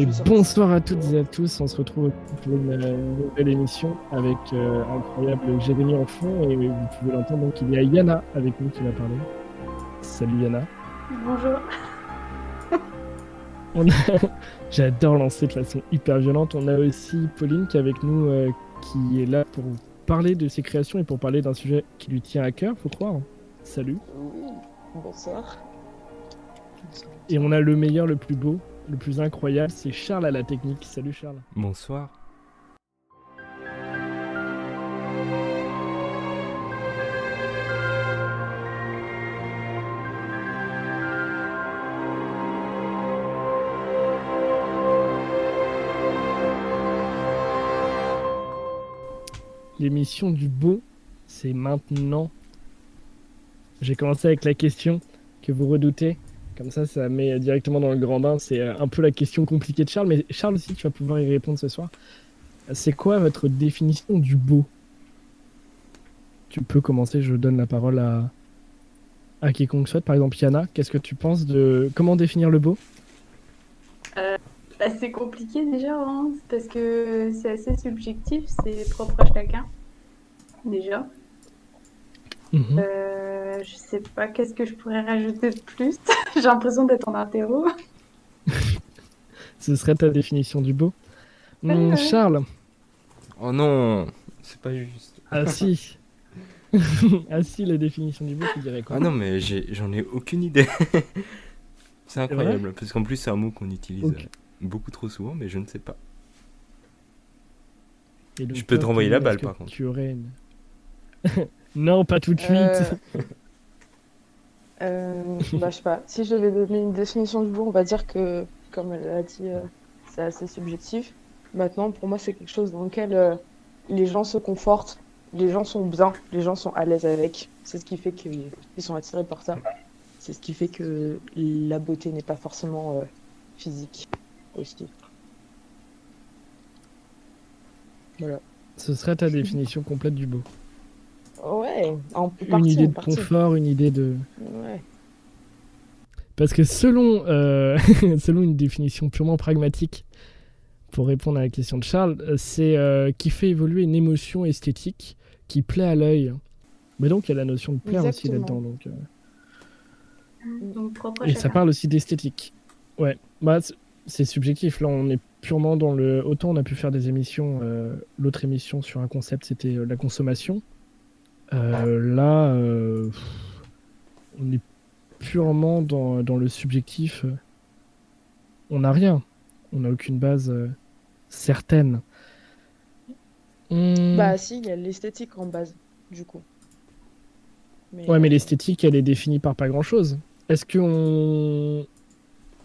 Et bonsoir à toutes et à tous, on se retrouve pour une euh, nouvelle émission avec euh, incroyable Jérémy en fond et vous pouvez l'entendre donc il y a Yana avec nous qui va parler. Salut Yana. Bonjour. J'adore lancer de façon hyper violente. On a aussi Pauline qui est avec nous, euh, qui est là pour parler de ses créations et pour parler d'un sujet qui lui tient à cœur, faut croire. Salut. Bonsoir. Et on a le meilleur, le plus beau, le plus incroyable, c'est Charles à la technique. Salut Charles. Bonsoir. L'émission du beau, c'est maintenant. J'ai commencé avec la question que vous redoutez. Comme ça, ça met directement dans le grand bain. C'est un peu la question compliquée de Charles, mais Charles aussi, tu vas pouvoir y répondre ce soir. C'est quoi votre définition du beau? Tu peux commencer, je donne la parole à, à quiconque souhaite. Par exemple, Yana, qu'est-ce que tu penses de comment définir le beau? Euh, C'est compliqué déjà, hein, parce que c'est assez subjectif, c'est propre à chacun, déjà. Mhm. Euh, je sais pas qu'est-ce que je pourrais rajouter de plus? J'ai l'impression d'être en interro. Ce serait ta définition du beau Mon Euh. Charles Oh non, c'est pas juste. Ah si Ah si, la définition du beau, tu dirais quoi? Ah non, mais j'en ai aucune idée. c'est incroyable, parce qu'en plus c'est un mot qu'on utilise beaucoup trop souvent, mais je ne sais pas. Et donc, Je peux te renvoyer la balle, par contre. Tu aurais une... non, pas tout de suite. Euh, euh, bah, je sais pas. Si je devais donner une définition du beau, on va dire que, comme elle a dit, euh, c'est assez subjectif. Maintenant, pour moi, c'est quelque chose dans lequel les gens se confortent, les gens sont bien, les gens sont à l'aise avec. C'est ce qui fait qu'ils ils sont attirés par ça. C'est ce qui fait que la beauté n'est pas forcément euh, physique aussi. Voilà. Ce serait ta définition complète du beau. Ouais, en Une partie, idée en de partie. confort, une idée de... Ouais. Parce que selon, euh, selon une définition purement pragmatique, pour répondre à la question de Charles, euh, c'est euh, qui fait évoluer une émotion esthétique qui plaît à l'œil. Mais donc il y a la notion de plaire aussi là-dedans. Donc, euh, Donc propre à Et ça parle aussi d'esthétique. Ouais, bah, c'est subjectif. Là, on est purement dans le. Autant on a pu faire des émissions. euh, L'autre émission sur un concept, c'était euh, la consommation. Euh, là, euh, on est purement dans, dans le subjectif. On n'a rien. On n'a aucune base euh, certaine. Hmm, Bah si, il y a l'esthétique en base, du coup. Ouais, mais l'esthétique, elle est définie par pas grand-chose. Est-ce qu'on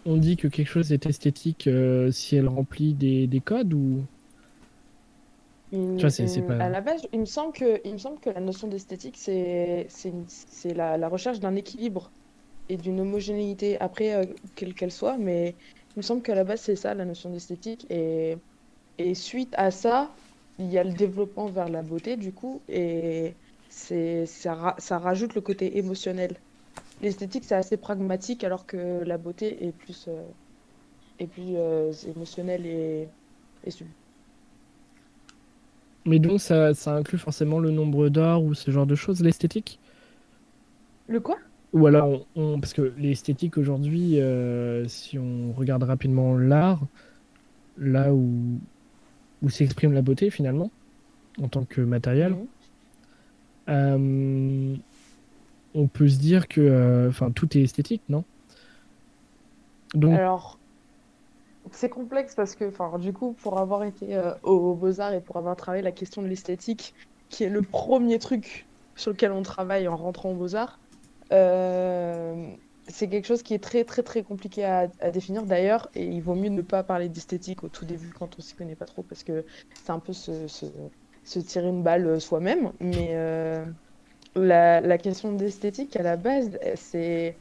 on dit que quelque chose est esthétique euh, si elle remplit des, des codes ou Tu vois, il- pas- À la base, il me semble que, il me semble que la notion d'esthétique, c'est une- la, la recherche d'un équilibre et d'une homogénéité, après, euh, quelle qu'elle soit, mais il me semble qu'à la base, c'est ça, la notion d'esthétique. Et, et suite à ça, il y a le développement vers la beauté, du coup, et ça, ra- ça rajoute le côté émotionnel. L'esthétique, c'est assez pragmatique, alors que la beauté est plus, euh, est plus euh, émotionnelle et, et Mais donc ça, ça inclut forcément le nombre d'or ou ce genre de choses, l'esthétique? Le quoi? Ou alors, on, on- parce que l'esthétique aujourd'hui, euh, si on regarde rapidement l'art, là où, où s'exprime la beauté finalement, en tant que matériel, Mhm. euh, on peut se dire que euh, tout est esthétique, non? Donc, Alors, c'est complexe parce que, du coup, pour avoir été euh, aux Beaux-Arts et pour avoir travaillé la question de l'esthétique, qui est le premier truc sur lequel on travaille en rentrant aux Beaux-Arts, euh, c'est quelque chose qui est très, très, très compliqué à, définir. D'ailleurs, et il vaut mieux ne pas parler d'esthétique au tout début quand on s'y connaît pas trop, parce que c'est un peu se, tirer une balle euh, soi-même, mais euh, la question d'esthétique, à la base, c'est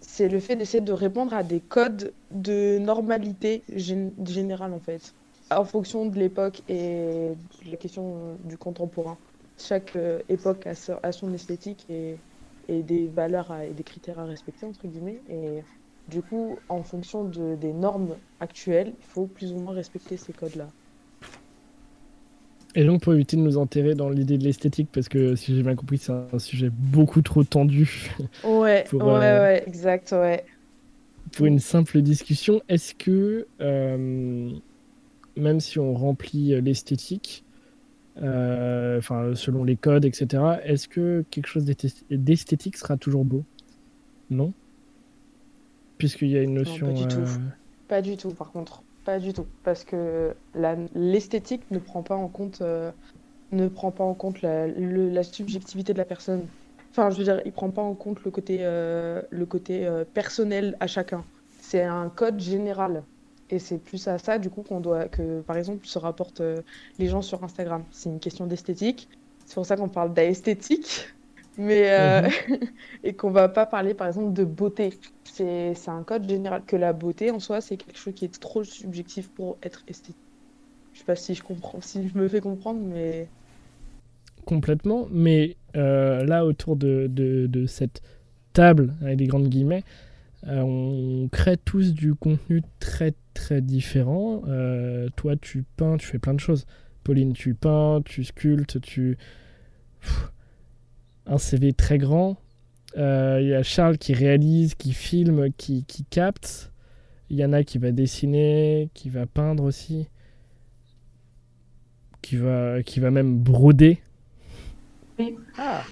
c'est le fait d'essayer de répondre à des codes de normalité gén- générale en fait, en fonction de l'époque et de la question du contemporain. Chaque euh, époque a, so- a son esthétique et, des valeurs et des critères à respecter entre guillemets. Et Du coup, en fonction de, des normes actuelles, il faut plus ou moins respecter ces codes-là. Et donc, pour éviter de nous enterrer dans l'idée de l'esthétique, parce que si j'ai bien compris, c'est un sujet beaucoup trop tendu. Ouais, Pour, ouais, euh, ouais, exact, ouais. pour une simple discussion, est-ce que, euh, même si on remplit euh, l'esthétique, euh, enfin, selon les codes, etc., est-ce que quelque chose d'esth- d'esthétique sera toujours beau? Non? Puisqu'il y a une pas notion. du tout. Pas du tout, par contre. Pas du tout. Parce que l'esthétique ne prend pas en compte, euh, ne prend pas en compte la, subjectivité de la personne. Enfin, je veux dire, il prend pas en compte le côté, euh, le côté euh, personnel à chacun. C'est un code général. Et c'est plus à ça, du coup, qu'on doit, que, par exemple, se rapportent les gens sur Instagram. C'est une question d'esthétique. C'est pour ça qu'on parle d'esthétique. Mais, euh, et qu'on va pas parler, par exemple, de beauté. C'est un code général que la beauté en soi, c'est quelque chose qui est trop subjectif pour être esthétique. Je sais pas si je comprends, si je me fais comprendre, mais complètement, mais euh, là, autour de, de- de cette table, avec des grandes guillemets, euh, on crée tous du contenu très très différent. Toi, tu peins, tu fais plein de choses. Pauline, tu peins, tu sculptes, tu... un CV très grand. Euh, Il y a Charles qui réalise, qui filme, qui, qui capte. Il y en a qui va dessiner, qui va peindre aussi. Qui va, qui va même broder. ah,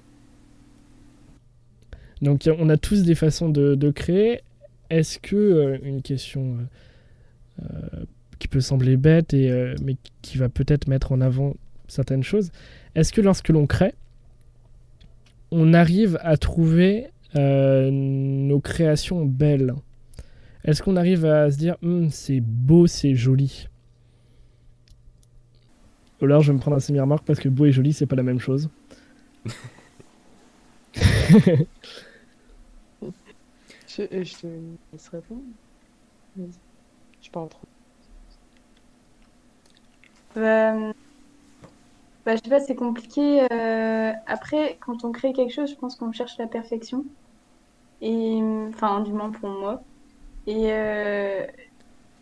Donc on a tous des façons de, de créer. Est-ce que euh, une question euh, euh, qui peut sembler bête et euh, mais qui va peut-être mettre en avant certaines choses, est-ce que lorsque l'on crée, on arrive à trouver euh, nos créations belles Est-ce qu'on arrive à se dire Hum, c'est beau, c'est joli? Ou alors je vais me prendre un semi-remarque parce que beau et joli c'est pas la même chose. je, euh, je te laisse répondre. Vas-y. Je parle trop. Bah, bah, je sais pas, c'est compliqué. euh, Après, quand on crée quelque chose, je pense qu'on cherche la perfection. Et, enfin, du moins pour moi. Et, euh,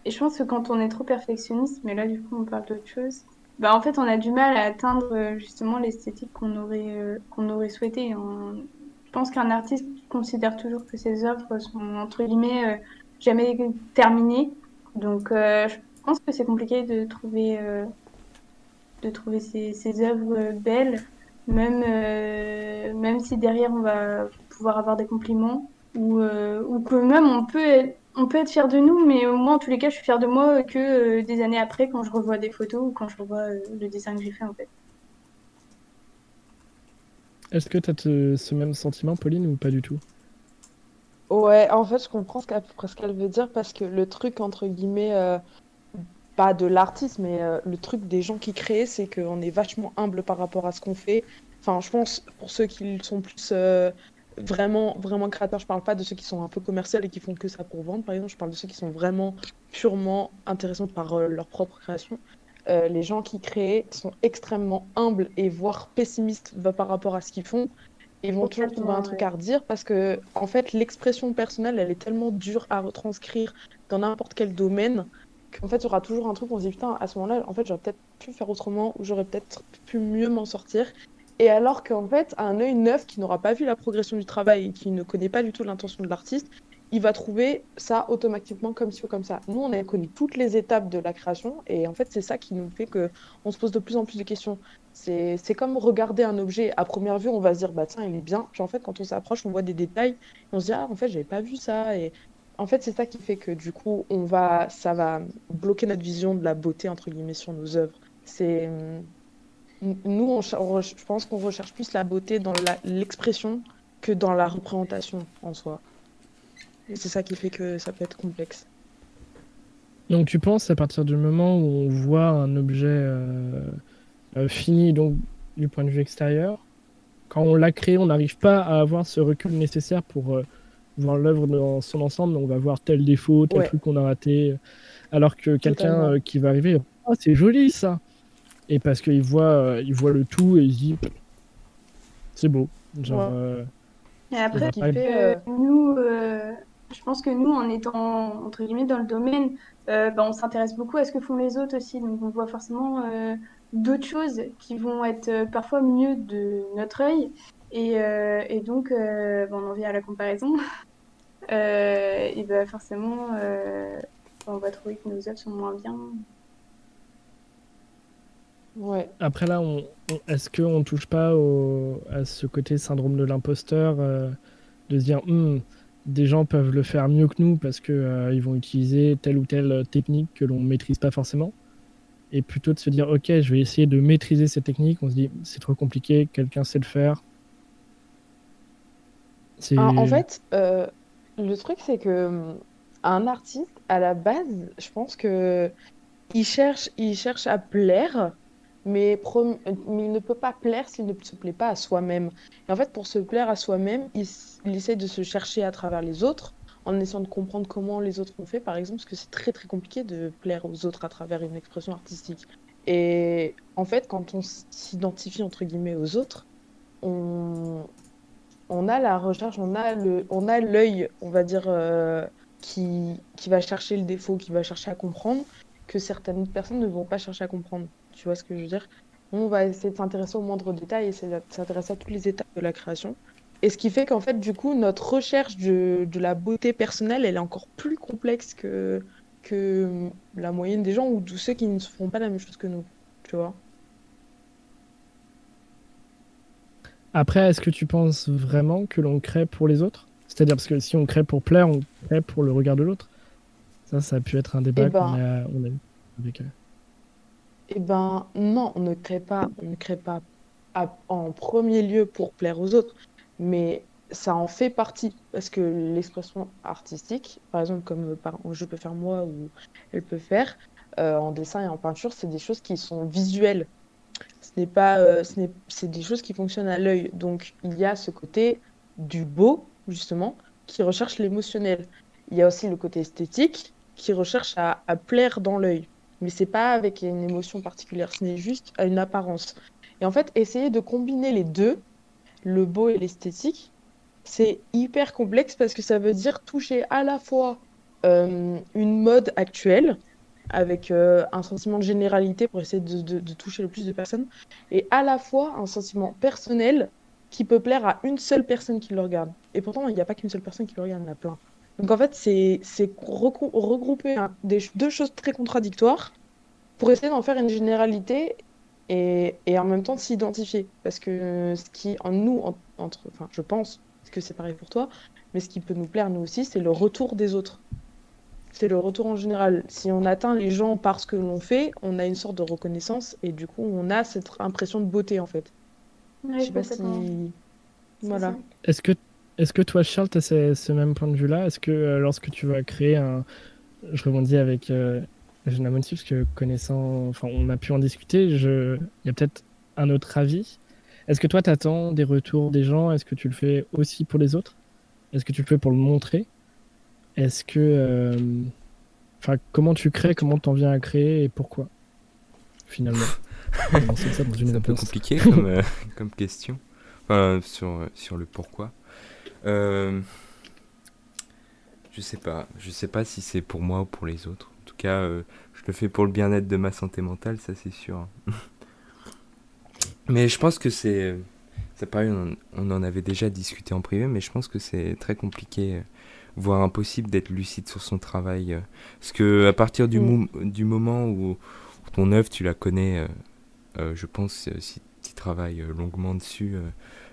et je pense que quand on est trop perfectionniste, mais là, du coup, on parle d'autre chose, bah, en fait, on a du mal à atteindre euh, justement l'esthétique qu'on aurait, euh, qu'on aurait souhaité. Je pense qu'un artiste considère toujours que ses œuvres sont, entre guillemets, jamais terminées. Donc, je pense que c'est compliqué de trouver, de trouver ses, ses œuvres belles, même, euh, même si derrière on va pouvoir avoir des compliments, ou, euh, ou que même on peut, être, on peut être fier de nous, mais au moins, en tous les cas, je suis fière de moi que euh, des années après, quand je revois des photos ou quand je revois euh, le dessin que j'ai fait, en fait. Est-ce que tu as ce même sentiment, Pauline, ou pas du tout? Ouais, en fait, je comprends ce qu'à peu près ce qu'elle veut dire parce que le truc, entre guillemets, euh, pas de l'artiste, mais euh, le truc des gens qui créent, c'est qu'on est vachement humble par rapport à ce qu'on fait. Enfin, je pense, pour ceux qui sont plus euh, vraiment, vraiment créateurs, je parle pas de ceux qui sont un peu commerciaux et qui font que ça pour vendre, par exemple, je parle de ceux qui sont vraiment purement intéressants par euh, leur propre création. Les gens qui créent sont extrêmement humbles et voire pessimistes par rapport à ce qu'ils font. Ils vont toujours trouver un truc à redire parce que, en fait, l'expression personnelle, elle est tellement dure à retranscrire dans n'importe quel domaine qu'en fait, il y aura toujours un truc où on se dit, putain, à ce moment-là, en fait, j'aurais peut-être pu faire autrement ou j'aurais peut-être pu mieux m'en sortir. Et alors qu'en fait, un œil neuf qui n'aura pas vu la progression du travail et qui ne connaît pas du tout l'intention de l'artiste, il va trouver ça automatiquement comme ci ou comme ça. Nous, on a connu toutes les étapes de la création et en fait, c'est ça qui nous fait que on se pose de plus en plus de questions. C'est comme regarder un objet à première vue, on va se dire, bah tiens, il est bien. Puis en fait, quand on s'approche, on voit des détails on se dit, ah, en fait, j'avais pas vu ça. Et en fait, c'est ça qui fait que du coup, on va, ça va bloquer notre vision de la beauté, entre guillemets, sur nos œuvres. C'est. hum, Nous, je pense qu'on recherche plus la beauté dans l'expression que dans la représentation en soi. Et c'est ça qui fait que ça peut être complexe. Donc tu penses à partir du moment où on voit un objet euh, euh, fini donc du point de vue extérieur, quand on l'a créé, on n'arrive pas à avoir ce recul nécessaire pour euh, voir l'œuvre dans son ensemble. On va voir tel défaut, tel Ouais. truc qu'on a raté, alors que quelqu'un euh, qui va arriver, ah c'est joli ça, et parce qu'il voit, euh, il voit le tout et il se dit c'est beau. Genre, Ouais. euh, Et après, fait, nous, euh, je pense que nous, en étant entre guillemets dans le domaine, euh, bah, on s'intéresse beaucoup à ce que font les autres aussi. Donc on voit forcément euh, d'autres choses qui vont être euh, parfois mieux de notre œil. Et, et donc, bah, on en vient à la comparaison. et bah, forcément, on va trouver que nos œuvres sont moins bien. Ouais. Après là, on, est-ce qu'on touche pas au, à ce côté syndrome de l'imposteur de se dire hmm, des gens peuvent le faire mieux que nous parce qu'ils euh, ils vont utiliser telle ou telle technique que l'on maîtrise pas forcément? Et plutôt de se dire, ok, je vais essayer de maîtriser cette technique, on se dit, c'est trop compliqué, quelqu'un sait le faire. Ah, en fait, euh, le truc, c'est que un artiste, à la base, je pense que il cherche, il cherche à plaire, mais, il ne peut pas plaire s'il ne se plaît pas à soi-même. Et en fait, pour se plaire à soi-même, il, essaie de se chercher à travers les autres, en essayant de comprendre comment les autres ont fait, par exemple, parce que c'est très très compliqué de plaire aux autres à travers une expression artistique. Et en fait, quand on s'identifie entre guillemets aux autres, on, on a la recherche, on a le, on l'œil, on va dire, euh, qui, qui va chercher le défaut, qui va chercher à comprendre, que certaines personnes ne vont pas chercher à comprendre. Tu vois ce que je veux dire? On va essayer de s'intéresser aux moindres détails, essayer de s'intéresser à toutes les étapes de la création. Et ce qui fait qu'en fait, du coup, notre recherche de, de, la beauté personnelle, elle est encore plus complexe que, que la moyenne des gens ou de ceux qui ne font pas la même chose que nous. Tu vois? Après, est-ce que tu penses vraiment que l'on crée pour les autres? C'est-à-dire parce que si on crée pour plaire, on crée pour le regard de l'autre. Ça, ça a pu être un débat eh ben, qu'on a, on a eu avec eh ben non, on ne crée pas, on ne crée pas en premier lieu pour plaire aux autres, mais ça en fait partie. Parce que l'expression artistique, par exemple comme je peux faire moi ou elle peut faire euh, en dessin et en peinture, c'est des choses qui sont visuelles. Ce n'est pas, euh, c'est des choses qui fonctionnent à l'œil. Donc il y a ce côté du beau justement qui recherche l'émotionnel. Il y a aussi le côté esthétique qui recherche à plaire dans l'œil mais c'est pas avec une émotion particulière, ce n'est juste une apparence. Et en fait, essayer de combiner les deux, le beau et l'esthétique, c'est hyper complexe parce que ça veut dire toucher à la fois euh, une mode actuelle, avec euh, un sentiment de généralité pour essayer de, toucher le plus de personnes, et à la fois un sentiment personnel qui peut plaire à une seule personne qui le regarde. Et pourtant, il n'y a pas qu'une seule personne qui le regarde, il y en a plein. Donc en fait, c'est regrouper deux choses très contradictoires pour essayer d'en faire une généralité et, et en même temps s'identifier. Parce que ce qui, en nous, entre, enfin, je pense que c'est pareil pour toi, mais ce qui peut nous plaire, nous aussi, c'est le retour des autres. C'est le retour en général. Si on atteint les gens par ce que l'on fait, on a une sorte de reconnaissance et du coup, on a cette impression de beauté en fait. je sais pas si. Voilà. Est-ce que est-ce que toi, Charles, tu as ce, même point de vue-là? Est-ce que euh, lorsque tu vas créer un. Je rebondis avec euh, parce que connaissant. Enfin, on a pu en discuter. Je... Il y a peut-être un autre avis. Est-ce que toi, tu attends des retours des gens? Est-ce que tu le fais aussi pour les autres? Est-ce que tu le fais pour le montrer? Est-ce que. Euh, enfin, comment tu crées Comment tu en viens à créer et pourquoi Finalement. c'est un peu compliqué comme, euh, comme question. Enfin, sur, sur le pourquoi. Euh, je sais pas. Je sais pas si c'est pour moi ou pour les autres. En tout cas, euh, je le fais pour le bien-être de ma santé mentale, ça c'est sûr. mais je pense que c'est. C'est pareil, on, on, en avait déjà discuté en privé, mais je pense que c'est très compliqué, euh, voire impossible d'être lucide sur son travail. parce que à partir du, mm. du moment où ton œuvre, tu la connais, je pense, si tu travailles longuement dessus,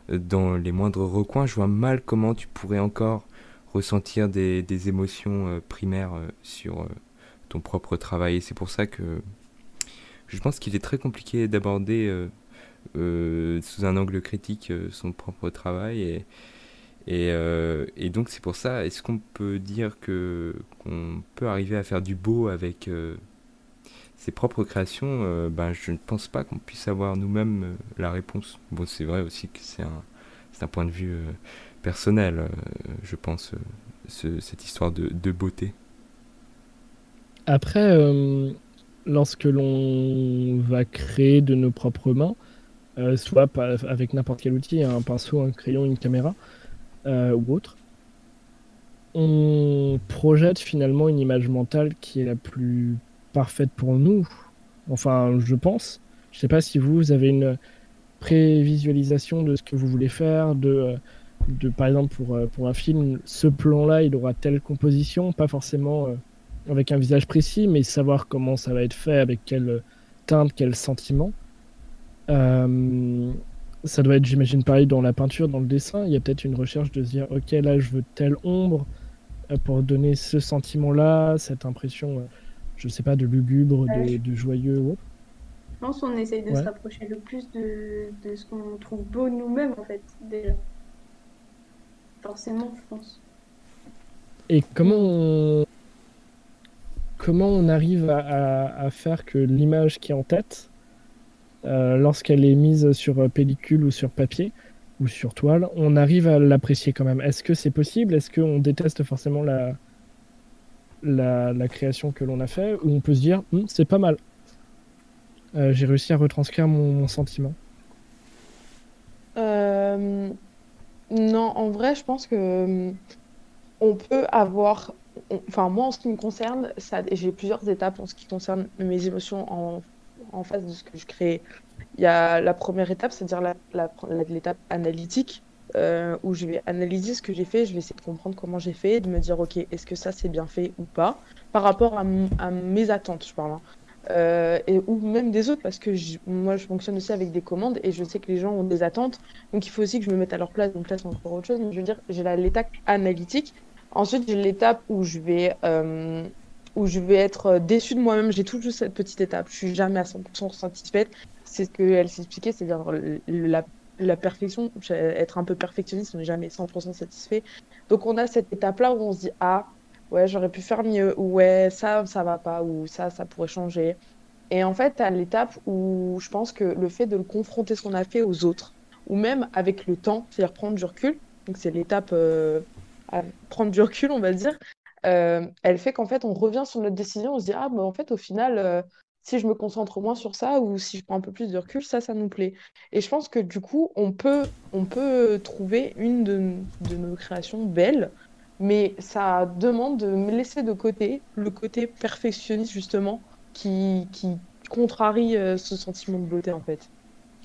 dans les moindres recoins, je vois mal comment tu pourrais encore ressentir des, des émotions euh, primaires euh, sur euh, ton propre travail. Et c'est pour ça que je pense qu'il est très compliqué d'aborder sous un angle critique son propre travail. Et, et, et donc c'est pour ça, est-ce qu'on peut dire que qu'on peut arriver à faire du beau avec ses propres créations, euh, ben, je ne pense pas qu'on puisse avoir nous-mêmes euh, la réponse. Bon, c'est vrai aussi que c'est un, un, point de vue euh, personnel, je pense, cette histoire de, de, beauté. Après, lorsque l'on va créer de nos propres mains, soit avec n'importe quel outil, un pinceau, un crayon, une caméra ou autre, on projette finalement une image mentale qui est la plus parfaite pour nous. Enfin, je pense. Je sais pas si vous, avez une prévisualisation de ce que vous voulez faire, de, euh, de par exemple pour, euh, pour un film, ce plan-là, il aura telle composition, pas forcément euh, avec un visage précis, mais savoir comment ça va être fait, avec quelle teinte, quel sentiment. Ça doit être, j'imagine, pareil dans la peinture, dans le dessin. Il y a peut-être une recherche de se dire, ok, là, je veux telle ombre pour donner ce sentiment-là, cette impression, je sais pas, de lugubre, de, de joyeux ou autre. Je pense qu'on essaye de se rapprocher le plus de, de ce qu'on trouve beau nous-mêmes, en fait, déjà. Forcément, je pense. Et comment on, comment on arrive à, à, faire que l'image qui est en tête, euh, lorsqu'elle est mise sur pellicule ou sur papier ou sur toile, on arrive à l'apprécier quand même. Est-ce que c'est possible? Est-ce qu'on déteste forcément la, la, création que l'on a fait? Ou on peut se dire, hm, c'est pas mal. Euh, j'ai réussi à retranscrire mon, sentiment. Euh, Non, en vrai, je pense que euh, on peut avoir. Enfin, moi, en ce qui me concerne, j'ai plusieurs étapes en ce qui concerne mes émotions en, en face de ce que je crée. Il y a la première étape, c'est-à-dire l'étape analytique, où je vais analyser ce que j'ai fait, je vais essayer de comprendre comment j'ai fait, de me dire, ok, est-ce que ça c'est bien fait ou pas, par rapport à, mes attentes, je parle. Hein. Euh, et, ou même des autres, parce que moi je fonctionne aussi avec des commandes et je sais que les gens ont des attentes, donc il faut aussi que je me mette à leur place, donc là c'est encore autre chose, je veux dire, j'ai l'étape analytique, ensuite j'ai l'étape où je vais euh, où je vais être déçue de moi-même, j'ai toujours cette petite étape, je suis jamais à 100% satisfaite, c'est ce qu'elle s'expliquait, c'est-à-dire la, la perfection, être un peu perfectionniste, on n'est jamais 100% satisfait, donc on a cette étape-là où on se dit, ah, ouais, j'aurais pu faire mieux, ou ouais, ça, ça va pas, ou ça, ça pourrait changer. Et en fait, à l'étape où je pense que le fait de confronter ce qu'on a fait aux autres, ou même avec le temps, c'est-à-dire prendre du recul, donc c'est l'étape euh, à prendre du recul, on va dire, euh, elle fait qu'en fait, on revient sur notre décision, on se dit, ah, mais en fait, au final, euh, si je me concentre moins sur ça, ou si je prends un peu plus de recul, ça, ça nous plaît. Et je pense que du coup, on peut, on peut trouver une de, nos créations belles mais ça demande de me laisser de côté le côté perfectionniste, justement, qui, qui contrarie euh, ce sentiment de beauté, en fait.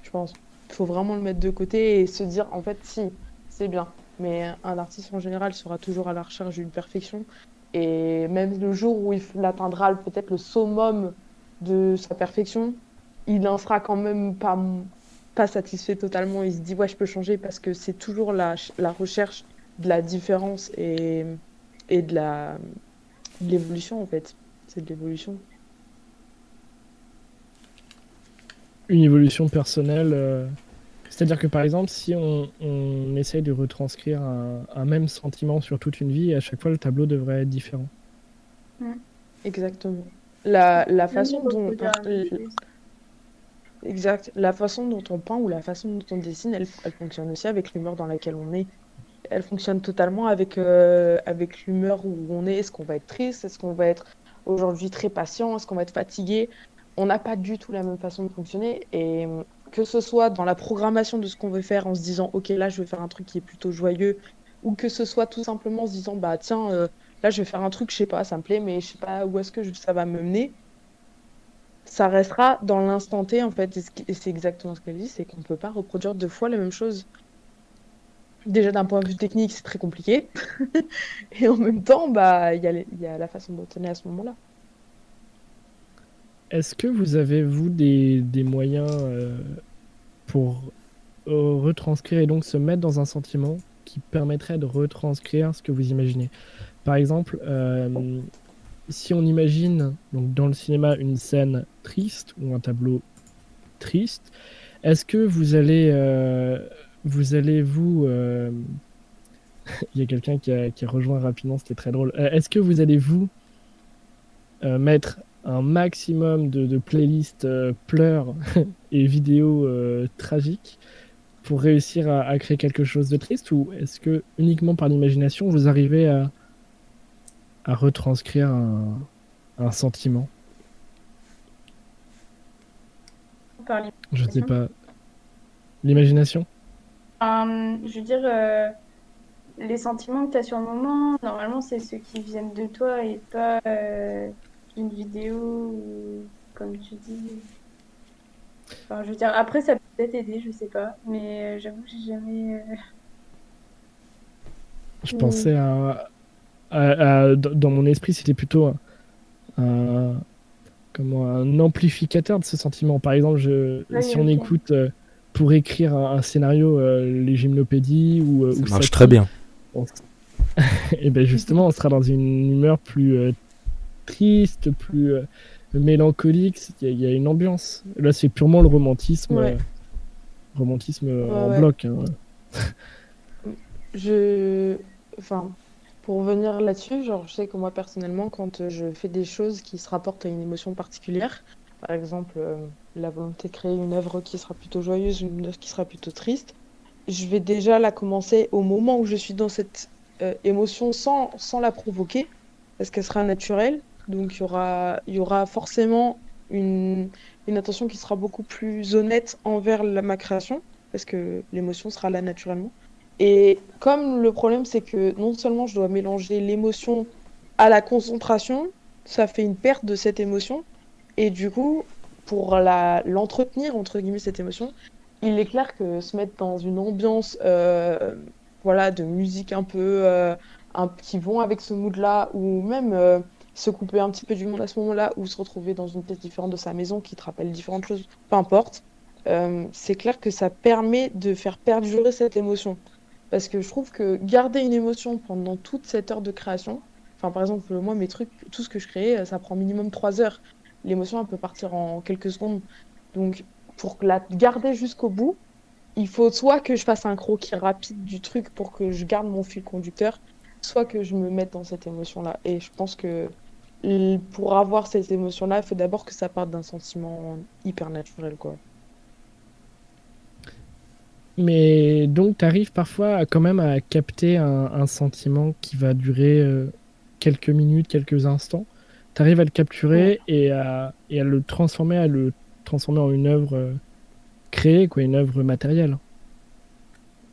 Je pense. Il faut vraiment le mettre de côté et se dire, en fait, si, c'est bien. Mais un artiste, en général, sera toujours à la recherche d'une perfection. Et même le jour où il atteindra peut-être le summum de sa perfection, il n'en sera quand même pas, pas satisfait totalement. Il se dit, ouais, je peux changer parce que c'est toujours la, recherche de la différence et, et de l'évolution en fait. C'est de l'évolution. Une évolution personnelle. Euh, c'est-à-dire que par exemple, si on, on essaye de retranscrire un, même sentiment sur toute une vie, à chaque fois le tableau devrait être différent. Exactement. La, la façon dont exact. La façon dont on peint ou la façon dont on dessine, elle, elle fonctionne aussi avec l'humeur dans laquelle on est elle fonctionne totalement avec, euh, avec l'humeur où on est. Est-ce qu'on va être triste? Est-ce qu'on va être aujourd'hui très patient? Est-ce qu'on va être fatigué? On n'a pas du tout la même façon de fonctionner. Et euh, que ce soit dans la programmation de ce qu'on veut faire en se disant, OK, là, je vais faire un truc qui est plutôt joyeux, ou que ce soit tout simplement en se disant, bah tiens, euh, là, je vais faire un truc, je sais pas, ça me plaît, mais je sais pas où est-ce que ça va me mener. Ça restera dans l'instant T, en fait. Et c'est exactement ce qu'elle dit, c'est qu'on ne peut pas reproduire deux fois la même chose. Déjà d'un point de vue technique, c'est très compliqué. et en même temps, bah, il y, a la façon est à ce moment-là. Est-ce que vous avez, vous, des, moyens euh, pour euh, retranscrire et donc se mettre dans un sentiment qui permettrait de retranscrire ce que vous imaginez? Par exemple, euh, si on imagine dans le cinéma une scène triste ou un tableau triste, est-ce que vous allez vous il y a quelqu'un qui a, rejoint rapidement, c'était très drôle. Est-ce que vous allez vous mettre un maximum de, playlists pleurs et vidéos tragiques pour réussir à, créer quelque chose de triste ou est-ce que uniquement par l'imagination vous arrivez à, à retranscrire un, un sentiment? Je sais pas. L'imagination? Je veux dire, euh, les sentiments que tu as sur le moment, normalement, c'est ceux qui viennent de toi et pas d'une vidéo comme tu dis. Enfin, je veux dire, après, ça peut peut-être aider, je sais pas. Mais euh, j'avoue que j'ai jamais. euh, Je pensais à, à- à- dans mon esprit, c'était plutôt un, comment, un amplificateur de ce sentiment. Par exemple, je, Oui, si on écoute euh, pour écrire un, un scénario euh, les gymnopédies ou, Ça ou marche très bien. et ben justement, on sera dans une humeur plus euh, triste, plus euh, mélancolique. Il y, a- il y a une ambiance. Là, c'est purement le romantisme, Ouais. euh, romantisme euh, en Ouais, bloc. hein. Je. Enfin, pour revenir là-dessus, genre, je sais que moi, personnellement, quand je fais des choses qui se rapportent à une émotion particulière, par exemple, la volonté de créer une œuvre qui sera plutôt joyeuse, une œuvre qui sera plutôt triste, je vais déjà la commencer au moment où je suis dans cette euh, émotion sans, sans la provoquer, parce qu'elle sera naturelle. Donc, il y aura, forcément une, une attention qui sera beaucoup plus honnête envers ma création, parce que l'émotion sera là naturellement. Et comme le problème, c'est que non seulement je dois mélanger l'émotion à la concentration, ça fait une perte de cette émotion. Et du coup, pour l'entretenir, entre guillemets, cette émotion, il est clair que se mettre dans une ambiance euh, voilà, de musique un peu euh, qui vont avec ce mood-là, ou même euh, se couper un petit peu du monde à ce moment-là, ou se retrouver dans une pièce différente de sa maison qui te rappelle différentes choses, peu importe, euh, c'est clair que ça permet de faire perdurer cette émotion. Parce que je trouve que garder une émotion pendant toute cette heure de création, enfin par exemple, moi, mes trucs, tout ce que je crée, ça prend minimum 3 heures. L'émotion, elle peut partir en quelques secondes. Donc, pour la garder jusqu'au bout, il faut soit que je fasse un croquis rapide du truc pour que je garde mon fil conducteur, soit que je me mette dans cette émotion-là. Et je pense que pour avoir cette émotion-là, il faut d'abord que ça parte d'un sentiment hyper naturel, quoi. Mais donc, tu arrives parfois à, quand même à capter un, un sentiment qui va durer euh, quelques minutes, quelques instants. Tu arrives à le capturer et, à, et à le transformer, à le transformer en une œuvre euh, créée, quoi, une œuvre matérielle.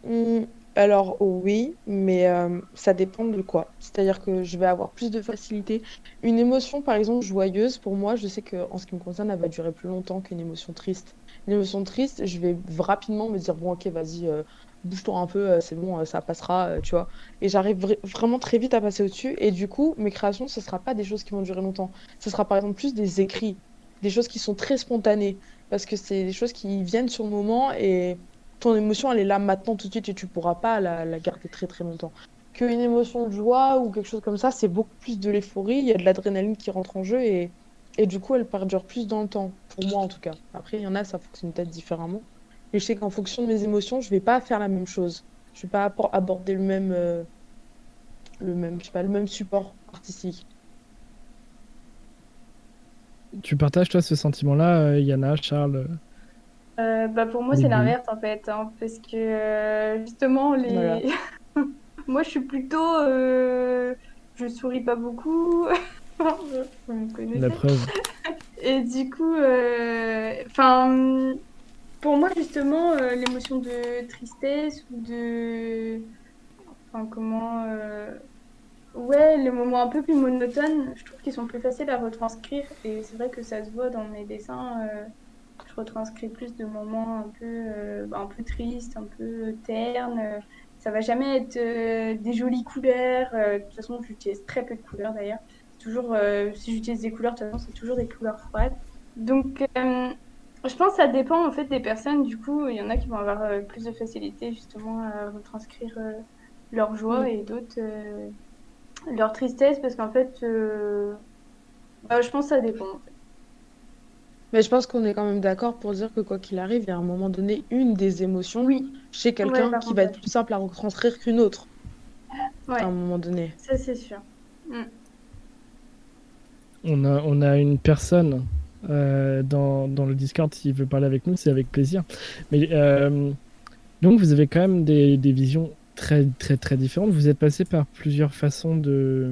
Hmm, alors oui, mais euh, ça dépend de quoi. C'est-à-dire que je vais avoir plus de facilité. Une émotion, par exemple, joyeuse, pour moi, je sais que en ce qui me concerne, elle va durer plus longtemps qu'une émotion triste. Une émotion triste, je vais rapidement me dire, bon, ok, vas-y, euh, bouge-toi un peu, euh, c'est bon, ça passera, tu vois. Et j'arrive vra- vraiment très vite à passer au-dessus. Et du coup, mes créations, ce sera pas des choses qui vont durer longtemps. Ce sera par exemple plus des écrits, des choses qui sont très spontanées. Parce que c'est des choses qui viennent sur le moment et ton émotion, elle est là maintenant tout de suite et tu pourras pas la, la garder très très longtemps. Qu'une émotion de joie ou quelque chose comme ça, c'est beaucoup plus de l'euphorie, il y a de l'adrénaline qui rentre en jeu et, et du coup, elle perdure plus dans le temps, pour moi en tout cas. Après, il y en a, ça fonctionne peut-être différemment. Et je sais qu'en fonction de mes émotions, je vais pas faire la même chose. Je vais pas aborder le même, euh, le même, je sais pas, le même support artistique. Tu partages, toi, ce sentiment-là, euh, Yana, Charles Euh, bah pour moi, c'est l'inverse en fait, hein, parce que euh, justement, les... Voilà. moi je suis plutôt. euh, Je souris pas beaucoup. Vous me connaissez. La preuve. Et du coup, euh, enfin, pour moi justement, l'émotion de tristesse ou de, enfin comment, ouais, les moments un peu plus monotones, je trouve qu'ils sont plus faciles à retranscrire. Et c'est vrai que ça se voit dans mes dessins. Je retranscris plus de moments un peu, euh, un peu tristes, un peu ternes. euh, Ça va jamais être euh, des jolies couleurs. de toute façon, j'utilise très peu de couleurs d'ailleurs toujours, si j'utilise des couleurs, de toute façon, c'est toujours des couleurs froides. Donc, je pense que ça dépend en fait des personnes. Du coup, il y en a qui vont avoir euh, plus de facilité justement à retranscrire euh, leur joie et d'autres euh, leur tristesse parce qu'en fait, bah, je pense que ça dépend. en fait. Mais je pense qu'on est quand même d'accord pour dire que quoi qu'il arrive, il y a à un moment donné une des émotions Oui, chez quelqu'un Ouais, qui va être plus simple à retranscrire qu'une autre ouais, à un moment donné. ça c'est sûr. On a, on a une personne euh, dans, dans le Discord qui veut parler avec nous, c'est avec plaisir. Mais euh, donc vous avez quand même des, des visions très très très différentes. Vous êtes passé par plusieurs façons de,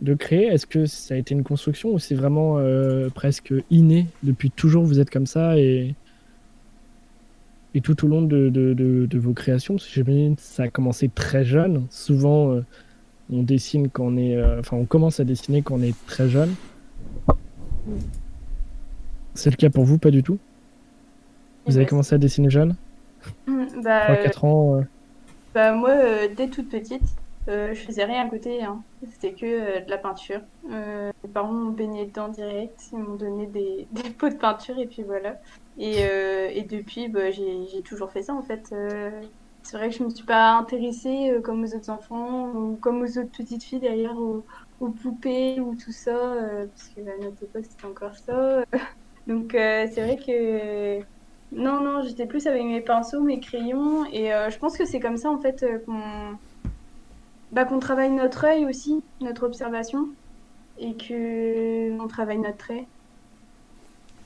de créer. Est-ce que ça a été une construction ou c'est vraiment euh, presque inné depuis toujours vous êtes comme ça et, et tout au long de, de, de, vos créations? J'imagine que ça a commencé très jeune. Souvent, euh, on dessine quand on est. Euh, enfin, on commence à dessiner quand on est très jeune. C'est le cas pour vous, pas du tout? Vous avez commencé à dessiner jeune? Bah, 3-4 ans bah, Moi, dès toute petite, je faisais rien à côté. Hein. C'était que de la peinture. mes parents m'ont baigné dedans direct. Ils m'ont donné des, pots de peinture et puis voilà. Et, euh, depuis, bah, j'ai toujours fait ça en fait. Euh, c'est vrai que je me suis pas intéressée euh, comme aux autres enfants ou comme aux autres petites filles d'ailleurs aux, poupées ou tout ça, parce que à notre époque c'était encore ça. Donc c'est vrai que non, non, j'étais plus avec mes pinceaux, mes crayons, et je pense que c'est comme ça en fait qu'on bah, qu'on travaille notre œil aussi, notre observation, et que on travaille notre trait.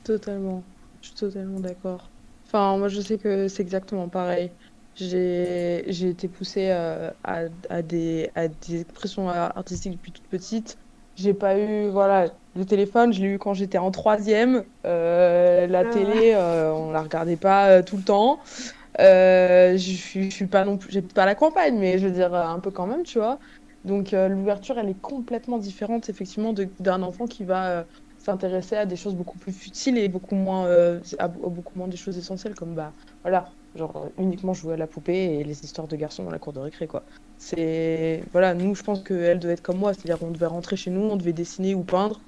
Totalement. Je suis totalement d'accord. Enfin, moi, je sais que c'est exactement pareil. J'ai j'ai été poussée euh, à, à, des, à des expressions artistiques depuis toute petite. J'ai pas eu, voilà, le téléphone, je l'ai eu quand j'étais en troisième. Euh, la ah. télé, euh, on la regardait pas tout le temps. Je suis, je suis pas non plus, j'habite pas à la campagne, mais je veux dire un peu quand même, tu vois. Donc l'ouverture, elle est complètement différente, effectivement, d'un enfant qui va s'intéresser à des choses beaucoup plus futiles et beaucoup moins, euh, à, beaucoup moins des choses essentielles comme bah voilà genre uniquement jouer à la poupée et les histoires de garçons dans la cour de récré quoi. C'est voilà nous je pense qu'elle devait être comme moi, c'est-à-dire qu'on devait rentrer chez nous, on devait dessiner ou peindre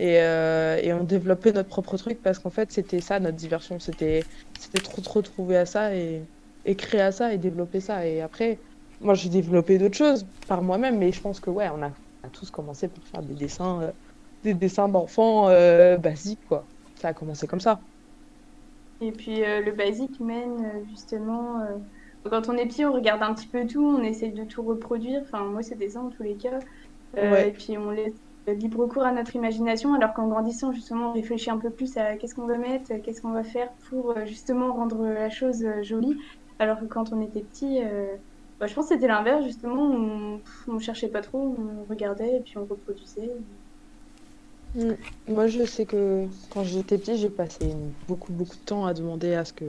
et, euh, et on développait notre propre truc parce qu'en fait c'était ça notre diversion, c'était c'était trop trop trouver à ça et, et créer à ça et développer ça et après moi j'ai développé d'autres choses par moi-même mais je pense que ouais on a, on a tous commencé par faire des dessins euh, des dessins d'enfants euh, basiques, quoi. Ça a commencé comme ça. Et puis euh, le basique mène justement. quand on est petit, on regarde un petit peu tout, on essaie de tout reproduire. Enfin, moi, c'est des en tous les cas. Et puis on laisse libre cours à notre imagination, alors qu'en grandissant, justement, on réfléchit un peu plus à qu'est-ce qu'on va mettre, qu'est-ce qu'on va faire pour justement rendre la chose jolie. Alors que quand on était petit, bah, je pense que c'était l'inverse, justement, on, on cherchait pas trop, on regardait et puis on reproduisait. Mm. Moi, je sais que quand j'étais petit, j'ai passé beaucoup, beaucoup de temps à demander à ce que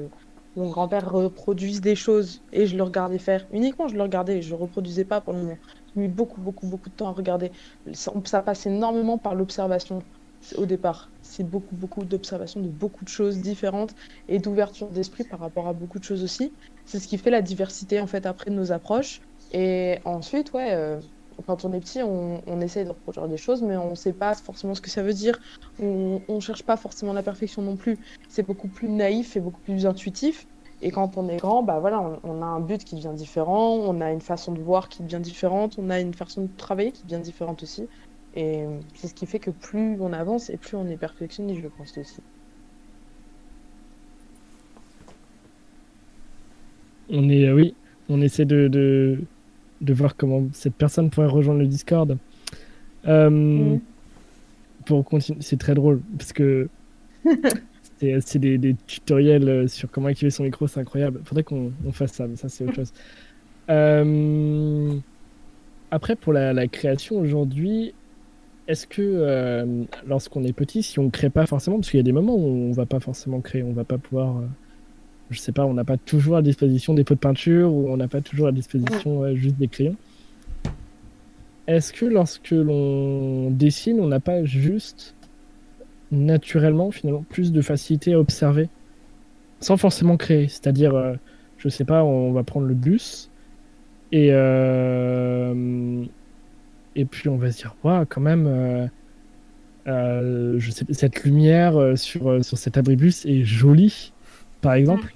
mon grand-père reproduise des choses et je le regardais faire. Uniquement, je le regardais, je ne reproduisais pas pour le moment. J'ai mis beaucoup, beaucoup, beaucoup de temps à regarder. Ça, passe énormément par l'observation au départ. C'est beaucoup, beaucoup d'observation de beaucoup de choses différentes et d'ouverture d'esprit par rapport à beaucoup de choses aussi. C'est ce qui fait la diversité, en fait, après de nos approches. Et ensuite, ouais. Euh, quand on est petit, on, on essaie de reproduire des choses, mais on ne sait pas forcément ce que ça veut dire. On ne cherche pas forcément la perfection non plus. C'est beaucoup plus naïf et beaucoup plus intuitif. Et quand on est grand, bah voilà, on, a un but qui devient différent, on a une façon de voir qui devient différente, on a une façon de travailler qui devient différente aussi. Et c'est ce qui fait que plus on avance et plus on est perfectionniste, je pense aussi. On est, euh, oui, on essaie de voir comment cette personne pourrait rejoindre le Discord. Euh, mm. Pour continuer, c'est très drôle parce que c'est des, des, tutoriels euh, sur comment activer son micro, c'est incroyable. Faudrait qu'on fasse ça, mais ça c'est autre chose. Euh, après, pour la, création aujourd'hui, est-ce que lorsqu'on est petit, si on crée pas forcément, parce qu'il y a des moments où on va pas forcément créer, on va pas pouvoir je sais pas, on n'a pas toujours à disposition des pots de peinture ou on n'a pas toujours à disposition juste des crayons. Est-ce que lorsque l'on dessine, on n'a pas juste naturellement finalement plus de facilité à observer? Sans forcément créer C'est-à-dire, euh, je sais pas, on va prendre le bus et euh, et puis on va se dire, waouh, quand même. Euh, je sais, cette lumière sur, sur cet abribus est jolie, par exemple.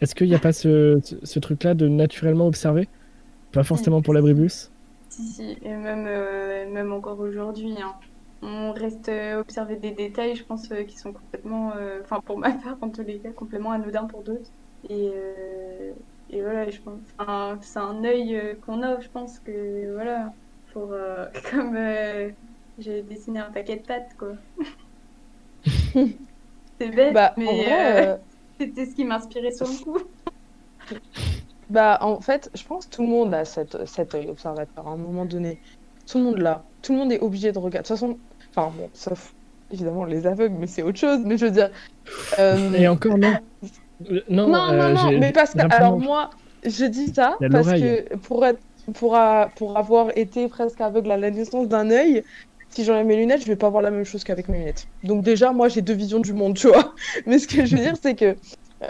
Est-ce qu'il n'y a pas ce, ce, truc-là de naturellement observer? Pas forcément pour l'abribus Si, si, et même, euh, même encore aujourd'hui. Hein. On reste euh, observer des détails, je pense, euh, qui sont complètement, enfin pour ma part en tous les cas, complètement anodins pour d'autres. Et, et voilà, je pense, c'est un œil qu'on a, je pense que voilà, pour comme j'ai dessiné un paquet de pâtes, quoi. c'est bête, bah, mais. C'était ce qui m'inspirait sur le coup. Bah, en fait, je pense que tout le monde a cet œil observateur à un moment donné. Tout le monde l'a. Tout le monde est obligé de regarder. De toute façon, enfin, bon, sauf évidemment les aveugles, mais c'est autre chose. Mais je veux dire. Euh, Et encore non. Euh, Non, Non, euh, non, non, mais parce que, alors moi, je dis ça parce que pour, être, pour, a- pour avoir été presque aveugle à la naissance d'un œil, si j'enlève mes lunettes, je vais pas voir la même chose qu'avec mes lunettes. Donc déjà, moi, j'ai deux visions du monde, tu vois. Mais ce que je veux dire, c'est que,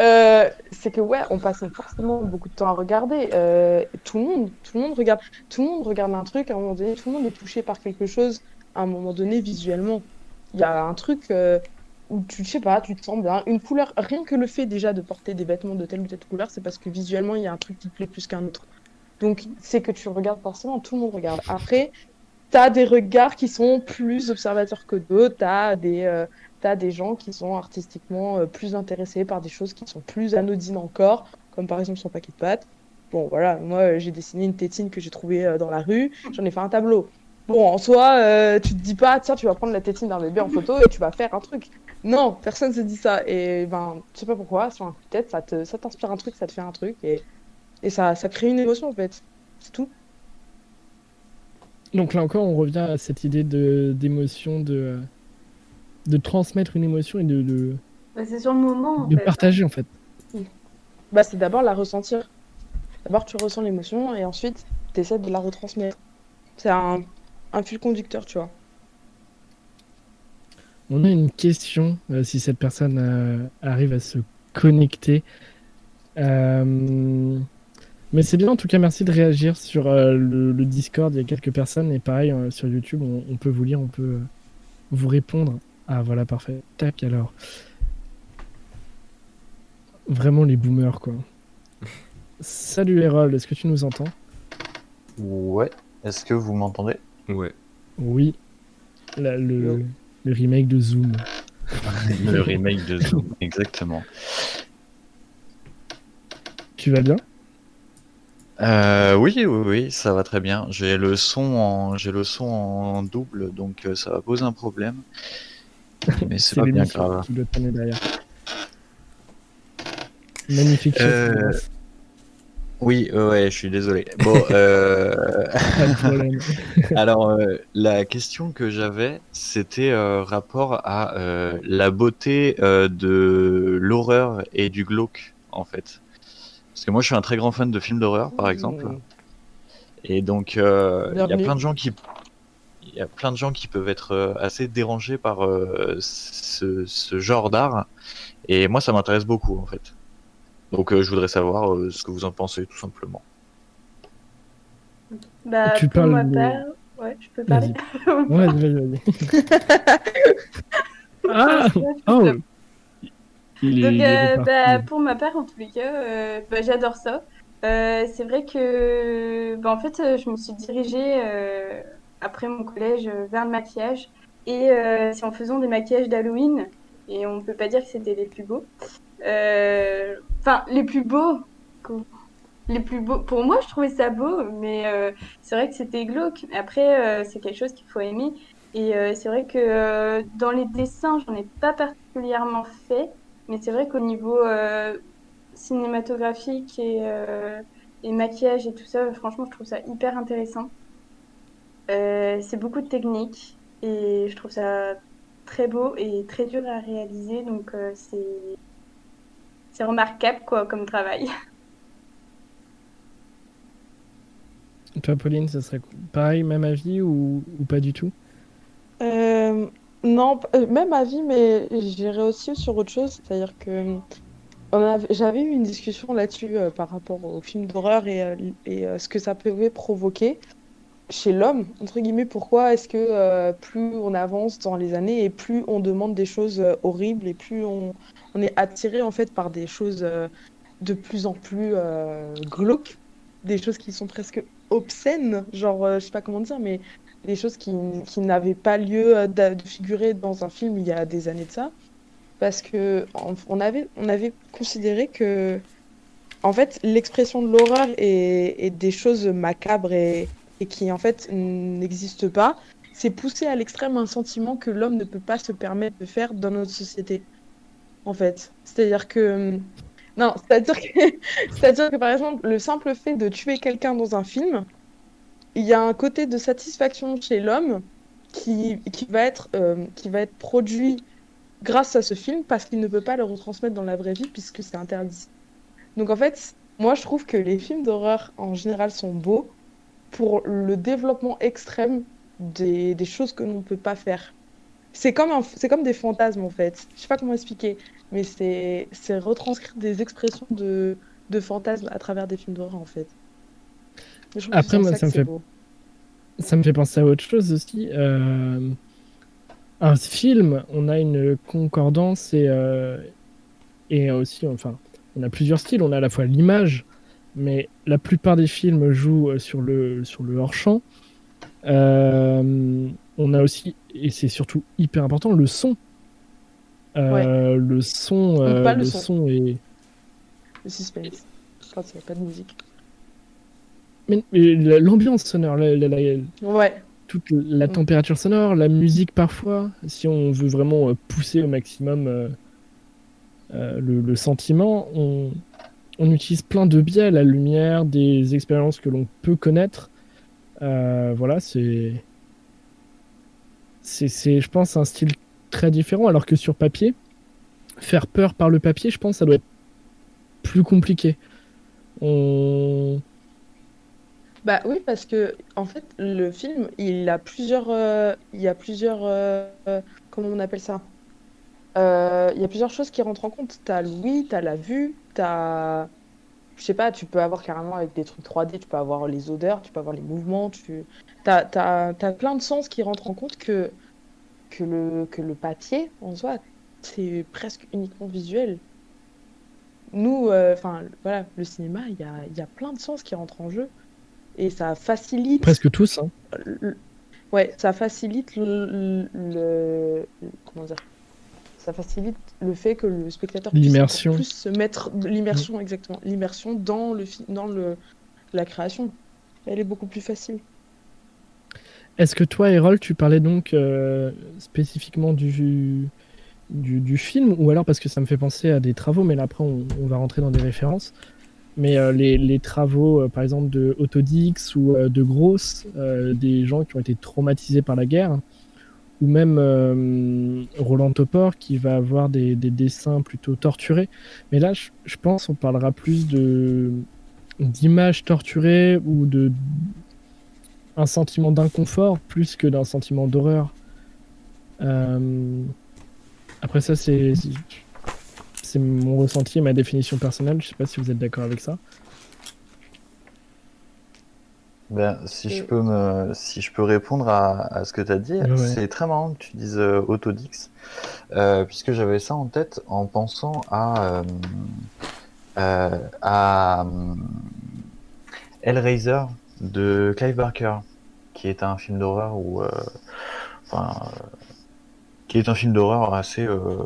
euh, c'est que ouais, on passe forcément beaucoup de temps à regarder. Euh, tout le monde, tout le monde regarde, tout le monde regarde un truc à un moment donné, tout le monde est touché par quelque chose à un moment donné visuellement. Il y a un truc. euh, où tu sais pas, tu te sens bien. Une couleur, rien que le fait déjà de porter des vêtements de telle ou telle couleur, c'est parce que visuellement il y a un truc qui te plaît plus qu'un autre. Donc c'est que tu regardes forcément, tout le monde regarde. Après, t'as des regards qui sont plus observateurs que d'autres, t'as des, euh, des gens qui sont artistiquement euh, plus intéressés par des choses qui sont plus anodines encore, comme par exemple son paquet de pâtes. Bon voilà, moi euh, j'ai dessiné une tétine que j'ai trouvée dans la rue, j'en ai fait un tableau. Bon, en soi, tu te dis pas, tiens, tu vas prendre la tétine d'un bébé en photo et tu vas faire un truc. Non, personne se dit ça. Et ben, je sais pas pourquoi, sur un coup de tête, ça te, ça t'inspire un truc, ça te fait un truc et, et ça, ça crée une émotion en fait. C'est tout. Donc là encore, on revient à cette idée de d'émotion, de, de transmettre une émotion et de, de, Bah, c'est sur le moment. en de fait. partager en fait. Bah, c'est d'abord la ressentir. D'abord, tu ressens l'émotion et ensuite, tu essaies de la retransmettre. C'est un, un fil conducteur, tu vois. On a une question, euh, si cette personne euh, arrive à se connecter. Euh, Mais c'est bien, en tout cas, merci de réagir sur euh, le, le Discord. Il y a quelques personnes, et pareil, euh, sur YouTube, on, on peut vous lire, on peut euh, vous répondre. Ah, voilà, parfait. Tac, alors. Vraiment les boomers, quoi. Salut Erol, est-ce que tu nous entends? Ouais. Est-ce que vous m'entendez? Ouais. Oui. La- le remake de Zoom. Le remake de Zoom, exactement. Tu vas bien? Euh, oui, oui, oui, ça va très bien. J'ai le son en, j'ai le son en double, donc euh, ça va poser un problème. Mais c'est pas bien grave. qui derrière. Magnifique. Euh, Oui, ouais, je suis désolé. Bon, alors la question que j'avais, c'était rapport à la beauté de l'horreur et du glauque, en fait. Que moi, je suis un très grand fan de films d'horreur, par exemple. Et donc, euh, il y a plein de gens qui, il y a plein de gens qui peuvent être euh, assez dérangés par euh, ce, ce genre d'art. Et moi, ça m'intéresse beaucoup, en fait. Donc, euh, je voudrais savoir euh, ce que vous en pensez, tout simplement. Bah, Tu parles de- part, ouais, je peux parler. Ouais, vas-y, vas-y. ah Oh Donc, euh, bah, pour ma part, en tous les cas, euh, bah, j'adore ça. Euh, c'est vrai que, bah, en fait, je me suis dirigée après mon collège vers le maquillage. Et c'est en faisant des maquillages d'Halloween, et on peut pas dire que c'était les plus beaux. Enfin, les plus beaux. Les plus beaux. Pour moi, je trouvais ça beau, mais euh, c'est vrai que c'était glauque. Après, euh, c'est quelque chose qu'il faut aimer. Et euh, c'est vrai que dans les dessins, j'en ai pas particulièrement fait. Mais c'est vrai qu'au niveau euh, cinématographique et, euh, et maquillage et tout ça, franchement, je trouve ça hyper intéressant. Euh, c'est beaucoup de technique et je trouve ça très beau et très dur à réaliser. Donc, euh, c'est c'est remarquable quoi comme travail. Toi, Pauline, ça serait pareil, même avis ou, ou pas du tout? Euh, non, euh, même avis, mais j'irais aussi sur autre chose. C'est-à-dire que j'avais eu une discussion là-dessus euh, par rapport aux films d'horreur et, euh, ce que ça pouvait provoquer chez l'homme, entre guillemets. Pourquoi est-ce que plus on avance dans les années et plus on demande des choses horribles et plus on, est attiré en fait par des choses de plus en plus glauques, des choses qui sont presque obscènes, genre euh, je sais pas comment dire, mais des choses qui, qui n'avaient pas lieu euh, de figurer dans un film il y a des années de ça. Parce que on avait, on avait considéré que, en fait, l'expression de l'horreur et, et des choses macabres et, et qui, en fait, n'existent pas, c'est pousser à l'extrême un sentiment que l'homme ne peut pas se permettre de faire dans notre société. En fait. C'est-à-dire que. Non, c'est-à-dire que, c'est-à-dire que, par exemple, le simple fait de tuer quelqu'un dans un film, il y a un côté de satisfaction chez l'homme qui, qui va être, euh, qui va être produit grâce à ce film parce qu'il ne peut pas le retransmettre dans la vraie vie puisque c'est interdit. Donc en fait, moi je trouve que les films d'horreur en général sont beaux pour le développement extrême des, des choses que l'on ne peut pas faire. C'est comme, comme des fantasmes en fait. Je sais pas comment expliquer, mais c'est c'est retranscrire des expressions de, de fantasmes à travers des films d'horreur en fait. Je Après, moi, ça me fait- beau. Ça me fait penser à autre chose aussi. Euh, Un film, on a une concordance et, euh, et aussi, enfin, on a plusieurs styles. On a à la fois l'image, mais la plupart des films jouent euh, sur le, sur le hors-champ. Euh, on a aussi, et c'est surtout hyper important, le son. Euh, Le son, euh, pas le le son. son est. Le suspense. Quand il n'y a pas de musique. Mais, mais la- l'ambiance sonore, la- la- la- Ouais, toute la Mm. température sonore, la musique parfois, si on veut vraiment euh, pousser au maximum euh, euh, le, le sentiment, on, on utilise plein de biais, la lumière, des expériences que l'on peut connaître. Euh, voilà, c'est, c'est, c'est, je pense, un style très différent, alors que sur papier, faire peur par le papier, je pense, ça doit être plus compliqué. On... Bah oui, parce que en fait, le film, il a plusieurs, euh, il y a plusieurs, euh, comment on appelle ça? Euh, il y a plusieurs choses qui rentrent en compte. T'as l'ouïe, t'as la vue, t'as, je sais pas, tu peux avoir carrément avec des trucs 3D, tu peux avoir les odeurs, tu peux avoir les mouvements, tu, t'as, plein de sens qui rentrent en compte que que le que le papier en soi, c'est presque uniquement visuel. Nous, enfin voilà, le cinéma, il y a, il y a plein de sens qui rentrent en jeu et ça facilite Presque tous, hein. le- Ouais, ça facilite le, le- comment dire? Ça facilite le fait que le spectateur puisse plus se mettre l'immersion exactement, l'immersion dans le dans le la création. Elle est beaucoup plus facile. Est-ce que toi, Erol, tu parlais donc euh, spécifiquement du, du, du film, ou alors parce que ça me fait penser à des travaux, mais là après on, on va rentrer dans des références. Mais euh, les, les travaux, euh, par exemple, de Autodix ou euh, de Gross, des gens qui ont été traumatisés par la guerre, ou même Roland Topor qui va avoir des, des dessins plutôt torturés. Mais là, je, pense on parlera plus de d'images torturées ou de un sentiment d'inconfort plus que d'un sentiment d'horreur. Après ça, c'est c'est mon ressenti et ma définition personnelle. Je sais pas si vous êtes d'accord avec ça. Ben, si je Et- peux me, si je peux répondre à, à ce que tu as dit, Ouais, c'est très marrant que tu dises euh, Autodix, euh, puisque j'avais ça en tête en pensant à, euh, euh, à euh, Hellraiser de Clive Barker, qui est un film d'horreur où, euh, enfin, euh, qui est un film d'horreur assez, euh,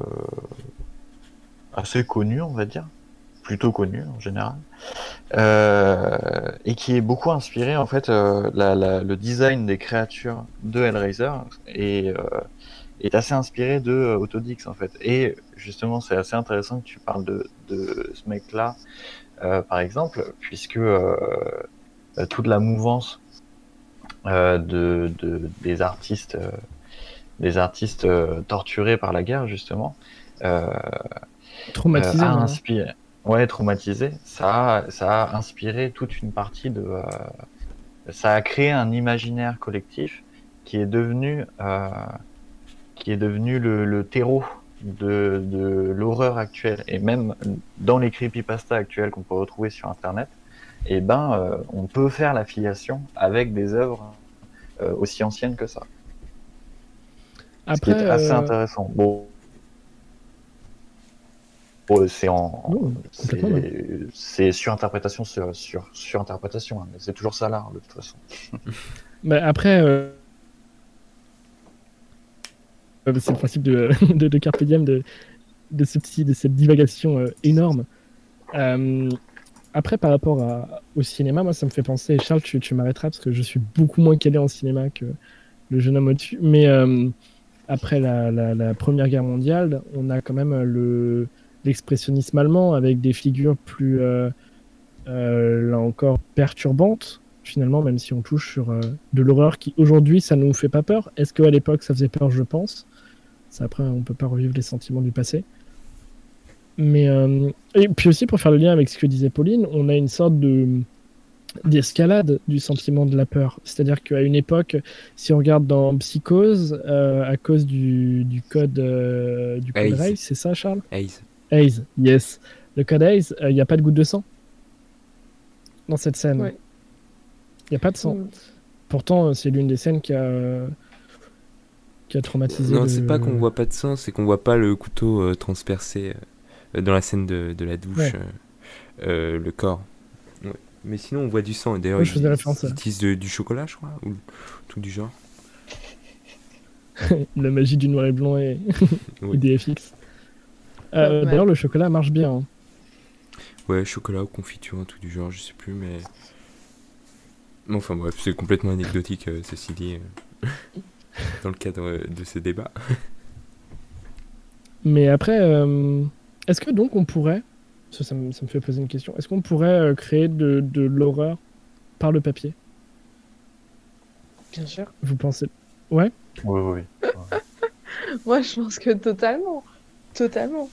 assez connu, on va dire, plutôt connu en général. Euh, et qui est beaucoup inspiré en fait euh, la- la- le design des créatures de Hellraiser et euh, est assez inspiré de euh, Autodix en fait et justement c'est assez intéressant que tu parles de, de ce mec là par exemple puisque euh, euh, toute la mouvance euh, de, de- des artistes euh, des artistes euh, torturés par la guerre justement euh, Traumatisé. euh, a non inspiré, ouais, traumatisé, ça a, ça a inspiré toute une partie de, euh, ça a créé un imaginaire collectif qui est devenu, euh, qui est devenu le, le terreau de, de l'horreur actuelle et même dans les creepypasta actuels qu'on peut retrouver sur internet, et ben, euh, on peut faire l'affiliation avec des œuvres euh, aussi anciennes que ça. Ce qui Après, est assez euh, intéressant. Bon. C'est en, c'est- surinterprétation sur, sur surinterprétation, hein, mais c'est toujours ça l'art de toute façon. bah, après, euh, euh, c'est le principe de, de, de Carpe Diem, de, de, ce petit, de cette divagation euh, énorme. Euh, après, par rapport à- au cinéma, moi, ça me fait penser, Charles, tu, tu m'arrêteras parce que je suis beaucoup moins calé en cinéma que le jeune homme au-dessus. Mais après la, la- la Première Guerre mondiale, on a quand même le, l'expressionnisme allemand avec des figures plus, euh, euh, là encore, perturbantes, finalement, même si on touche sur euh, de l'horreur qui, aujourd'hui, ça ne nous fait pas peur. Est-ce qu'à l'époque, ça faisait peur? Je pense. Ça, après, on peut pas revivre les sentiments du passé. Mais euh, et puis aussi pour faire le lien avec ce que disait Pauline, on a une sorte de d'escalade du sentiment de la peur. C'est-à-dire qu'à une époque, si on regarde dans Psychose, euh, à cause du, du code euh, du code c'est ça, Charles? Haze, yes. Le code Haze, il n'y a pas de goutte de sang dans cette scène. Il Ouais. n'y a pas de sang. Mm. Pourtant, euh, c'est l'une des scènes qui a qui a traumatisé. Non, le- c'est pas qu'on voit pas de sang, c'est qu'on voit pas le couteau euh, transpercé euh, dans la scène de, de la douche, Ouais. euh, euh, le corps. Ouais. Mais sinon, on voit du sang. D'ailleurs, ils, utilisent de- du chocolat, je crois, ou tout du genre. la magie du noir et blanc et, et des FX. Euh, Ouais. D'ailleurs, le chocolat marche bien. hein. Ouais, chocolat ou confiture, un tout du genre, je sais plus, mais. Bon, Enfin bref, c'est complètement anecdotique, euh, ceci dit, euh, dans le cadre de ce débat. Mais après, euh, est-ce que donc on pourrait, ça, ça, me, ça me fait poser une question, est-ce qu'on pourrait euh, créer de, de l'horreur par le papier? Bien sûr. Vous pensez Oui, oui, oui. Moi, je pense que totalement. Totalement.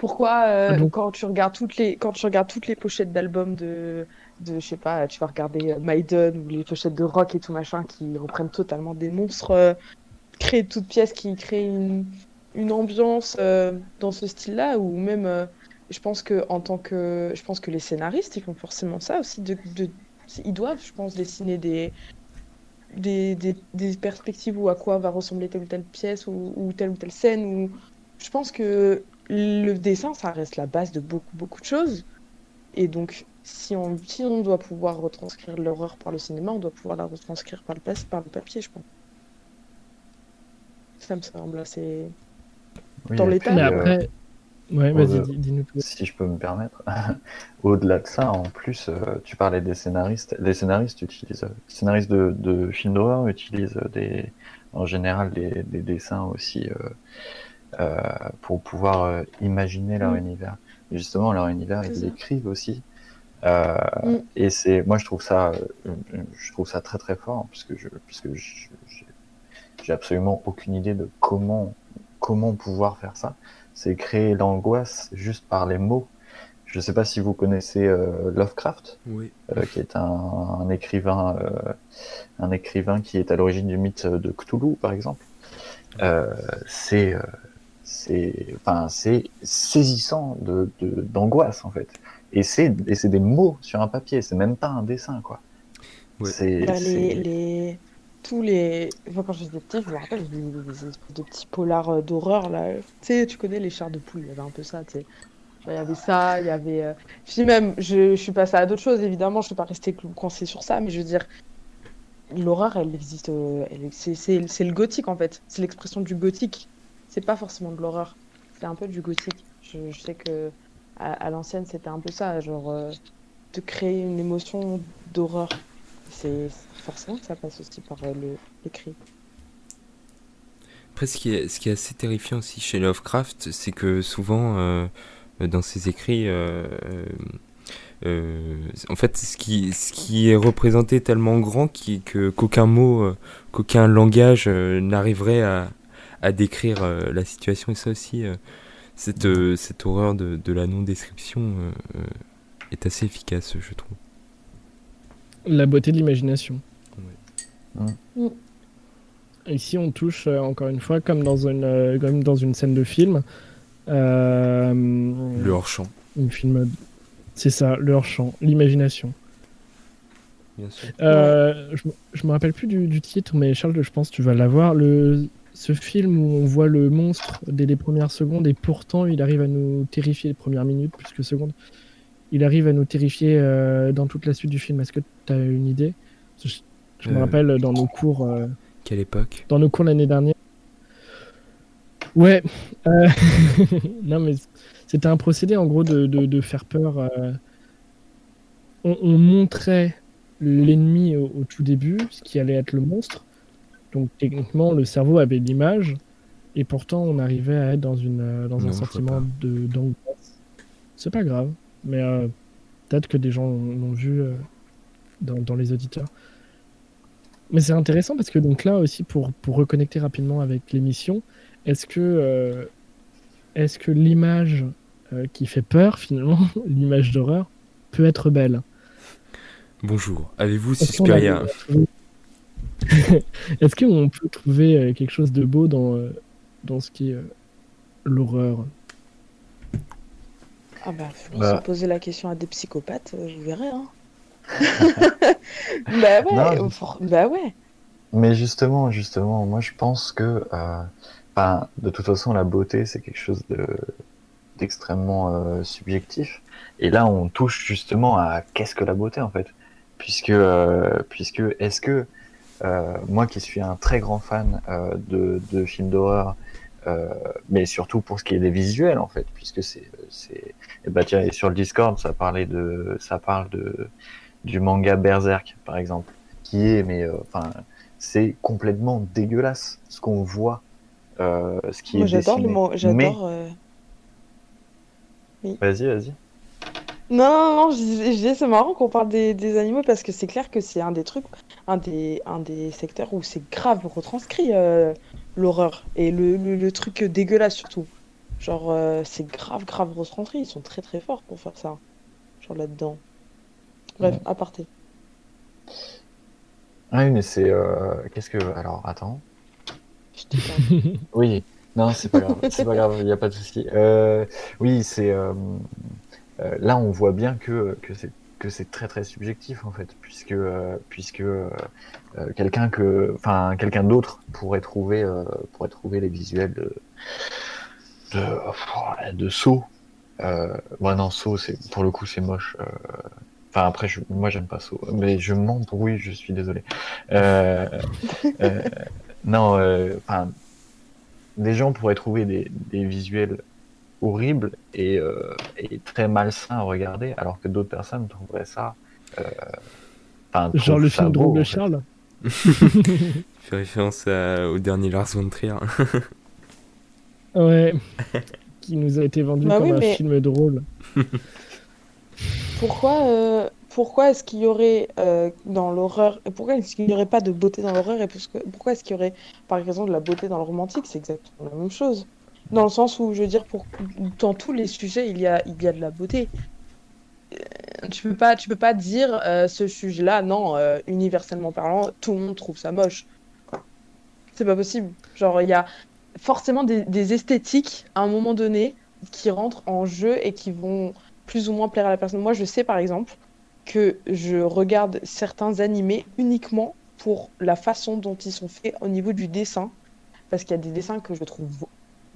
Pourquoi euh, Donc- quand tu regardes toutes les quand tu regardes toutes les pochettes d'albums de de je sais pas, tu vas regarder euh, Maiden ou les pochettes de rock et tout machin qui reprennent totalement des monstres euh, créés de toutes pièces qui créent une une ambiance euh, dans ce style-là ou même je pense que en tant que je pense que les scénaristes ils font forcément ça aussi de, de ils doivent je pense dessiner des des, des, des perspectives ou à quoi va ressembler telle ou telle pièce ou, ou telle ou telle scène. Ou... Je pense que le dessin, ça reste la base de beaucoup, beaucoup de choses. Et donc, si on, si on doit pouvoir retranscrire l'horreur par le cinéma, on doit pouvoir la retranscrire par le, pas- par le papier, je pense. Ça me semble assez... Oui, Dans l'état, Mais euh, après, ouais, vas-y, euh, dis- dis-nous tout. si je peux me permettre, au-delà de ça, en plus, euh, tu parlais des scénaristes. Les scénaristes utilisent, les scénaristes de, de films d'horreur utilisent des, en général des, des dessins aussi euh, euh, pour pouvoir euh, imaginer leur Mm. univers. Et justement, leur univers, ils l'écrivent aussi. Euh, Mm. Et c'est, moi, je trouve ça, euh, je trouve ça très très fort parce que je, parce que je- j'ai j'ai absolument aucune idée de comment, comment pouvoir faire ça. C'est créer l'angoisse juste par les mots. Je ne sais pas si vous connaissez euh, Lovecraft, Oui. euh, qui est un, un écrivain, euh, un écrivain qui est à l'origine du mythe de Cthulhu, par exemple. Euh, c'est, euh, c'est, enfin, c'est saisissant de, d'angoisse en fait. Et c'est, et c'est des mots sur un papier. C'est même pas un dessin, quoi. Ouais. C'est, Bah, les, c'est- les... Tous les... Enfin, quand j'étais petite, je me rappelle, des espèces de petits polars euh, d'horreur, là. Tu sais, tu connais les chars de poule, il y avait un peu ça, tu sais. Il y avait ça, il y avait... euh, Je dis même, je, je suis passée à d'autres choses, évidemment, je ne suis pas restée coincée sur ça, mais je veux dire, l'horreur, elle existe... euh, elle- C'est c'est- c'est le gothique, en fait. C'est l'expression du gothique. C'est pas forcément de l'horreur. C'est un peu du gothique. Je, sais que à, l'ancienne, c'était un peu ça, genre... euh, de créer une émotion d'horreur. C'est forcément que ça passe aussi par euh, le l'écrit. Après, ce qui, est, assez terrifiant aussi chez Lovecraft, c'est que souvent, euh, dans ses écrits, en fait, ce qui, ce qui est représenté tellement grand que, qu'aucun mot, qu'aucun langage n'arriverait à, à décrire euh, la situation. Et ça aussi, euh, cette, euh, cette horreur de, de la non-description euh, euh, est assez efficace, je trouve. La beauté de l'imagination. Ouais. Mm. Ici, on touche euh, encore une fois, comme dans une, euh, comme dans une scène de film, euh, Le hors-champ, un film. C'est ça, le hors-champ, l'imagination. bien sûr. Euh, je, je me rappelle plus du, du titre, mais Charles, je pense que tu vas l'avoir. Le, ce film où on voit le monstre dès les premières secondes et pourtant il arrive à nous terrifier les premières minutes plus que secondes. Il arrive à nous terrifier euh, dans toute la suite du film. Est-ce que tu as une idée? Je, je me Euh. rappelle dans nos cours, euh, Quelle époque? dans nos cours l'année dernière. Ouais. non mais c'était un procédé en gros de, de, de faire peur. On, on montrait l'ennemi au, au tout début, ce qui allait être le monstre. Donc techniquement, le cerveau avait l'image, et pourtant on arrivait à être dans, une, euh, dans Non, un sentiment de d'angoisse. C'est pas grave, mais euh, peut-être que des gens l'ont vu euh, dans, dans les auditeurs. Mais c'est intéressant parce que donc là aussi, pour, pour reconnecter rapidement avec l'émission, est-ce que, euh, est-ce que l'image qui fait peur, finalement, l'image d'horreur, peut être belle? Bonjour, avez-vous Suspiria Est-ce qu'on peut trouver euh, quelque chose de beau dans, euh, dans ce qui est euh, l'horreur? Ah bah, faut Bah. se poser la question à des psychopathes, vous verrez. Hein. bah ouais, Non, for- bah ouais. Mais justement, justement, moi je pense que, euh, de toute façon, la beauté c'est quelque chose de d'extrêmement euh, subjectif. Et là, on touche justement à qu'est-ce que la beauté en fait, puisque, euh, puisque, est-ce que euh, moi qui suis un très grand fan euh, de, de films d'horreur, euh, mais surtout pour ce qui est des visuels en fait, puisque c'est, c'est, et bah tiens, et sur le Discord, ça parlait de, ça parle de du manga Berserk par exemple, qui est, mais euh, enfin c'est complètement dégueulasse ce qu'on voit, euh, ce qui Moi est j'adore le dessiné. mot, Mais j'adore. euh, vas-y, vas-y. Non, non, non, c'est marrant qu'on parle des, des animaux parce que c'est clair que c'est un des trucs, un des, un des secteurs où c'est grave retranscrit euh, l'horreur et le, le, le truc dégueulasse surtout. Genre, euh, c'est grave, grave retranscrit. Ils sont très, très forts pour faire ça. Genre là-dedans. Bref, Ouais. aparté. Ah oui, mais c'est euh, qu'est-ce que alors attends. Je t'ai pas- Oui, non, c'est pas grave, c'est pas grave, il n'y a pas de souci. Euh, oui, c'est euh, là on voit bien que que c'est que c'est très très subjectif en fait, puisque euh, puisque euh, euh, quelqu'un que enfin quelqu'un d'autre pourrait trouver euh, pourrait trouver les visuels de de de saut. Euh, ouais, non, saut, c'est pour le coup c'est moche. euh, Enfin après, je, moi j'aime pas saut, mais je m'embrouille, je suis désolé. Euh, euh, non, euh, enfin, des gens pourraient trouver des, des visuels horribles et, euh, et très malsains à regarder, alors que d'autres personnes trouveraient ça. euh, Genre le ça film beau, Drôle de. Charles Fait référence à- au dernier Lars von Trier. Ouais. qui nous a été vendu Bah comme oui, un mais- film drôle. Pourquoi, euh, pourquoi est-ce qu'il y aurait euh, dans l'horreur, et pourquoi est-ce qu'il n'y aurait pas de beauté dans l'horreur et pourquoi, pourquoi est-ce qu'il y aurait par exemple de la beauté dans le romantique? C'est exactement la même chose. Dans le sens où, je veux dire, pour, dans tous les sujets, il y a, il y a de la beauté. Euh, Tu peux pas, tu peux pas dire euh, ce sujet-là, non, euh, universellement parlant, tout le monde trouve ça moche. C'est pas possible. Genre, il y a forcément des, des esthétiques à un moment donné qui rentrent en jeu et qui vont plus ou moins plaire à la personne. Moi, je sais par exemple que je regarde certains animés uniquement pour la façon dont ils sont faits au niveau du dessin. Parce qu'il y a des dessins que je trouve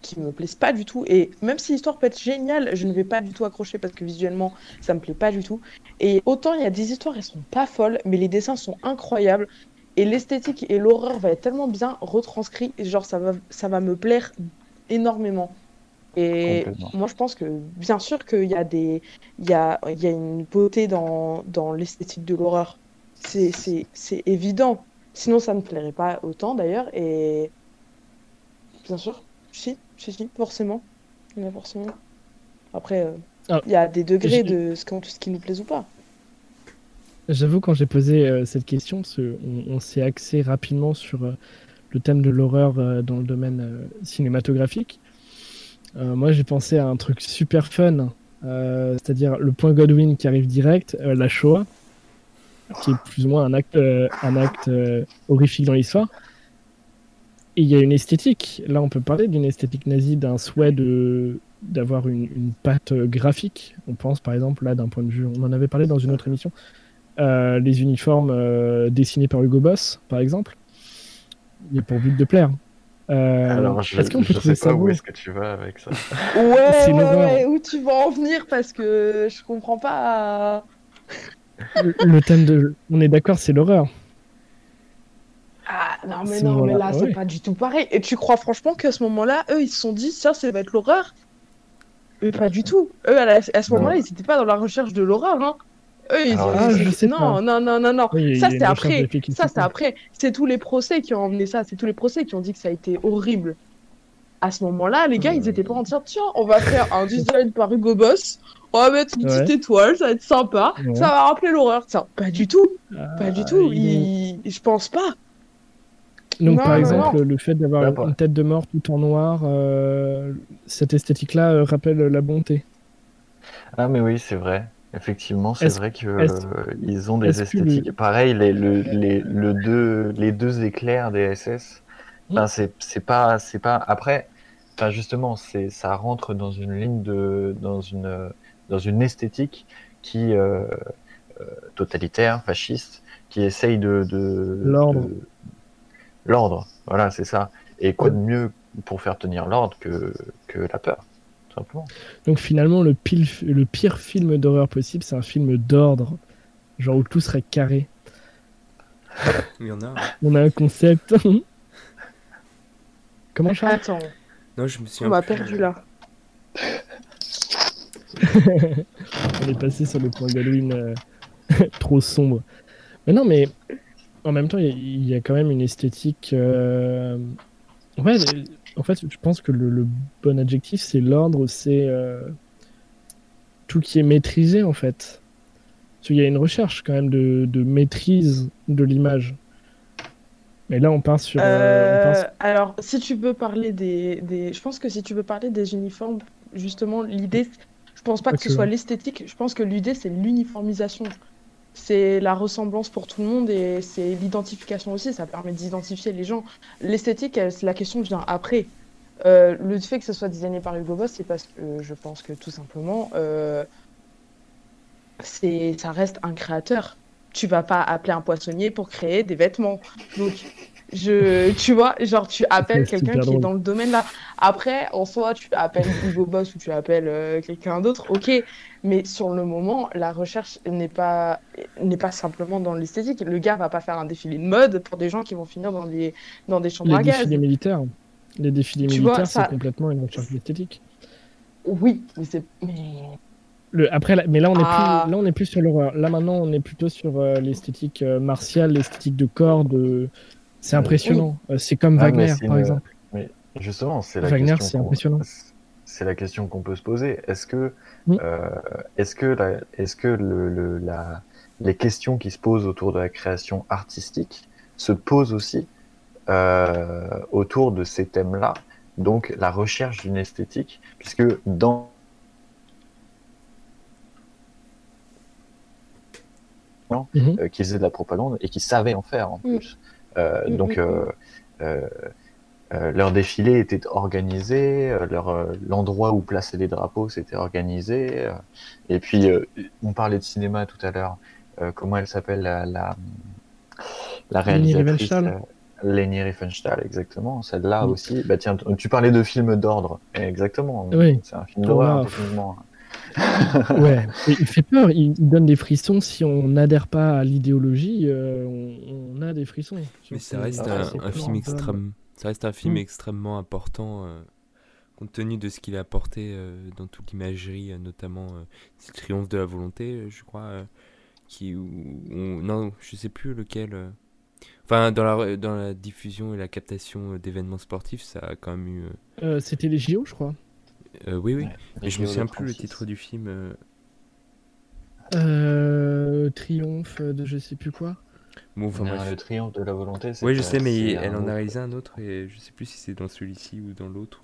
qui me plaisent pas du tout. Et même si l'histoire peut être géniale, je ne vais pas du tout accrocher parce que visuellement, ça me plaît pas du tout. Et autant il y a des histoires, elles sont pas folles, mais les dessins sont incroyables. Et l'esthétique et l'horreur va être tellement bien retranscrit, et genre ça va, ça va me plaire énormément. Et moi je pense que bien sûr qu'il y a des, il y a, il y a une beauté dans, dans l'esthétique de l'horreur. C'est, évident. Sinon ça ne plairait pas autant d'ailleurs. Et bien sûr, si, si, si, forcément. Il y en a forcément. Après, euh, Ah, il y a des degrés de ce, ce qui nous plaise ou pas. J'avoue, quand j'ai posé euh, cette question, parce que on, on s'est axé rapidement sur euh, le thème de l'horreur dans le domaine cinématographique. Moi, j'ai pensé à un truc super fun, c'est-à-dire le point Godwin qui arrive direct, la Shoah, qui est plus ou moins un acte, un acte horrifique dans l'histoire. Et il y a une esthétique. Là, on peut parler d'une esthétique nazie, d'un souhait de d'avoir une, une patte graphique. On pense par exemple là d'un point de vue, on en avait parlé dans une autre émission, euh, les uniformes euh, dessinés par Hugo Boss, par exemple. Il est pour but de plaire. Euh, Alors, je, est-ce qu'on peut je trouver sais pas où est-ce que tu vas avec ça. Ouais, C'est ouais, ouais, où tu vas en venir parce que je comprends pas. le, le thème de, on est d'accord, c'est l'horreur. Ah non, mais non, mais là, c'est ouais. pas du tout pareil. Et tu crois franchement qu'à ce moment-là, eux, ils se sont dit, ça, ça va être l'horreur? Eux, pas du tout. Eux, à, la- à ce moment-là, ils étaient pas dans la recherche de l'horreur, hein. Eux, ils ont Ah, ils- je sais non, pas. non, non, non, non. Oui, il y ça, une c'était recherche après. Ça, c'était après. C'est tous les procès qui ont emmené ça. C'est tous les procès qui ont dit que ça a été horrible. À ce moment-là, les gars, ils étaient pas en train de dire, tiens, on va faire un design par Hugo Boss. On va mettre une petite étoile, ça va être sympa. Ouais. Ça va rappeler l'horreur. Tiens, pas du tout. Pas du Ah, tout. Je pense pas. Donc, Non, par non, exemple, non. le fait d'avoir Là, une tête de mort tout en noir, euh, cette esthétique-là euh, rappelle la bonté. Ah, mais oui, c'est vrai. Effectivement, c'est vrai que est-ce- euh, ils ont des le- esthétiques. Pareil, les, le- les, le deux, les deux éclairs des SS. Enfin, c'est, c'est pas, c'est pas. Après, enfin, justement, c'est, ça rentre dans une ligne de, dans une, dans une esthétique qui euh, totalitaire, fasciste, qui essaye de, de L'ordre. L'ordre. Voilà, c'est ça. Et quoi de mieux pour faire tenir l'ordre que, que la peur, tout simplement. Donc, finalement, le, pile- le pire film d'horreur possible, c'est un film d'ordre. Genre où tout serait carré. Il y en a. un. On a un concept. Comment Attends, Non, je me suis on m'a perdu là. On est passé sur le point d'Halloween euh, trop sombre. Mais non, mais en même temps, il y, a- il y a quand même une esthétique. euh, Ouais, en fait, je pense que le, le bon adjectif, c'est l'ordre, c'est euh, tout qui est maîtrisé, en fait. Parce qu'il y a une recherche quand même de, de maîtrise de l'image. Mais là, on part sur. euh, on part sur- alors, si tu peux parler des, des... Je pense que si tu veux parler des uniformes, justement, l'idée, je pense pas que ce soit l'esthétique, je pense que l'idée, c'est l'uniformisation. C'est la ressemblance pour tout le monde et c'est l'identification aussi, ça permet d'identifier les gens. L'esthétique, la question vient après. Euh, le fait que ce soit designé par Hugo Boss, c'est parce que je pense que tout simplement, euh, ça reste un créateur. Tu vas pas appeler un poissonnier pour créer des vêtements. Donc, je, tu vois, genre, tu appelles quelqu'un qui est dans le domaine là. Après, en soi, tu appelles Hugo Boss ou tu appelles euh, quelqu'un d'autre, ok. Mais sur le moment, la recherche n'est pas, n'est pas simplement dans l'esthétique. Le gars va pas faire un défilé de mode pour des gens qui vont finir dans des, dans des chambres Les à gaz. défilés militaires. Les défilés Tu militaires, ça- c'est complètement une recherche esthétique. Oui, mais c'est. mais- Le, après, là- mais là on, est Ah. plus, là, on est plus sur l'horreur. Là, maintenant, on est plutôt sur euh, l'esthétique euh, martiale, l'esthétique de corps. De... C'est impressionnant. Euh, c'est comme Ah, mais Wagner, par une- exemple. Justement, c'est la Wagner, question c'est qu'on- impressionnant. C'est la question qu'on peut se poser. Est-ce que, euh, est-ce que, la, est-ce que le, le- la, les questions qui se posent autour de la création artistique se posent aussi euh, autour de ces thèmes-là, donc la recherche d'une esthétique, puisque dans euh, qui faisaient de la propagande et qui savaient en faire en Mm. plus. Euh, Mm, donc mm, euh, euh, euh, leur défilé était organisé, leur l'endroit où placer les drapeaux c'était organisé. et puis on parlait de cinéma tout à l'heure. Comment elle s'appelle la, la la réalisatrice Riefenstahl. Leni Riefenstahl, exactement. Celle-là Mm. aussi. Bah tiens, tu parlais de films d'ordre. Exactement. Oui. C'est un film d'horreur. Ouais, il fait peur. Il, il donne des frissons. Si on n'adhère pas à l'idéologie, euh, on, on a des frissons. Mais ça reste sur un, film extrême. Ça reste un film Mm. extrêmement important euh, compte tenu de ce qu'il a apporté euh, dans toute l'imagerie, euh, notamment euh, le triomphe de la volonté, euh, je crois, euh, qui où non, je sais plus lequel. euh. Enfin, dans la dans la diffusion et la captation euh, d'événements sportifs, ça a quand même eu. euh, Euh, C'était les JO, je crois. Euh, oui, oui. Ouais, Mais je me souviens plus le 36. titre du film. euh, Euh, triomphe de je sais plus quoi. Bon, enfin Non, bref. le triomphe de la volonté. Oui, je sais, mais elle en a réalisé un autre et je sais plus si c'est dans celui-ci ou dans l'autre.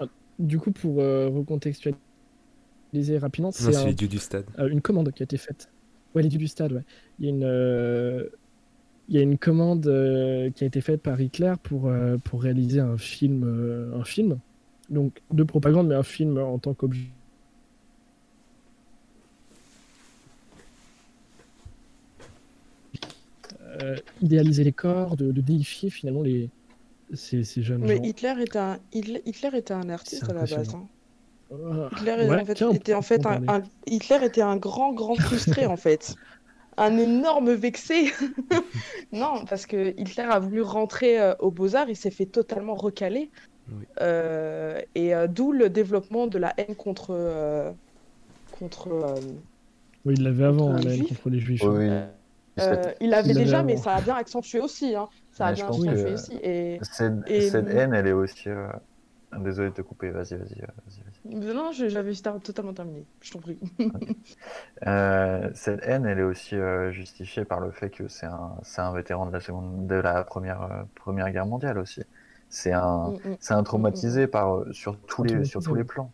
euh. Du coup, pour euh, recontextualiser rapidement, Non, c'est un- du stade. euh, une commande qui a été faite. Ouais, les dieux du stade, ouais. Il y a une, euh, il y a une commande euh, qui a été faite par Hitler pour, euh, pour réaliser un film, euh, un film. Donc, de propagande, mais un film en tant qu'objet. Euh, idéaliser les corps, de, de déifier finalement les, ces, ces jeunes Mais gens. Hitler était un, Hitler, Hitler était un artiste à la base. hein. Ah, Hitler, ouais, en fait, tiens, on était, en fait un- Hitler était un grand, grand frustré, en fait. Un énorme vexé. non, parce que Hitler a voulu rentrer euh, aux Beaux-Arts, il s'est fait totalement recaler. Oui. Euh, et euh, d'où le développement de la haine contre. euh, contre euh, Oui, il l'avait avant, la haine contre les juifs. Oui, hein. euh, il l'avait déjà, mais ça a bien accentué aussi. hein. Ça a Mais je bien pense accentué que- aussi. Et Cette, et- cette haine, elle est aussi. euh, Désolé de te couper, vas-y, vas-y. vas-y, vas-y. Non, j'avais totalement terminé. Je t'en prie. Euh, cette haine, elle est aussi euh, justifiée par le fait que c'est un, c'est un vétéran de la seconde, de la première, euh, première guerre mondiale aussi. C'est un, Mm, mm, c'est un traumatisé par, euh, sur tous les, sur tous les plans.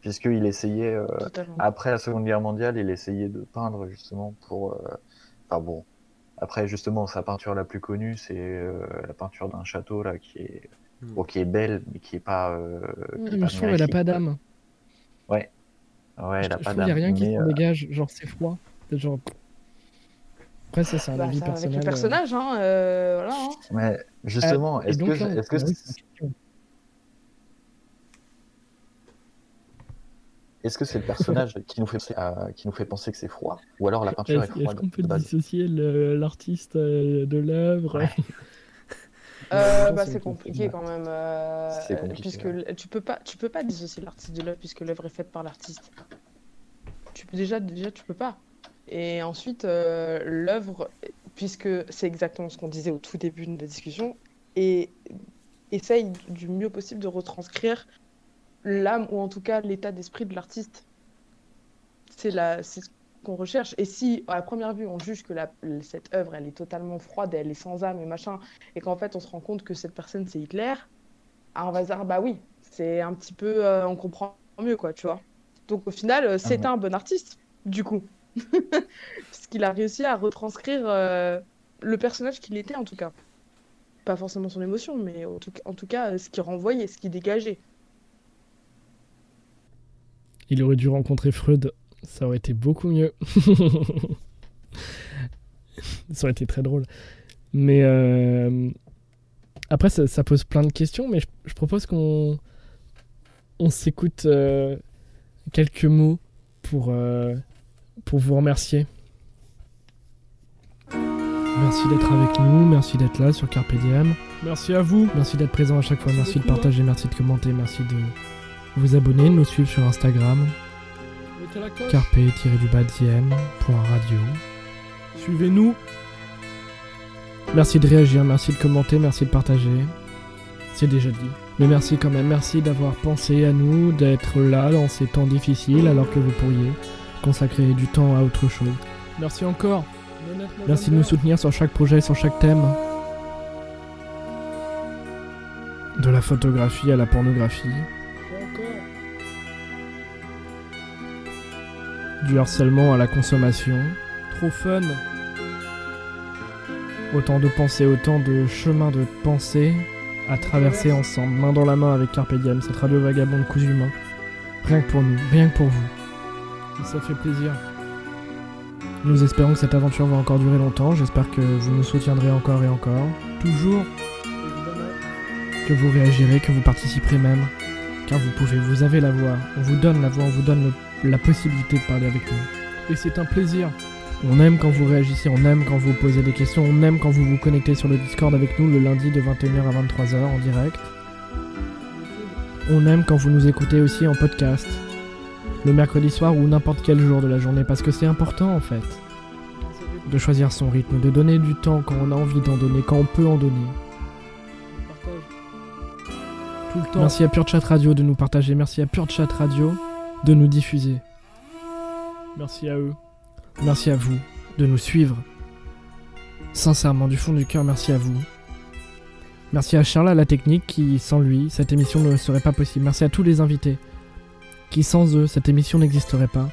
Puisqu'il essayait, euh, après la seconde guerre mondiale, il essayait de peindre justement pour, euh, enfin bon. Après, justement, sa peinture la plus connue, c'est euh, la peinture d'un château là qui est, Mm. bon, qui est belle, mais qui est pas. Euh, qui est pas je trouve elle a mérifique. pas d'âme. Ouais, elle je a je pas trouve qu'il y a d'âme. rien qui euh, dégage. Genre, c'est froid. Genre... Après, ça, c'est un Bah, avis ça va avec personnel. le euh. personnage, hein. euh, voilà. hein. Mais justement, Et est-ce que, là, est-ce que, est-ce c'est le personnage qui nous fait penser à- qui nous fait penser que c'est froid, ou alors la peinture est Est-ce est-ce froide qu'on peut dissocier le- l'artiste euh, de l'œuvre? Ouais. Euh, bah, c'est compliqué. compliqué quand même. euh, C'est euh, compliqué, puisque ouais. tu peux pas, tu peux pas dissocier l'artiste de l'œuvre puisque l'œuvre est faite par l'artiste. Tu peux déjà, déjà, tu peux pas. Et ensuite, euh, l'œuvre, puisque c'est exactement ce qu'on disait au tout début de la discussion, et essaye du mieux possible de retranscrire l'âme ou en tout cas l'état d'esprit de l'artiste. C'est la, c'est ce qu'on recherche. Et si à la première vue on juge que la, cette œuvre elle est totalement froide, elle est sans âme et machin, et qu'en fait on se rend compte que cette personne c'est Hitler, ah, on va se dire bah oui, c'est un petit peu, euh, on comprend mieux quoi, tu vois. Donc au final, euh, c'est Ah ouais. un bon artiste du coup, puisqu'il a réussi à retranscrire euh, le personnage qu'il était en tout cas. Pas forcément son émotion, mais en tout, cas euh, ce qu'il renvoyait, ce qu'il dégageait. Il aurait dû rencontrer Freud. Ça aurait été beaucoup mieux. ça aurait été très drôle. Mais euh, après, ça, pose plein de questions. Mais je, propose qu'on on s'écoute quelques mots pour, pour vous remercier. Merci d'être avec nous, merci d'être là sur Carpe Diem. Merci à vous, merci d'être présent à chaque fois, merci de partager, merci de commenter, merci de vous abonner, de nous suivre sur Instagram, carpe-diem.radio. Suivez-nous. Merci de réagir, merci de commenter, merci de partager. C'est déjà dit. Mais merci quand même, merci d'avoir pensé à nous, d'être là dans ces temps difficiles alors que vous pourriez consacrer du temps à autre chose. Merci encore. Merci de nous soutenir sur chaque projet, sur chaque thème. De la photographie à la pornographie. Du harcèlement à la consommation. Trop fun. Autant de pensées, autant de chemins de pensée à traverser ensemble, main dans la main avec Carpe Diem, cette radio vagabonde cousu humain. Rien que pour nous, rien que pour vous. Ça fait plaisir. Nous espérons que cette aventure va encore durer longtemps. J'espère que vous nous soutiendrez encore et encore. Toujours. Que vous réagirez, que vous participerez même. Car vous pouvez, vous avez la voix. On vous donne la voix, on vous donne la possibilité de parler avec nous. Et c'est un plaisir. On aime quand vous réagissez, on aime quand vous posez des questions, on aime quand vous vous connectez sur le Discord avec nous le lundi de 21h à 23h en direct. On aime quand vous nous écoutez aussi en podcast le mercredi soir ou n'importe quel jour de la journée parce que c'est important en fait de choisir son rythme, de donner du temps quand on a envie d'en donner, quand on peut en donner. Tout le temps. Merci à Pure Chat Radio de nous partager, merci à Pure Chat Radio de nous diffuser. Merci à eux. Merci à vous de nous suivre. Sincèrement, du fond du cœur, merci à vous. Merci à Charles à la technique qui, sans lui, cette émission ne serait pas possible. Merci à tous les invités qui, sans eux, cette émission n'existerait pas.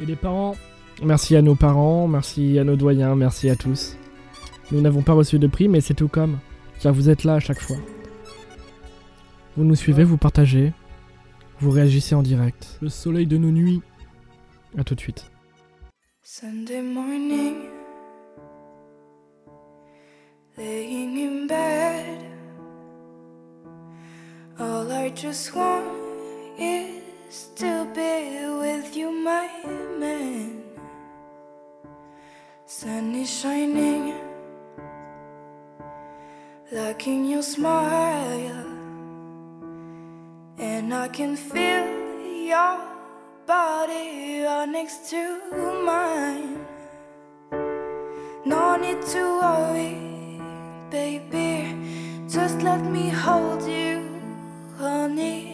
Et les parents, Merci à nos parents, merci à nos doyens, merci à tous. Nous n'avons pas reçu de prix, mais c'est tout comme, car vous êtes là à chaque fois. Vous nous suivez, vous partagez, vous réagissez en direct. le soleil de nos nuits. À tout de suite. Sunday morning, laying in bed. All I just want is to be with you, my man. Sun is shining, liking your smile, and I can feel your body right next to mine. No need to worry, baby. Just let me hold you, pony.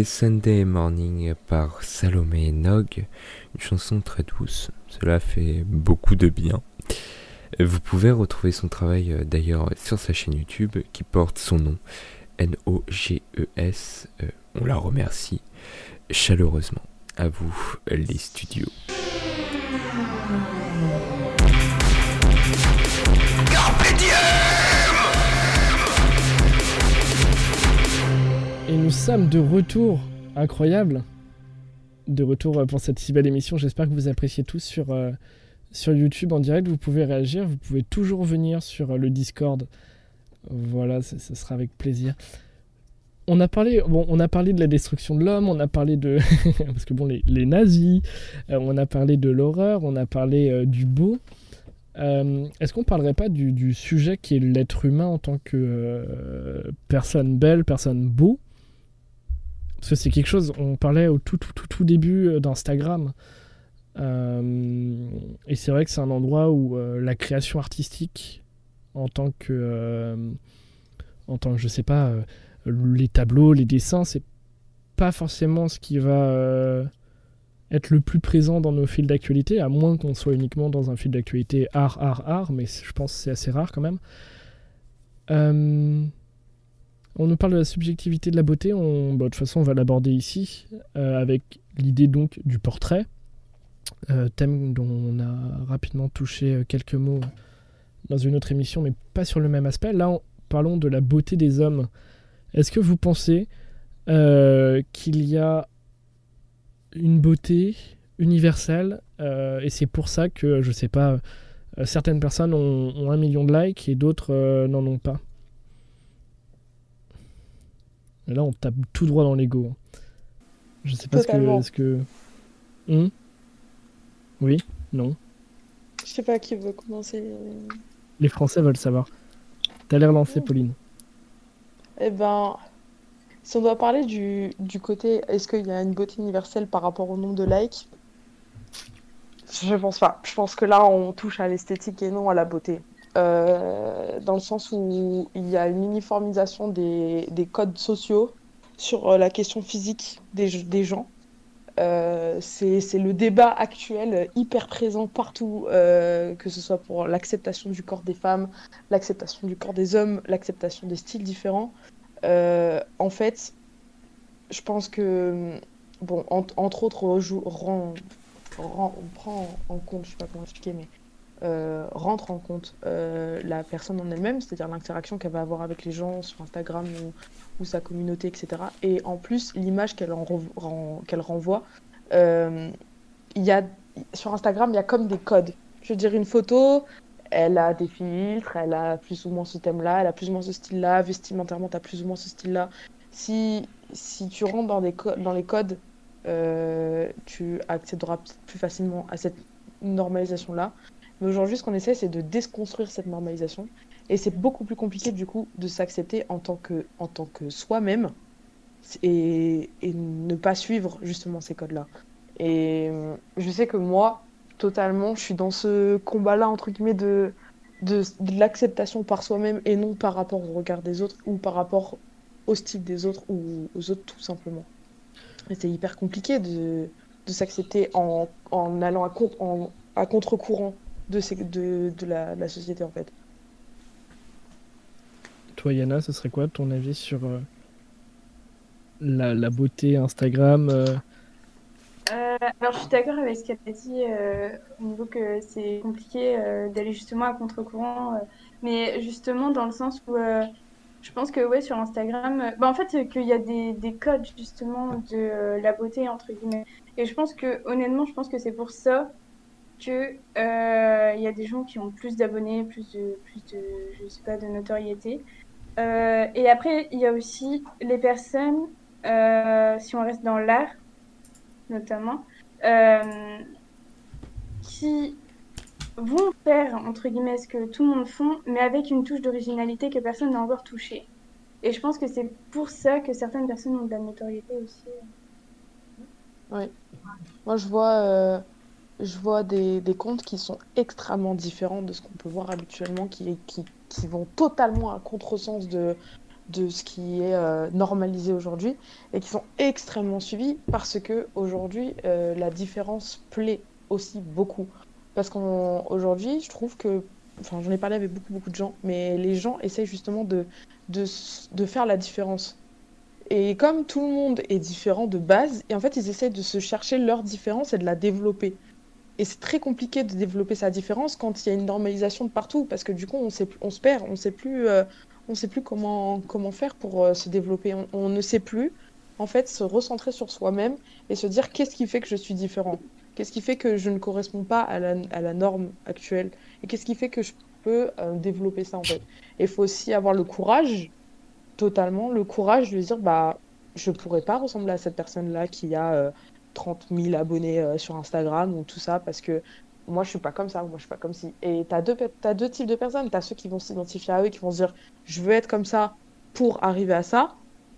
Sunday Morning par Salomé Nog, une chanson très douce, cela fait beaucoup de bien. Vous pouvez retrouver son travail euh, d'ailleurs sur sa chaîne YouTube qui porte son nom, N-O-G-E-S. Euh, on la remercie chaleureusement. À vous les studios. Nous sommes de retour, incroyable, de retour euh, pour cette si belle émission. J'espère que vous appréciez tous sur, euh, sur YouTube en direct. Vous pouvez réagir, vous pouvez toujours venir sur euh, le Discord. Voilà, ce sera avec plaisir. On a parlé, de la destruction de l'homme, on a parlé de, parce que bon, les, nazis, on a parlé de l'horreur, on a parlé du beau. Est-ce qu'on parlerait pas du, sujet qui est l'être humain en tant que personne belle, personne beau? Parce que c'est quelque chose, on parlait au tout tout tout, tout début euh, d'Instagram. Euh, et c'est vrai que c'est un endroit où euh, la création artistique, en tant que, euh, en tant que, je sais pas, les tableaux, les dessins, c'est pas forcément ce qui va être le plus présent dans nos fils d'actualité, à moins qu'on soit uniquement dans un fil d'actualité art, art, art, mais je pense que c'est assez rare quand même. On nous parle de la subjectivité de la beauté, on, bah, de toute façon on va l'aborder ici, euh, avec l'idée donc du portrait, euh, thème dont on a rapidement touché euh, quelques mots dans une autre émission, mais pas sur le même aspect. Là, on- parlons de la beauté des hommes. Est-ce que vous pensez qu'il y a une beauté universelle et c'est pour ça que, je sais pas, certaines personnes ont, un million de likes et d'autres n'en ont pas? Et Là, on tape tout droit dans l'ego. Je sais pas ce que. Que... Hmm? Oui? Non? Je sais pas qui veut commencer. euh. Les Français veulent savoir. T'as l'air lancé, Pauline. Eh ben, si on doit parler du, du côté, est-ce qu'il y a une beauté universelle par rapport au nombre de likes? Je pense pas. Je pense que là, on touche à l'esthétique et non à la beauté. Euh, dans le sens où il y a une uniformisation des, des codes sociaux sur euh, la question physique des, gens. Euh, c'est, le débat actuel hyper présent partout, que ce soit pour l'acceptation du corps des femmes, l'acceptation du corps des hommes, l'acceptation des styles différents. En fait, je pense que, bon, en- entre autres, rend- on prend en compte, je sais pas comment expliquer, mais euh, rentre en compte euh, la personne en elle-même, c'est-à-dire l'interaction qu'elle va avoir avec les gens sur Instagram ou, sa communauté, etc. Et en plus, l'image qu'elle ren- qu'elle renvoie, euh, y a, sur Instagram, il y a comme des codes. Je veux dire, une photo, elle a des filtres, elle a plus ou moins ce thème-là, elle a plus ou moins ce style-là, vestimentairement, tu as plus ou moins ce style-là. Si, si tu rentres dans, les codes euh, tu accéderas plus facilement à cette normalisation-là. Mais aujourd'hui, ce qu'on essaie, c'est de déconstruire cette normalisation. Et c'est beaucoup plus compliqué, du coup, de s'accepter en tant que, que soi-même et, ne pas suivre justement ces codes-là. Et euh, je sais que moi, totalement, je suis dans ce combat-là, entre guillemets, de, de, l'acceptation par soi-même et non par rapport au regard des autres ou par rapport au style des autres ou aux autres tout simplement. C'est hyper compliqué de, de s'accepter en, en allant à, à contre-courant de, ces- de, de la, de la société en fait. Toi, Yana, ce serait quoi ton avis sur euh, la, la beauté Instagram euh, Euh, alors, je suis d'accord avec ce qu'elle a dit euh, au niveau que c'est compliqué euh, d'aller justement à contre-courant, euh, mais justement dans le sens où euh, je pense que ouais, sur Instagram, euh, bah, en fait, qu'il y a des, des codes justement de euh, la beauté entre guillemets. Et je pense que honnêtement, je pense que c'est pour ça que euh, il y a des gens qui ont plus d'abonnés, plus de, plus de, je sais pas, de notoriété. Euh, et après, il y a aussi les personnes, euh, si on reste dans l'art notamment, euh, qui vont faire, entre guillemets, ce que tout le monde font, mais avec une touche d'originalité que personne n'a encore touchée. Et je pense que c'est pour ça que certaines personnes ont de la notoriété aussi. Moi je vois, euh, je vois des, des comptes qui sont extrêmement différents de ce qu'on peut voir habituellement, qui, qui, qui vont totalement à contresens de, de ce qui est euh, normalisé aujourd'hui et qui sont extrêmement suivis parce que aujourd'hui euh, la différence plaît aussi beaucoup. Parce qu'aujourd'hui, je trouve que, enfin j'en ai parlé avec beaucoup beaucoup de gens, mais les gens essayent justement de, de, de faire la différence. Et comme tout le monde est différent de base, et en fait ils essayent de se chercher leur différence et de la développer. Et c'est très compliqué de développer sa différence quand il y a une normalisation de partout, parce que du coup on sait, on se perd, on sait plus, euh, on sait plus comment, comment faire pour euh, se développer. On, ne sait plus, en fait, se recentrer sur soi-même et se dire qu'est-ce qui fait que je suis différent? Qu'est-ce qui fait que je ne corresponds pas à la, à la norme actuelle? Et qu'est-ce qui fait que je peux euh, développer ça, en fait? Et il faut aussi avoir le courage, totalement, le courage de dire, bah, je pourrais pas ressembler à cette personne-là qui a euh, 30 000 abonnés euh, sur Instagram ou tout ça, parce que moi, je suis pas comme ça, moi, je suis pas comme si. Et t'as deux, pe- t'as deux types de personnes. T'as ceux qui vont s'identifier à eux, qui vont se dire, je veux être comme ça pour arriver à ça.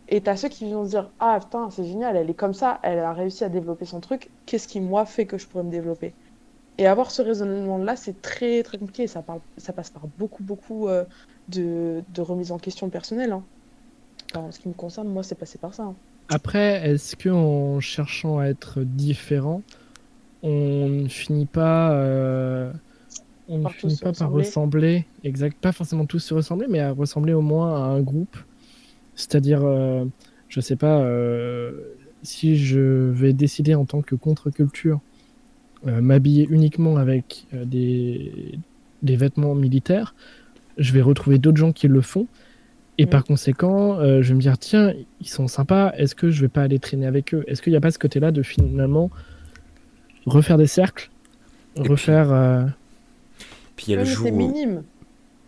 Et t'as ceux qui vont se dire, ah putain, c'est génial, elle est comme ça, elle a réussi à développer son truc, qu'est-ce qui, moi, fait que je pourrais me développer? Et avoir ce raisonnement-là, c'est très, très compliqué. Ça ça passe par beaucoup, beaucoup euh, de, de remise en question personnelle. Hein. En ce qui me concerne, moi, c'est passé par ça. hein. Après, est-ce que en cherchant à être différent, on ne finit pas, euh, on ne finit pas par ressembler. exact, pas forcément tous se ressembler, mais à ressembler au moins à un groupe. C'est-à-dire, euh, je sais pas, euh, si je vais décider en tant que contre-culture euh, m'habiller uniquement avec des, des vêtements militaires, je vais retrouver d'autres gens qui le font. Et Mm. par conséquent, euh, je vais me dire, tiens, ils sont sympas, est-ce que je vais pas aller traîner avec eux? Est-ce qu'il n'y a pas ce côté-là de finalement refaire des cercles, refaire... euh, Puis il y a Oui, le jour c'est où... minime.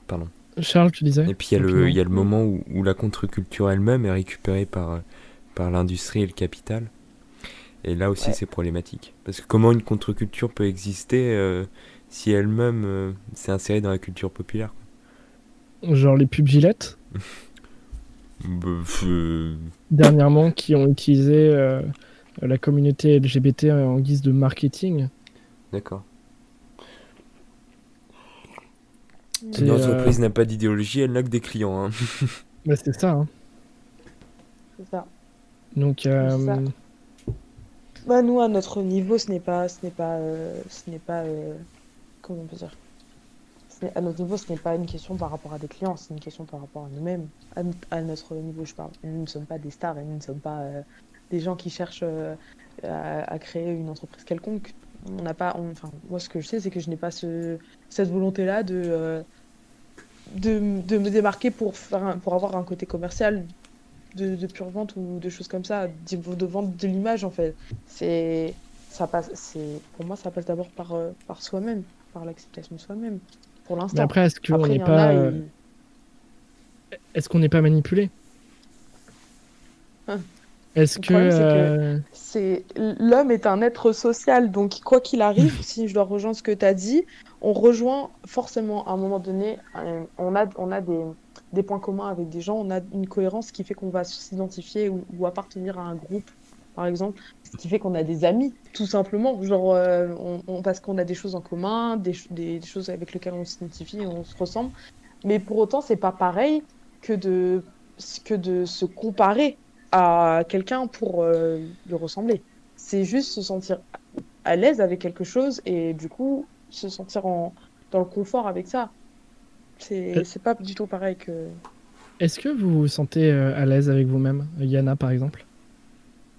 Pardon. Charles, tu disais? Et puis il y a le, Rapidement. il y a le moment où, où la contre-culture elle-même est récupérée par, euh, par l'industrie et le capital. Et là aussi Ouais. c'est problématique. Parce que comment une contre-culture peut exister euh, si elle-même euh, s'est insérée dans la culture populaire Genre les pubs Gillette, Bah, euh, dernièrement, qui ont utilisé euh, la communauté LGBT en guise de marketing. D'accord. Une euh, entreprise n'a pas d'idéologie, elle n'a que des clients. hein. bah, c'est ça. hein. C'est ça. Donc, euh, ça. Bah, nous, à notre niveau, ce n'est pas, ce n'est pas, euh, ce n'est pas, euh, comment on peut dire? À notre niveau, ce n'est pas une question par rapport à des clients, c'est une question par rapport à nous-mêmes. À, notre niveau, je parle. Nous ne sommes pas des stars et nous ne sommes pas euh, des gens qui cherchent euh, à, créer une entreprise quelconque. On n'a pas, enfin, moi, ce que je sais, c'est que je n'ai pas ce, cette volonté-là de, euh, de, de me démarquer pour pour avoir un côté commercial de, pure vente ou de choses comme ça, de, de vente de l'image en fait. C'est ça passe, pour moi ça passe d'abord par par soi-même, par l'acceptation de soi-même. Pour mais l'instant. après, est-ce qu'on n'est pas, euh, est-ce qu'on n'est pas manipulé Est-ce Le que. c'est euh, C'est l'homme est un être social, donc quoi qu'il arrive, si je dois rejoindre ce que tu as dit, on rejoint forcément à un moment donné, on a, on a des, des points communs avec des gens, on a une cohérence qui fait qu'on va s'identifier ou, ou appartenir à un groupe, par exemple, ce qui fait qu'on a des amis, tout simplement, genre euh, on, on- parce qu'on a des choses en commun, des, ch- des, des choses avec lesquelles on s'identifie, on se ressemble, mais pour autant c'est pas pareil que de, que de se comparer à quelqu'un pour euh, lui ressembler. C'est juste se sentir à l'aise avec quelque chose et du coup se sentir en, dans le confort avec ça. C'est Euh. pas du tout pareil que. Est-ce que vous vous sentez euh, à l'aise avec vous-même, Yana par exemple?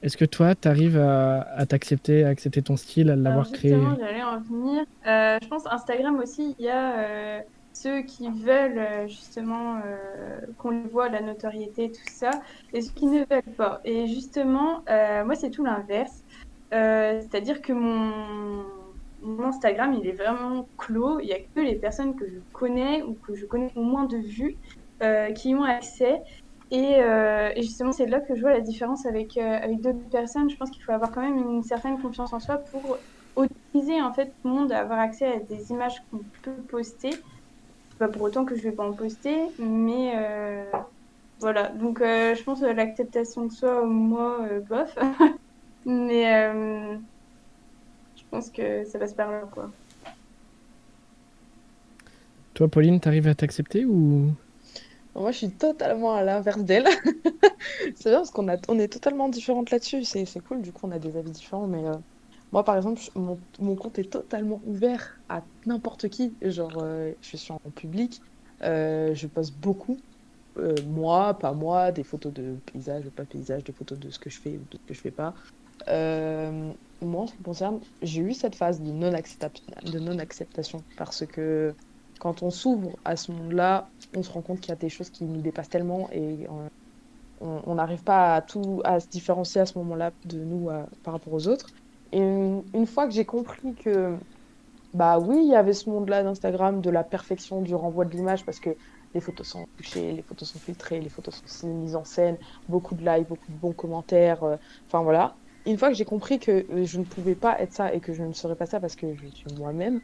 Est-ce que toi, tu arrives à, à t'accepter, à accepter ton style, à l'avoir créé j'allais en venir. Euh, je pense Instagram aussi, il y a euh, ceux qui veulent euh, justement euh, qu'on les voit, la notoriété, tout ça, et ceux qui ne veulent pas. Et justement, moi, c'est tout l'inverse. C'est-à-dire que mon, mon Instagram, il est vraiment clos. Il n'y a que les personnes que je connais ou que je connais au moins de vue qui y ont accès. Et, euh, et justement, c'est là que je vois la différence avec, euh, avec d'autres personnes. Je pense qu'il faut avoir quand même une certaine confiance en soi pour autoriser en fait tout le monde à avoir accès à des images qu'on peut poster. Pas pour autant que je vais pas en poster, mais euh, voilà. Donc je pense que l'acceptation de soi, moi, bof. mais je pense que ça passe par là, quoi. Toi, Pauline, t'arrives à t'accepter ou? Moi, je suis totalement à l'inverse d'elle. c'est bien parce qu'on est totalement différentes là-dessus. C'est, cool, du coup, on a des avis différents. Mais euh, moi, par exemple, mon, compte est totalement ouvert à n'importe qui. Genre, euh, je suis en public, euh, je poste beaucoup. Moi, pas moi, des photos de paysage, pas paysage, des photos de ce que je fais ou de ce que je fais pas. Moi, en ce qui me concerne, j'ai eu cette phase de non-acceptation, de non-acceptation parce que quand on s'ouvre à ce monde-là, on se rend compte qu'il y a des choses qui nous dépassent tellement et euh, on n'arrive pas à tout à se différencier à ce moment-là de nous à- par rapport aux autres. Et une, une fois que j'ai compris que bah oui, il y avait ce monde-là d'Instagram de la perfection du renvoi de l'image parce que les photos sont touchées, les photos sont filtrées, les photos sont mises en scène, beaucoup de likes, beaucoup de bons commentaires, euh, enfin voilà. Une fois que j'ai compris que euh, je ne pouvais pas être ça et que je ne serais pas ça parce que je suis moi-même,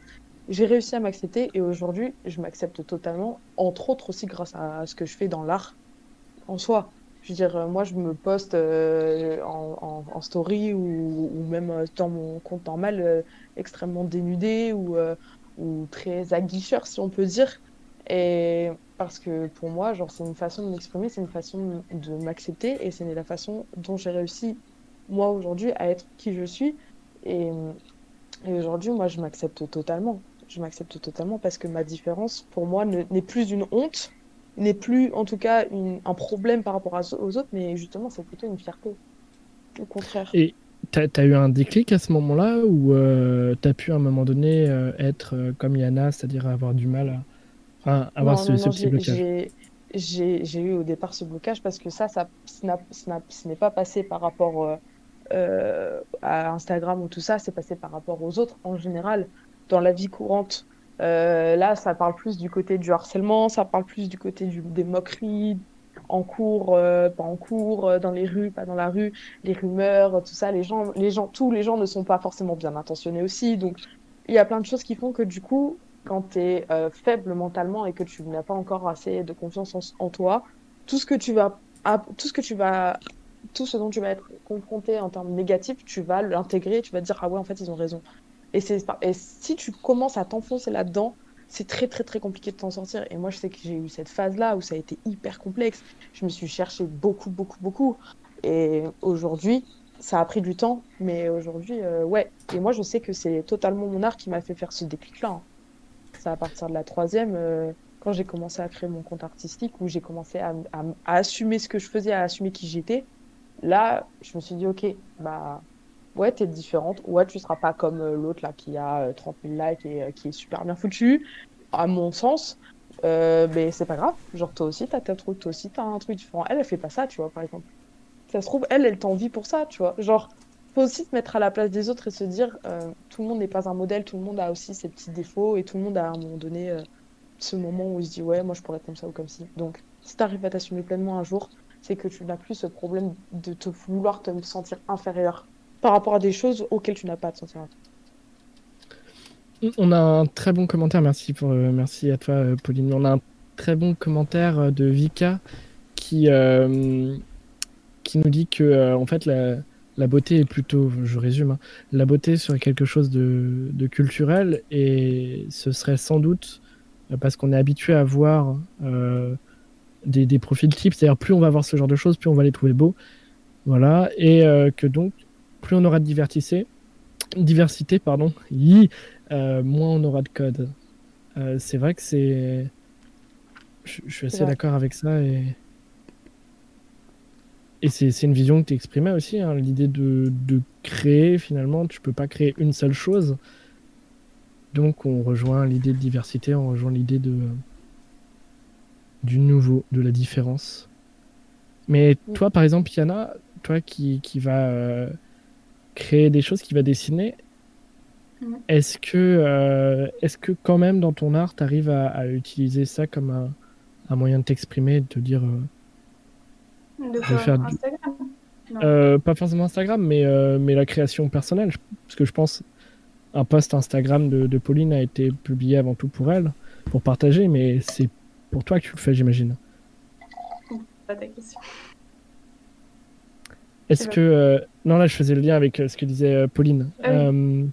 j'ai réussi à m'accepter et aujourd'hui, je m'accepte totalement, entre autres aussi grâce à ce que je fais dans l'art en soi. Je veux dire, euh, moi, je me poste euh, en, story ou, même euh, dans mon compte normal extrêmement dénudé ou, euh, ou très aguicheur, si on peut dire. Et parce que pour moi, genre, c'est une façon de m'exprimer, c'est une façon de m'accepter et c'est la façon dont j'ai réussi, moi, aujourd'hui, à être qui je suis. Et aujourd'hui, moi, je m'accepte totalement. Je m'accepte totalement parce que ma différence, pour moi, ne- n'est plus une honte, n'est plus, en tout cas, une- un problème par rapport à- aux autres, mais justement, c'est plutôt une fierté. Au contraire. Et t'as as eu un déclic à ce moment-là ou euh, t'as pu à un moment donné euh, être euh, comme Yana, c'est-à-dire avoir du mal à avoir Non, ce, non, ce non, petit blocage? j'ai- eu au départ ce blocage parce que ça, ça ce n'est pas passé par rapport euh, à Instagram ou tout ça, c'est passé par rapport aux autres en général, dans la vie courante. Euh, là, ça parle plus du côté du harcèlement, ça parle plus du côté des moqueries en cours, euh, pas en cours, euh, dans les rues, pas dans la rue, les rumeurs, tout ça. Les gens, les gens, tous les gens ne sont pas forcément bien intentionnés aussi. Donc, il y a plein de choses qui font que du coup, quand tu es faible mentalement et que tu n'as pas encore assez de confiance en, toi, tout ce que tu vas, tout ce que tu vas, tout ce dont tu vas être confronté en termes négatifs, tu vas l'intégrer, tu vas dire ah ouais en fait ils ont raison. Et si tu commences à t'enfoncer là-dedans, c'est très très très compliqué de t'en sortir. Et moi je sais que j'ai eu cette phase-là où ça a été hyper complexe. Je me suis cherché beaucoup beaucoup beaucoup. Et aujourd'hui, ça a pris du temps, mais aujourd'hui, euh, ouais. Et moi, je sais que c'est totalement mon art qui m'a fait faire ce déclic-là. hein. C'est à partir de la troisième, euh, quand j'ai commencé à créer mon compte artistique, où j'ai commencé à assumer ce que je faisais, à assumer qui j'étais. Là, je me suis dit, ok, bah, ouais, t'es différente. Ouais, tu seras pas comme euh, l'autre là qui a euh, 30 000 likes et euh, qui est super bien foutu, à mon sens. Euh, mais c'est pas grave. Genre, toi aussi, t'as tes trucs, toi aussi, t'as un truc différent. Elle, elle fait pas ça, tu vois, par exemple. Ça se trouve, elle, elle t'envie pour ça, tu vois. Genre, faut aussi se mettre à la place des autres et se dire, euh, tout le monde n'est pas un modèle, tout le monde a aussi ses petits défauts et tout le monde a à un moment donné euh, ce moment où il se dit, ouais, moi je pourrais être comme ça ou comme ci. Donc, si t'arrives à t'assumer pleinement un jour, c'est que tu n'as plus ce problème de te vouloir te sentir inférieur par rapport à des choses auxquelles tu n'as pas sentir inférieur. On a un très bon commentaire, merci, euh, merci à toi euh, Pauline. On a un très bon commentaire euh, de Vika qui, qui nous dit que en fait la, la beauté est plutôt, je résume, hein, la beauté serait quelque chose de, de culturel et ce serait sans doute parce qu'on est habitué à voir des, des profils types, c'est-à-dire plus on va voir ce genre de choses, plus on va les trouver beaux. Voilà, et que donc plus on aura de diversité, diversité pardon, euh, moins on aura de code. Euh, c'est vrai que c'est. Je, je suis assez d'accord avec ça et. Et c'est c'est une vision que tu exprimais aussi, hein, l'idée de, de créer finalement. Tu peux pas créer une seule chose. Donc on rejoint l'idée de diversité, on rejoint l'idée de du nouveau, de la différence. Mais Mm. toi, par exemple, Yana, toi qui, qui va euh, créer des choses, qui va dessiner, est-ce que, euh, est-ce que quand même dans ton art, tu arrives à, à utiliser ça comme un, un moyen de t'exprimer, de te dire, euh, De faire du- Instagram? Euh, pas forcément Instagram, mais, euh, mais la création personnelle, parce que je pense un post Instagram de, de Pauline a été publié avant tout pour elle, pour partager, mais c'est pour toi que tu le fais, j'imagine. Pas ta question. Est-ce que. euh, Non, là, je faisais le lien avec euh, ce que disait euh, Pauline. Ah oui.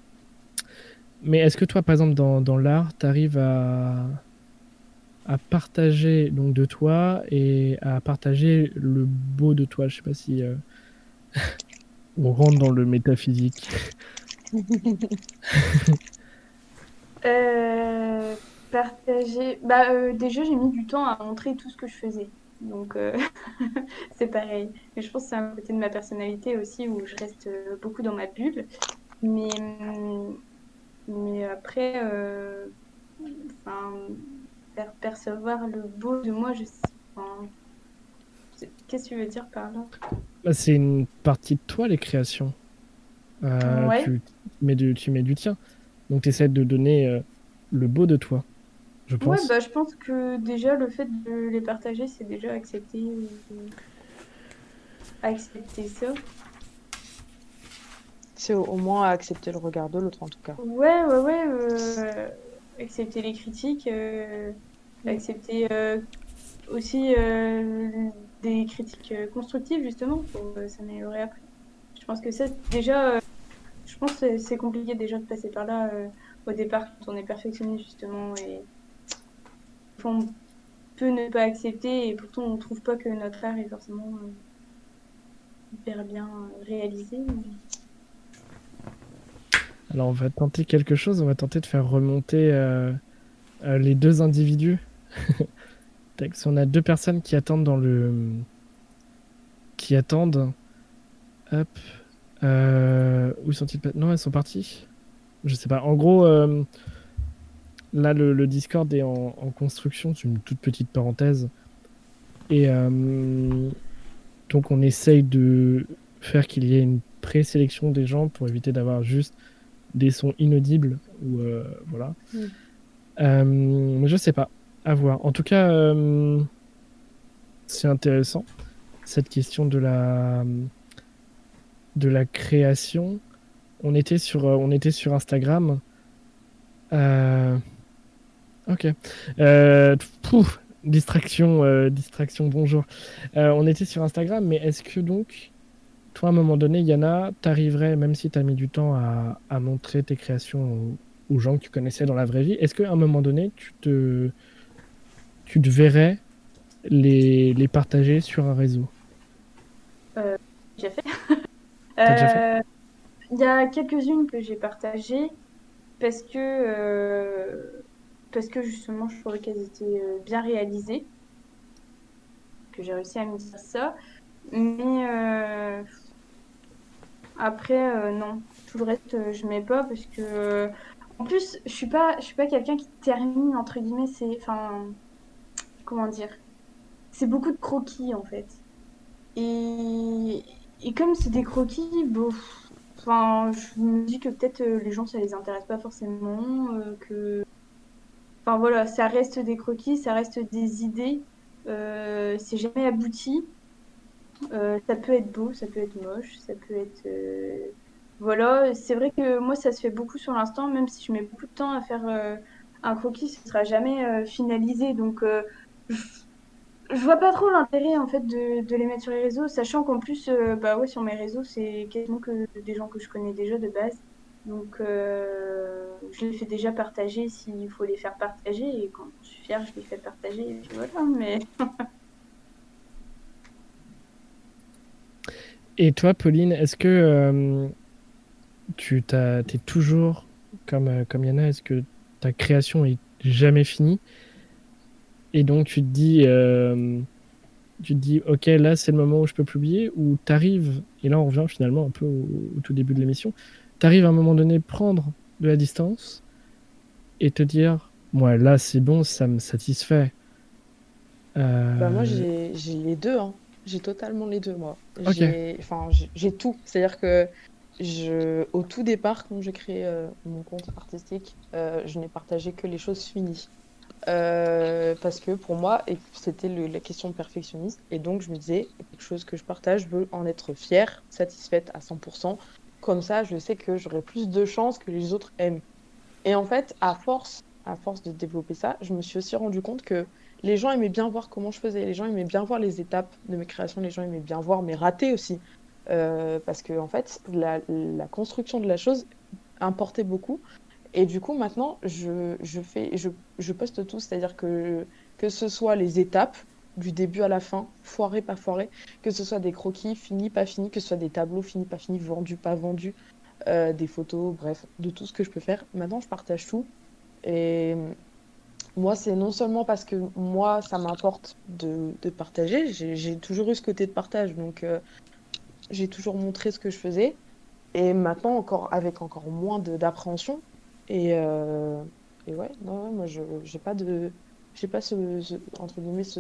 Mais est-ce que toi, par exemple, dans, dans l'art, tu arrives à, à partager donc, de toi et à partager le beau de toi? Je sais pas si on rentre dans le métaphysique. Partager. Bah, déjà, j'ai mis du temps à montrer tout ce que je faisais. Donc, euh, c'est pareil. Mais je pense que c'est un côté de ma personnalité aussi où je reste euh, beaucoup dans ma bulle. Mais, hum, mais après, euh, enfin, faire percevoir le beau de moi, je sais. enfin, Qu'est-ce que tu veux dire par là? Bah, c'est une partie de toi, les créations. Euh, Ouais. tu, mets du, tu mets du tien. Donc, tu essaies de donner le beau de toi, je Ouais, pense. bah, je pense que déjà le fait de les partager, c'est déjà accepter, euh, accepter ça. C'est au, au moins accepter le regard de l'autre en tout cas. Ouais, ouais, ouais. euh, accepter les critiques, euh, accepter euh, aussi euh, des critiques constructives justement pour euh, s'améliorer après. Je pense que ça, déjà, euh, je pense que c'est compliqué déjà de passer par là euh, au départ quand on est perfectionniste justement et on peut ne pas accepter et pourtant on trouve pas que notre art est forcément euh, hyper bien euh, réalisé. Alors, on va tenter quelque chose. On va tenter de faire remonter euh, les deux individus. Si on a deux personnes qui attendent dans le. qui attendent. Hop. Où sont-ils Non, elles sont parties. Je sais pas. En gros, là, le, le Discord est en, en construction. C'est une toute petite parenthèse. Et euh, donc, on essaye de faire qu'il y ait une présélection des gens pour éviter d'avoir juste des sons inaudibles ou euh, voilà. Mm. Euh, mais je sais pas, à voir. En tout cas, c'est intéressant cette question de la de la création. On était sur on était sur Instagram. Euh, Ok. Euh, pouf, distraction, euh, distraction. Bonjour. Euh, on était sur Instagram, mais est-ce que donc toi, à un moment donné, Yana, t'arriverais, même si t'as mis du temps à, à montrer tes créations aux, aux gens que tu connaissais dans la vraie vie, est-ce qu'à un moment donné, tu te, tu te verrais les, les partager sur un réseau? J'ai fait. Il y a quelques-unes que j'ai partagées parce que, parce que justement je trouvais qu'elles étaient euh, bien réalisées, que j'ai réussi à me dire ça. Mais euh, après, euh, non, tout le reste, euh, je mets pas parce que, en plus, je suis pas, je suis pas quelqu'un qui termine entre guillemets. C'est, enfin, comment dire, c'est beaucoup de croquis en fait. Et, et comme c'est des croquis, bon, enfin, je me dis que peut-être les gens ça les intéresse pas forcément, que, enfin voilà, ça reste des croquis, ça reste des idées, euh, c'est jamais abouti. Euh, ça peut être beau, ça peut être moche, ça peut être. euh, Voilà, c'est vrai que moi, ça se fait beaucoup sur l'instant, même si je mets beaucoup de temps à faire un croquis, ce sera jamais finalisé. Donc, je vois pas trop l'intérêt en fait de, les mettre sur les réseaux, sachant qu'en plus, bah ouais, sur mes réseaux, c'est quasiment que des gens que je connais déjà de base. Donc, euh, je les fais déjà partager s'il faut les faire partager, et quand je suis fière, je les fais partager, et voilà, mais. Et toi, Pauline, est-ce que euh, tu t'es toujours comme, euh, comme Yana, est-ce que ta création est jamais finie? Et donc tu te dis, tu te dis, ok, là c'est le moment où je peux publier, ou t'arrives, et là on revient finalement un peu au tout début de l'émission, t'arrives à un moment donné prendre de la distance et te dire, moi là c'est bon, ça me satisfait. Euh, Bah, moi, j'ai les deux. Hein. J'ai totalement les deux, moi. J'ai enfin, j'ai- j'ai tout. C'est-à-dire que je, au tout départ, quand j'ai créé euh, mon compte artistique, euh, je n'ai partagé que les choses finies. Euh, parce que pour moi, c'était la question perfectionniste. Et donc, je me disais, quelque chose que je partage, je veux en être fière, satisfaite à 100%. Comme ça, je sais que j'aurai plus de chances que les autres aiment. Et en fait, à force, à force de développer ça, je me suis aussi rendu compte que les gens aimaient bien voir comment je faisais, les gens aimaient bien voir les étapes de mes créations, les gens aimaient bien voir mes ratés aussi. Euh, parce que, en fait, la, la construction de la chose importait beaucoup. Et du coup, maintenant, je, je fais, je, je poste tout, c'est-à-dire que, que ce soit les étapes du début à la fin, foiré, pas foiré, que ce soit des croquis finis, pas finis, que ce soit des tableaux finis, pas finis, vendus, pas vendus, euh, des photos, bref, de tout ce que je peux faire. Maintenant, je partage tout. Et moi, c'est non seulement parce que moi, ça m'importe de, de partager, j'ai toujours eu ce côté de partage, donc euh, j'ai toujours montré ce que je faisais, et maintenant encore avec encore moins d'appréhension. Et, euh, et ouais, non, moi, je j'ai pas de, j'ai pas ce,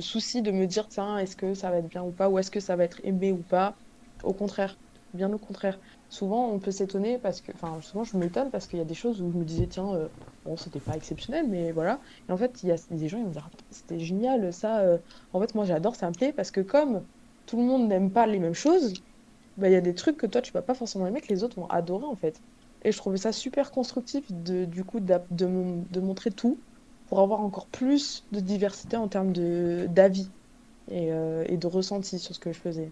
souci de me dire tiens, est-ce que ça va être bien ou pas, ou est-ce que ça va être aimé ou pas. Au contraire, bien au contraire. Souvent, on peut s'étonner parce que, enfin, souvent, je m'étonne parce qu'il y a des choses où je me disais tiens, euh, bon, c'était pas exceptionnel, mais voilà. Et en fait, il y a des gens, vont me dire, Ah, c'était génial, ça. euh, En fait, moi, j'adore, ça parce que comme tout le monde n'aime pas les mêmes choses, bah, il y a des trucs que toi, tu vas pas forcément aimer, que les autres vont adorer, en fait. Et je trouvais ça super constructif, de, du coup, de montrer tout, pour avoir encore plus de diversité en termes d'avis et, euh, et de ressenti sur ce que je faisais.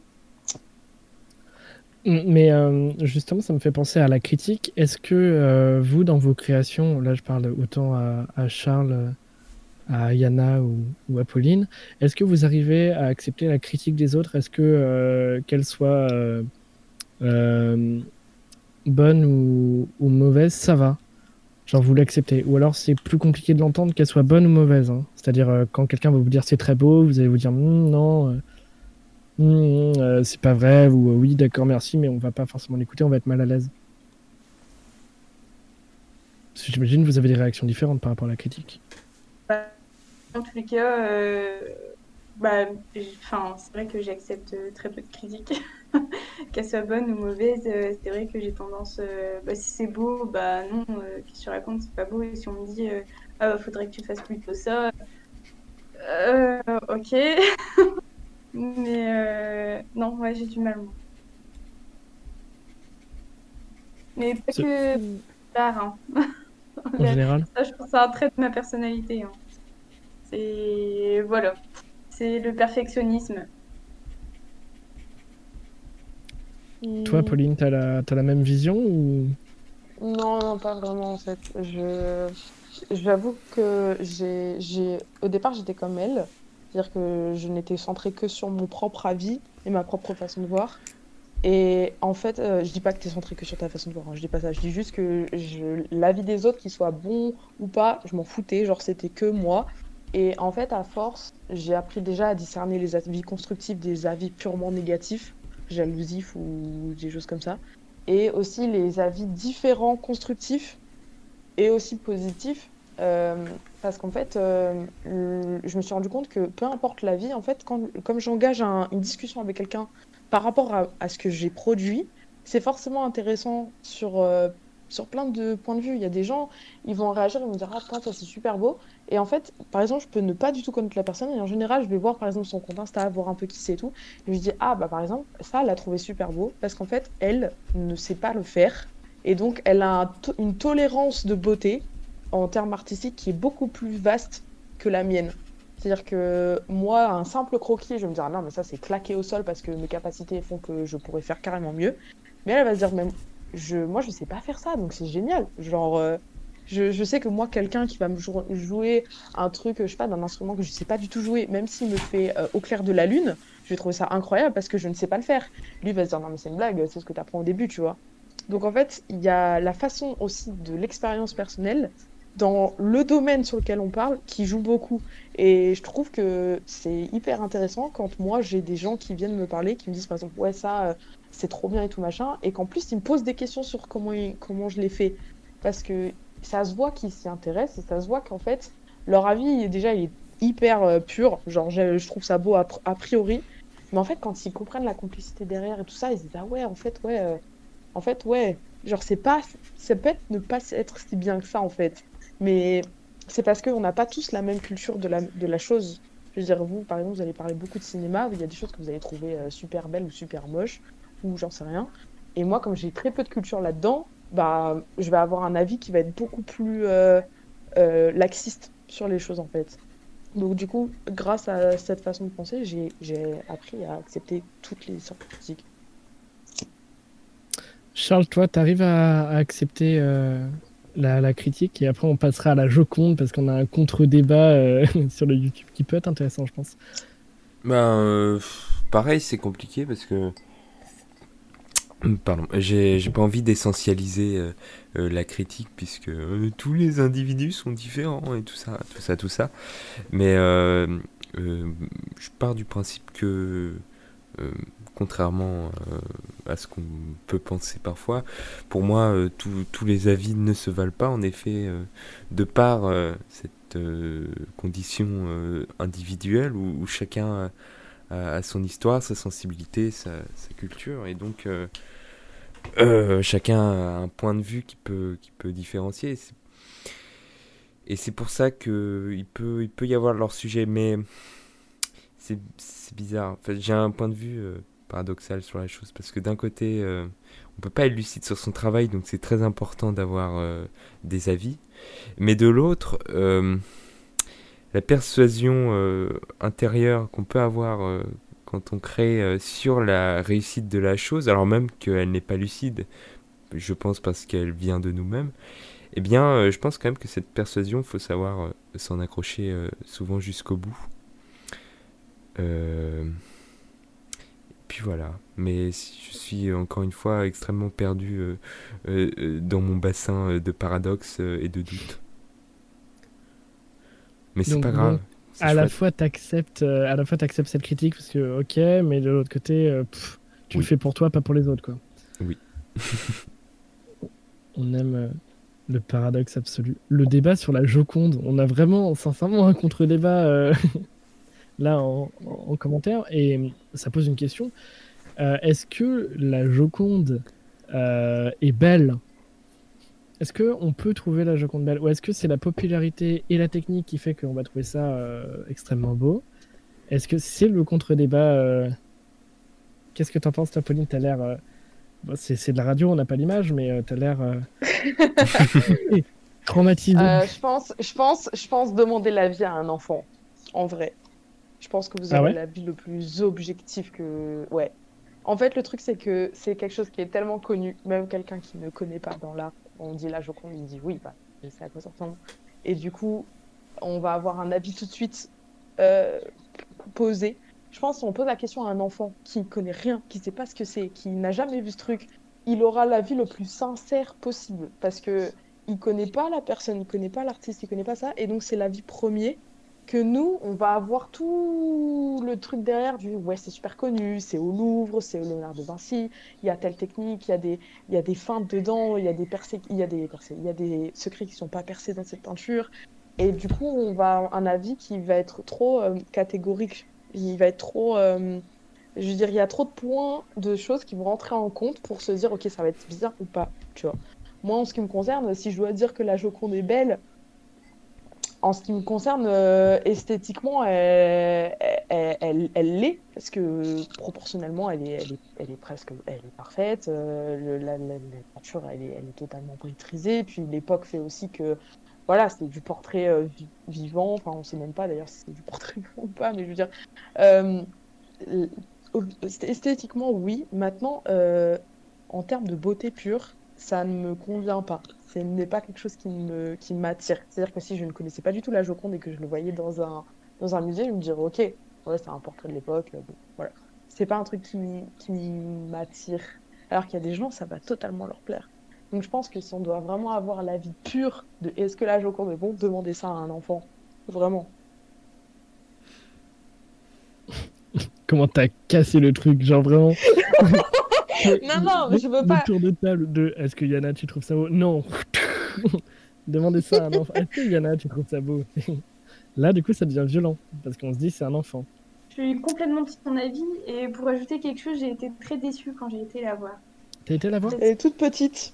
Mais euh, justement, ça me fait penser à la critique. Est-ce que euh, vous, dans vos créations, là je parle autant à, Charles, à Yana ou, à Pauline, est-ce que vous arrivez à accepter la critique des autres? Est-ce que qu'elle soit bonne ou mauvaise, ça va? Genre vous l'acceptez Ou alors c'est plus compliqué de l'entendre qu'elle soit bonne ou mauvaise hein C'est-à-dire euh, quand quelqu'un va vous dire c'est très beau, vous allez vous dire Hum, non. euh, Hum, euh, c'est pas vrai, ou oui, d'accord, merci, mais on va pas forcément l'écouter, on va être mal à l'aise. Parce que J'imagine vous avez des réactions différentes par rapport à la critique. En tous les cas, bah, enfin, c'est vrai que j'accepte euh, très peu de critiques, qu'elles soient bonnes ou mauvaises. euh, c'est vrai que j'ai tendance, euh, bah, si c'est beau, bah non, euh, qu'est-ce que tu racontes, c'est pas beau. Et si on me dit, ah, bah, faudrait que tu fasses plutôt ça, ok. Mais non, ouais, j'ai du mal, moi. Mais pas que l'art, hein. En général Ça, je pense que c'est un trait de ma personnalité. hein. C'est. Voilà. C'est le perfectionnisme. Toi. Pauline, t'as la, t'as la même vision ou... Non, non, pas vraiment en fait. Je j'avoue que j'ai j'ai au départ j'étais comme elle, c'est-à-dire que je n'étais centrée que sur mon propre avis et ma propre façon de voir. Et en fait, euh, je dis pas que tu es centré que sur ta façon de voir, hein, je dis pas ça, je dis juste que je l'avis des autres, qu'il soit bon ou pas, je m'en foutais, genre c'était que moi. Et en fait, à force, j'ai appris déjà à discerner les avis constructifs des avis purement négatifs, jalousifs ou des choses comme ça. Et aussi les avis différents constructifs et aussi positifs euh, parce qu'en fait euh, je me suis rendu compte que peu importe l'avis en fait quand, comme j'engage un- une discussion avec quelqu'un par rapport à, à ce que j'ai produit c'est forcément intéressant sur, euh, sur plein de points de vue. Il y a des gens ils vont réagir ils vont dire ah putain, ça c'est super beau Et en fait, par exemple, je peux ne pas du tout connaître la personne. Et en général, je vais voir par exemple son compte Insta, voir un peu qui c'est et tout. Et je dis, ah bah par exemple, ça, elle l'a trouvé super beau. Parce qu'en fait, elle ne sait pas le faire. Et donc, elle a une tolérance de beauté en termes artistiques qui est beaucoup plus vaste que la mienne. C'est-à-dire que moi, un simple croquis, je vais me dire, ah non, mais ça, c'est claqué au sol parce que mes capacités font que je pourrais faire carrément mieux. Mais elle va se dire, même, je, moi, je sais pas faire ça, donc c'est génial. Genre, euh, je, sais que moi, quelqu'un qui va me jou- jouer un truc, je sais pas, d'un instrument que je sais pas du tout jouer, même s'il me fait euh, au clair de la lune, je vais trouver ça incroyable parce que je ne sais pas le faire. Lui va se dire, non, mais c'est une blague, c'est ce que tu apprends au début, tu vois. Donc en fait, il y a la façon aussi de l'expérience personnelle dans le domaine sur lequel on parle qui joue beaucoup. Et je trouve que c'est hyper intéressant quand moi j'ai des gens qui viennent me parler, qui me disent par exemple ouais ça euh, c'est trop bien et tout machin, et qu'en plus ils me posent des questions sur comment, comment je l'ai fait. Parce que ça se voit qu'ils s'y intéressent et ça se voit qu'en fait leur avis déjà il est hyper euh, pur, genre je, je trouve ça beau a, priori, mais en fait quand ils comprennent la complicité derrière et tout ça, ils se disent ah ouais en fait ouais, euh, en fait ouais, genre c'est pas, ça peut être ne pas être si bien que ça en fait. Mais c'est parce qu'on n'a pas tous la même culture de la, de la chose. Je veux dire, vous, par exemple, vous allez parler beaucoup de cinéma, il y a des choses que vous allez trouver euh, super belles ou super moches, ou j'en sais rien. Et moi, comme j'ai très peu de culture là-dedans, bah, je vais avoir un avis qui va être beaucoup plus euh, euh, laxiste sur les choses, en fait. Donc, du coup, grâce à cette façon de penser, j'ai j'ai appris à accepter toutes les sortes de critiques. Charles, toi, tu arrives à, à accepter euh, la, la critique et après on passera à la Joconde parce qu'on a un contre-débat euh, sur le YouTube qui peut être intéressant, je pense. Ben, euh, pareil, c'est compliqué parce que. Pardon, j'ai pas envie d'essentialiser euh, euh, la critique puisque euh, tous les individus sont différents et tout ça, tout ça, tout ça. Mais je pars du principe que, contrairement à ce qu'on peut penser parfois, pour moi, tous- les avis ne se valent pas. En effet, de par cette condition individuelle où, chacun a son histoire, sa sensibilité, sa, sa culture, et donc euh, chacun a un point de vue qui peut, qui peut différencier. Et c'est pour ça que il peut, il peut y avoir leur sujet, mais c'est bizarre. En fait, j'ai un point de vue euh, paradoxal sur la chose, parce que d'un côté, euh, on peut pas être lucide sur son travail, donc c'est très important d'avoir euh, des avis. Mais de l'autre, la persuasion intérieure qu'on peut avoir quand on crée euh, sur la réussite de la chose, alors même qu'elle n'est pas lucide, je pense parce qu'elle vient de nous-mêmes, eh bien, euh, je pense quand même que cette persuasion, faut savoir euh, s'en accrocher souvent jusqu'au bout. Euh, Puis voilà. Mais je suis encore une fois extrêmement perdu dans mon bassin de paradoxes et de doutes. Mais c'est pas grave. À la fois, t'acceptes, euh, à la fois, t'acceptes cette critique parce que ok, mais de l'autre côté, euh, pff, tu Oui. le fais pour toi, pas pour les autres, quoi. Oui. on aime euh, le paradoxe absolu. Le débat sur la Joconde, on a vraiment, sincèrement, un contre-débat là en, en- en commentaire et ça pose une question. Est-ce que la Joconde est belle? Est-ce que on peut trouver la Joconde belle ou est-ce que c'est la popularité et la technique qui fait qu'on va trouver ça euh, extrêmement beau? Est-ce que c'est le contre-débat euh, Qu'est-ce que t'en penses, toi, Pauline? T'as l'air. euh, bon, c'est c'est de la radio, on n'a pas l'image, mais t'as l'air traumatisé. Je pense, je pense, je pense demander l'avis à un enfant, en vrai. Je pense que vous Ah avez ouais? l'avis le plus objectif que, ouais. En fait, le truc c'est que c'est quelque chose qui est tellement connu, même quelqu'un qui ne connaît pas dans l'art, on dit la Joconde, il dit oui, bah, je sais à quoi ça. Et du coup, on va avoir un avis tout de suite euh, posé. Je pense qu'on pose la question à un enfant qui connaît rien, qui sait pas ce que c'est, qui n'a jamais vu ce truc, il aura l'avis le plus sincère possible parce que il connaît pas la personne, il connaît pas l'artiste, il connaît pas ça, et donc c'est l'avis premier que nous, on va avoir tout le truc derrière du ouais, c'est super connu, c'est au Louvre, c'est au Léonard de Vinci, il y a telle technique, il y a des, il y a des feintes dedans, il y a des percées, il y a des il y a des secrets qui sont pas percés dans cette peinture, et du coup, on va avoir un avis qui va être trop euh, catégorique, il va être trop, euh, je veux dire, il y a trop de points, de choses qui vont rentrer en compte pour se dire ok, ça va être bien ou pas, tu vois. Moi, en ce qui me concerne, si je dois dire que la Joconde est belle, en ce qui me concerne, euh, esthétiquement, elle elle- elle- elle l'est, parce que proportionnellement, elle est, elle est, elle est presque elle est parfaite. euh, la, la- peinture, elle est, elle est totalement maîtrisée. Puis l'époque fait aussi que, voilà, c'est du portrait euh, vi- vivant. Enfin, on sait même pas d'ailleurs si c'est du portrait ou pas, mais je veux dire, euh, esthétiquement, oui. Maintenant, euh, en termes de beauté pure, ça ne me convient pas. Ce n'est pas quelque chose qui me, qui m'attire. C'est-à-dire que si je ne connaissais pas du tout la Joconde et que je le voyais dans un, dans un musée, je me dirais, ok, ouais, c'est un portrait de l'époque. euh, bon, voilà. C'est pas un truc qui, qui m'attire. Alors qu'il y a des gens, ça va totalement leur plaire. Donc je pense que si on doit vraiment avoir l'avis pur de est-ce que la Joconde est bon, demandez ça à un enfant. Vraiment. Comment t'as cassé le truc, genre vraiment. Non, non, mais je veux Le pas. tour de table de est-ce que Yana tu trouves ça beau? Non. Demandez ça à un enfant. Est-ce que Yana tu trouves ça beau? Là du coup ça devient violent parce qu'on se dit c'est un enfant. Je suis complètement de ton avis et pour ajouter quelque chose, j'ai été très déçue quand j'ai été la voir. T'as été la voir? Elle est toute petite.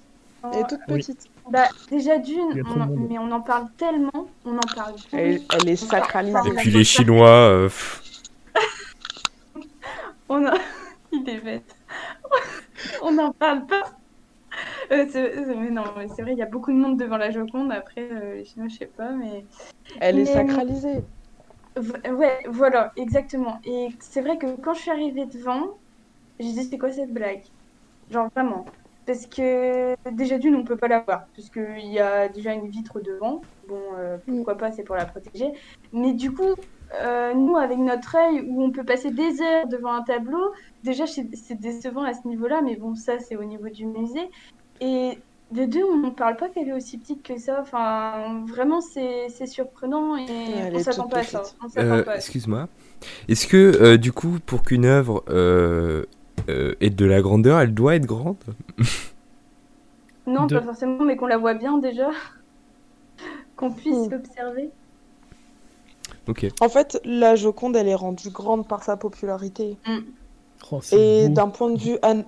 Elle est toute Oui. petite. Bah, déjà d'une, on mais on en parle tellement, on en parle. Elle, elle est sacralisée. Et puis les Chinois, euh, On a... Il est bête. on n'en parle pas. Euh, mais non, mais c'est vrai, il y a beaucoup de monde devant la Joconde. Après, euh, les Chinois, je sais pas, mais. Elle est sacralisée. Ouais, voilà, exactement. Et c'est vrai que quand je suis arrivée devant, j'ai dit c'est quoi cette blague? Genre vraiment. Parce que déjà d'une, on peut pas la voir, parce qu'il y a déjà une vitre devant. Bon, euh, pourquoi pas, c'est pour la protéger. Mais du coup, euh, nous, avec notre œil, où on peut passer des heures devant un tableau, déjà c'est décevant à ce niveau-là, mais bon, ça c'est au niveau du musée. Et de deux, on ne parle pas qu'elle est aussi petite que ça. Enfin, vraiment, c'est c'est surprenant et Elle on est s'attend pas euh, pas à ça. excuse-moi. Est-ce que euh, du coup, pour qu'une œuvre euh, euh, ait de la grandeur, elle doit être grande? Non, De- pas forcément, mais qu'on la voit bien déjà. qu'on puisse Hmm. l'observer. Ok. En fait, la Joconde, elle est rendue grande par sa popularité. Oh, c'est Et d'un point de vue... an-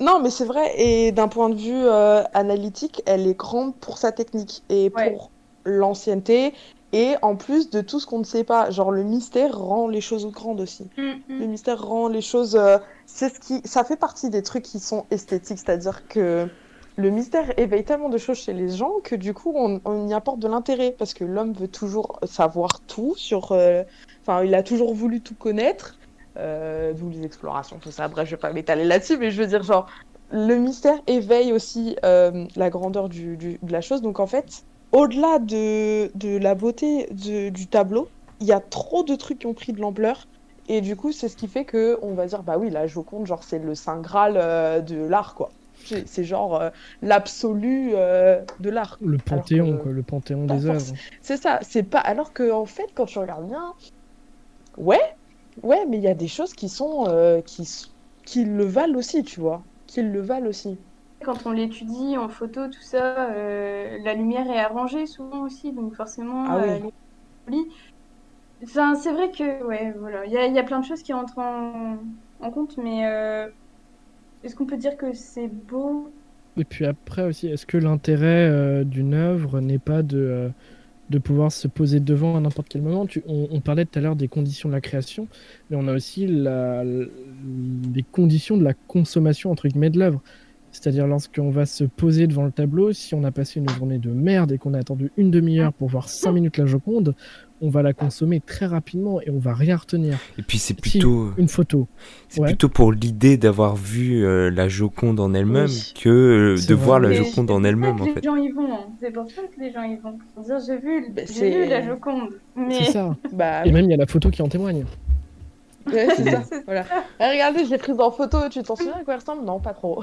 Non, mais c'est vrai. Et d'un point de vue euh, analytique, elle est grande pour sa technique et Ouais. pour l'ancienneté. Et en plus de tout ce qu'on ne sait pas, genre le mystère rend les choses grandes aussi. Le mystère rend les choses. euh, c'est ce qui, ça fait partie des trucs qui sont esthétiques, c'est-à-dire que le mystère éveille tellement de choses chez les gens que du coup on, y apporte de l'intérêt parce que l'homme veut toujours savoir tout sur. euh, Enfin, il a toujours voulu tout connaître, euh, d'où les explorations, tout ça. Bref, je vais pas m'étaler là-dessus, mais je veux dire genre le mystère éveille aussi euh, la grandeur de la chose. Donc en fait, au-delà de, la beauté du tableau, il y a trop de trucs qui ont pris de l'ampleur. Et du coup, c'est ce qui fait que on va dire, bah oui, la Joconde, genre, c'est le saint graal euh, de l'art, quoi. C'est c'est genre euh, l'absolu euh, de l'art. Le panthéon que- quoi, le panthéon des œuvres. C'est ça, c'est pas. Alors que en fait, quand tu regardes bien, ouais, ouais, mais il y a des choses qui sont euh, qui, qui le valent aussi, tu vois, qui le valent aussi. Quand on l'étudie en photo, tout ça, euh, la lumière est arrangée souvent aussi, donc forcément, Ah oui. euh. Enfin, c'est vrai que, ouais, voilà, il y y a plein de choses qui rentrent en, en compte, mais euh, est-ce qu'on peut dire que c'est beau? Et puis après aussi, est-ce que l'intérêt euh, d'une œuvre n'est pas de, euh, de pouvoir se poser devant à n'importe quel moment? On, parlait tout à l'heure des conditions de la création, mais on a aussi les conditions de la consommation entre guillemets de l'œuvre. C'est-à-dire lorsqu'on va se poser devant le tableau, si on a passé une journée de merde et qu'on a attendu une demi-heure pour voir cinq minutes la Joconde, on va la consommer très rapidement et on va rien retenir. Et puis c'est Si, plutôt, une photo. c'est ouais. plutôt pour l'idée d'avoir vu euh, la Joconde en elle-même Oui. que euh, de vrai. voir la Joconde c'est en pour elle-même ça en que fait. les gens y vont, hein. C'est pour ça que les gens y vont. J'ai vu, Bah, j'ai c'est- vu la Joconde. Mais C'est ça. Bah, Et même il y a la photo qui en témoigne. ouais, c'est ça. Voilà. Eh, regardez, je l'ai prise en photo. Tu t'en souviens à quoi elle ressemble? Non, pas trop.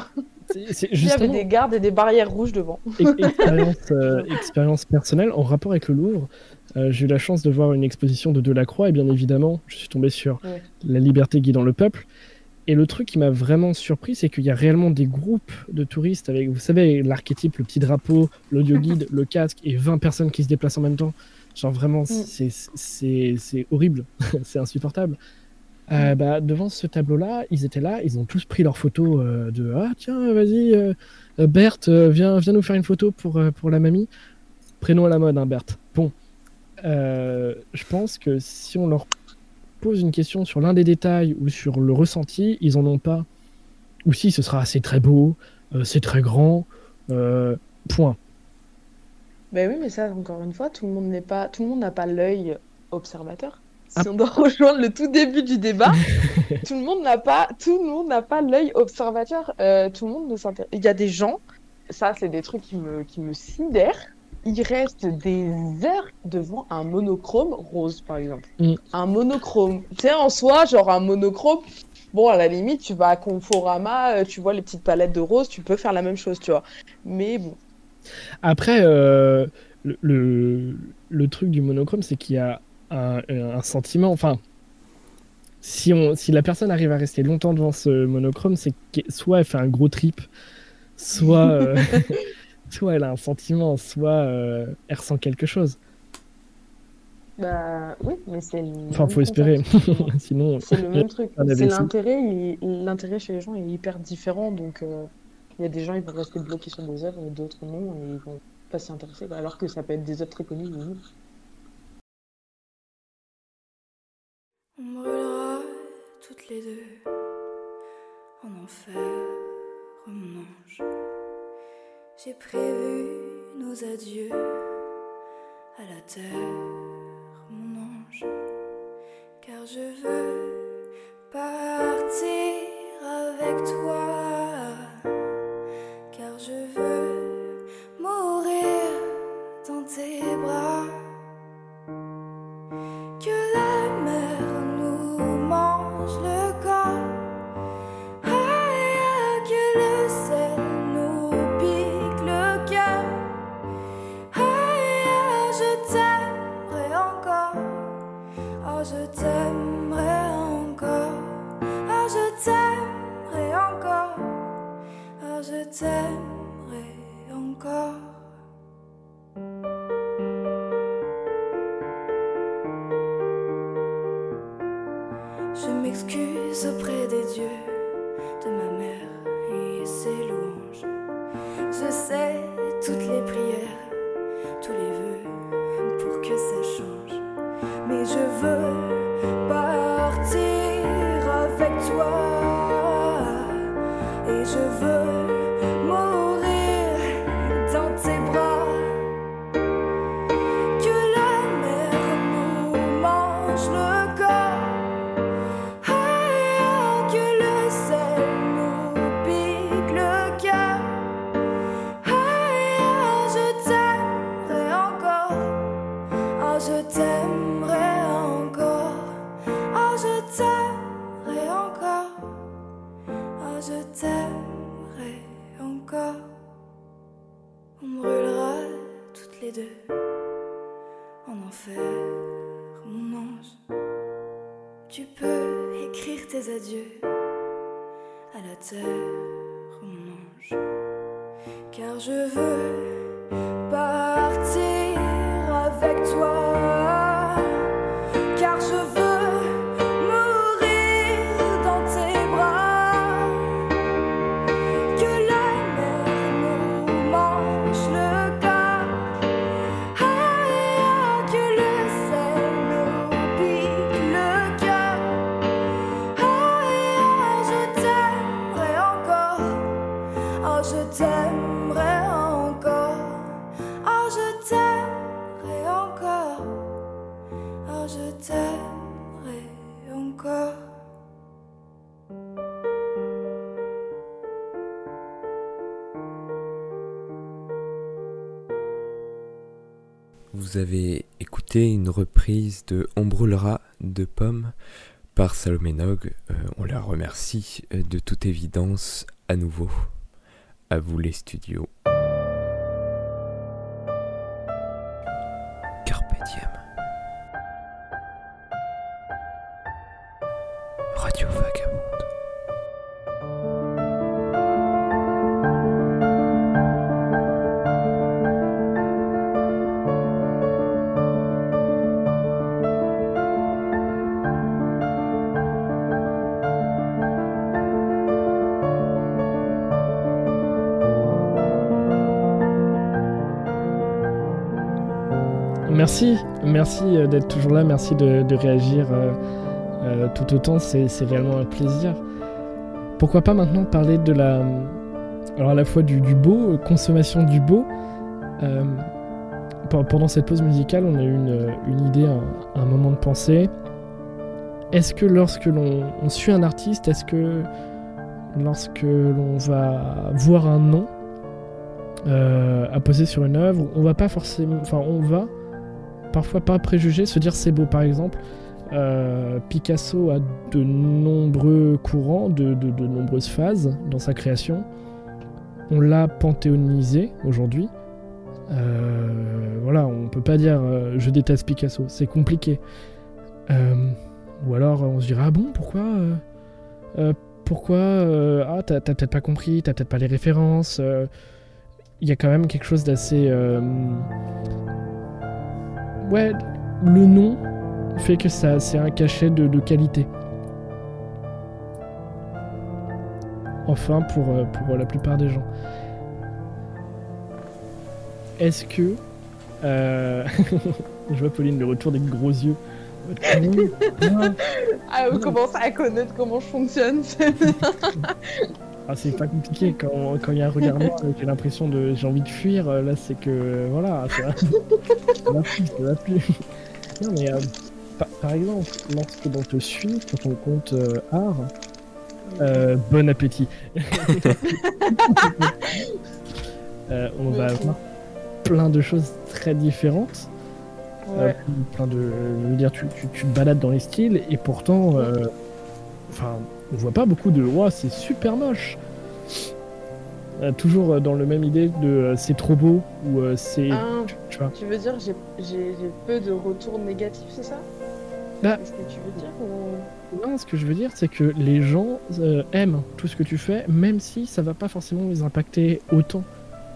C'est- c'est Il y avait des gardes et des barrières rouges devant. Expérience, euh, expérience personnelle en rapport avec le Louvre. Euh, j'ai eu la chance de voir une exposition de Delacroix et bien évidemment, je suis tombé sur Ouais. La liberté guidant le peuple. Et le truc qui m'a vraiment surpris, c'est qu'il y a réellement des groupes de touristes avec, vous savez, l'archétype, le petit drapeau, l'audio guide, le casque et 20 personnes qui se déplacent en même temps. Genre vraiment, c'est c'est- c'est horrible, c'est insupportable. Euh, bah, devant ce tableau-là, ils étaient là, ils ont tous pris leurs photos euh, de Ah, tiens, vas-y, Berthe, viens, viens nous faire une photo pour, pour la mamie. Prénom à la mode, hein, Berthe. Euh, je pense que si on leur pose une question sur l'un des détails ou sur le ressenti, ils en ont pas. Ou si ce sera c'est très beau, euh, c'est très grand, euh, point. Ben oui, mais ça, encore une fois, tout le monde n'est pas, tout le monde n'a pas l'œil observateur. Si Ah. on doit rejoindre le tout début du débat, tout le monde n'a pas, tout le monde n'a pas l'œil observateur. Euh, tout le monde ne s'intéresse. Il y a des gens, ça, c'est des trucs qui me, qui me sidèrent. Ils restent des heures devant un monochrome rose, par exemple. Mm. Un monochrome. Tu sais, en soi, genre un monochrome. Bon, à la limite, tu vas à Conforama, euh, tu vois les petites palettes de rose, tu peux faire la même chose, tu vois. Mais bon, Après, euh, le, le, le truc du monochrome, c'est qu'il y a un, un sentiment. Enfin, si, on, si la personne arrive à rester longtemps devant ce monochrome, c'est que soit elle fait un gros trip, soit, euh, soit elle a un sentiment, soit euh, elle ressent quelque chose. bah oui, mais c'est. le Enfin, faut espérer. Sinon, C'est le même truc. C'est l'intérêt. il- L'intérêt chez les gens est hyper différent. Donc, euh, il y a des gens, ils vont rester bloqués sur des œuvres et d'autres non. Et ils vont pas s'y intéresser. bah, Alors que ça peut être des œuvres très connues. On brûlera toutes les deux en enfer, mon ange. J'ai prévu nos adieux à la terre, mon ange, car je veux partir avec toi, tes adieux à la terre, mon ange, car je veux Vous avez écouté une reprise de On brûlera de pommes par Salomé Nog. Euh, on la remercie euh, de toute évidence à nouveau. À vous les studios. Merci, euh, d'être toujours là, merci de, réagir euh, euh, tout autant, c'est réellement un plaisir. Pourquoi pas maintenant parler de la. Alors à la fois du, beau, euh, consommation du beau. Pe- pendant cette pause musicale, on a eu une, idée, un, moment de pensée. Est-ce que lorsque l'on on suit un artiste, est-ce que lorsque l'on va voir un nom euh, à poser sur une œuvre, on va pas forcément, enfin on va parfois pas préjuger, se dire c'est beau par exemple. euh, Picasso a de nombreux courants, de, de- nombreuses phases dans sa création. On l'a panthéonisé aujourd'hui. Euh, voilà, on peut pas dire euh, je déteste Picasso, c'est compliqué. Ou alors on se dira ah bon pourquoi pourquoi ah t'as peut-être pas compris, t'as peut-être pas les références. Il y a quand même quelque chose d'assez ouais le nom fait que ça c'est un cachet de, de qualité. Enfin pour euh, pour la plupart des gens. Est-ce que euh, je vois Pauline le retour des gros yeux. Ah, vous commencez à connaître comment je fonctionne. Ah, c'est pas compliqué quand quand il y a un regard noir j'ai l'impression de j'ai envie de fuir. euh, Là, c'est que voilà, ça, ça va plus, ça va plus. Non, mais euh, par, par exemple, lorsque l'on te suit sur ton compte euh, art, euh, bon appétit. On va avoir plein de choses très différentes. Ouais. plein de, je veux dire, tu, tu, tu te balades dans les styles et pourtant, enfin, on voit pas beaucoup de, ouah, c'est super moche. Euh, toujours euh, dans le même idée de euh, c'est trop beau ou euh, c'est, Ah, tu, tu vois. tu veux dire j'ai j'ai- j'ai peu de retours négatifs, c'est ça? Bah. Qu'est-ce que tu veux dire ou... Non, ce que je veux dire, c'est que les gens aiment tout ce que tu fais, même si ça va pas forcément les impacter autant.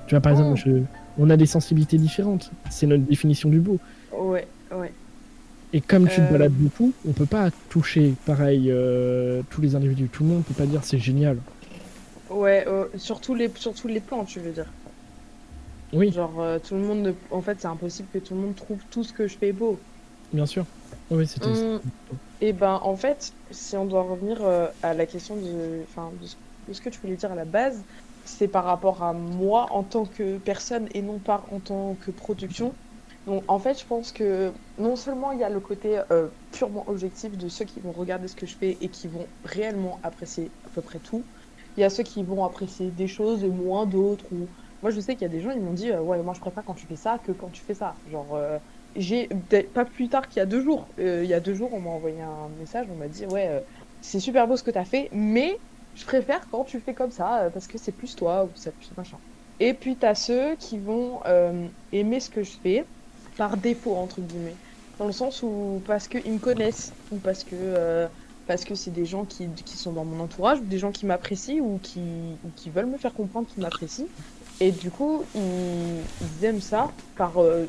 Tu vois, par Oh. exemple, je- on a des sensibilités différentes. C'est notre définition du beau. Ouais, ouais. Et comme tu te Euh. balades beaucoup, on peut pas toucher pareil euh, tous les individus. Tout le monde peut pas dire c'est génial. Ouais, euh, sur, tous les, sur tous les plans, tu veux dire. Oui, Genre, euh, tout le monde. Ne... En fait, c'est impossible que tout le monde trouve tout ce que je fais beau. bien sûr. Oui, c'était. Hum, Et ben, en fait, si on doit revenir euh, à la question de, enfin, de ce que tu voulais dire à la base, c'est par rapport à moi en tant que personne et non pas en tant que production. Donc, en fait, je pense que non seulement il y a le côté euh, purement objectif de ceux qui vont regarder ce que je fais et qui vont réellement apprécier à peu près tout, il y a ceux qui vont apprécier des choses et moins d'autres. Moi, je sais qu'il y a des gens, ils m'ont dit euh, Ouais, moi je préfère quand tu fais ça que quand tu fais ça. Genre, euh, j'ai pas plus tard qu'il y a deux jours. Euh, il y a deux jours, on m'a envoyé un message, on m'a dit ouais, c'est super beau ce que t'as fait, mais je préfère quand tu fais comme ça parce que c'est plus toi ou plus machin. Et puis t'as ceux qui vont aimer ce que je fais par défaut entre guillemets, dans le sens où parce qu'ils me connaissent ou parce que euh, parce que c'est des gens qui, qui sont dans mon entourage, ou des gens qui m'apprécient ou qui, qui veulent me faire comprendre qu'ils m'apprécient. Et du coup, ils, aiment ça par euh,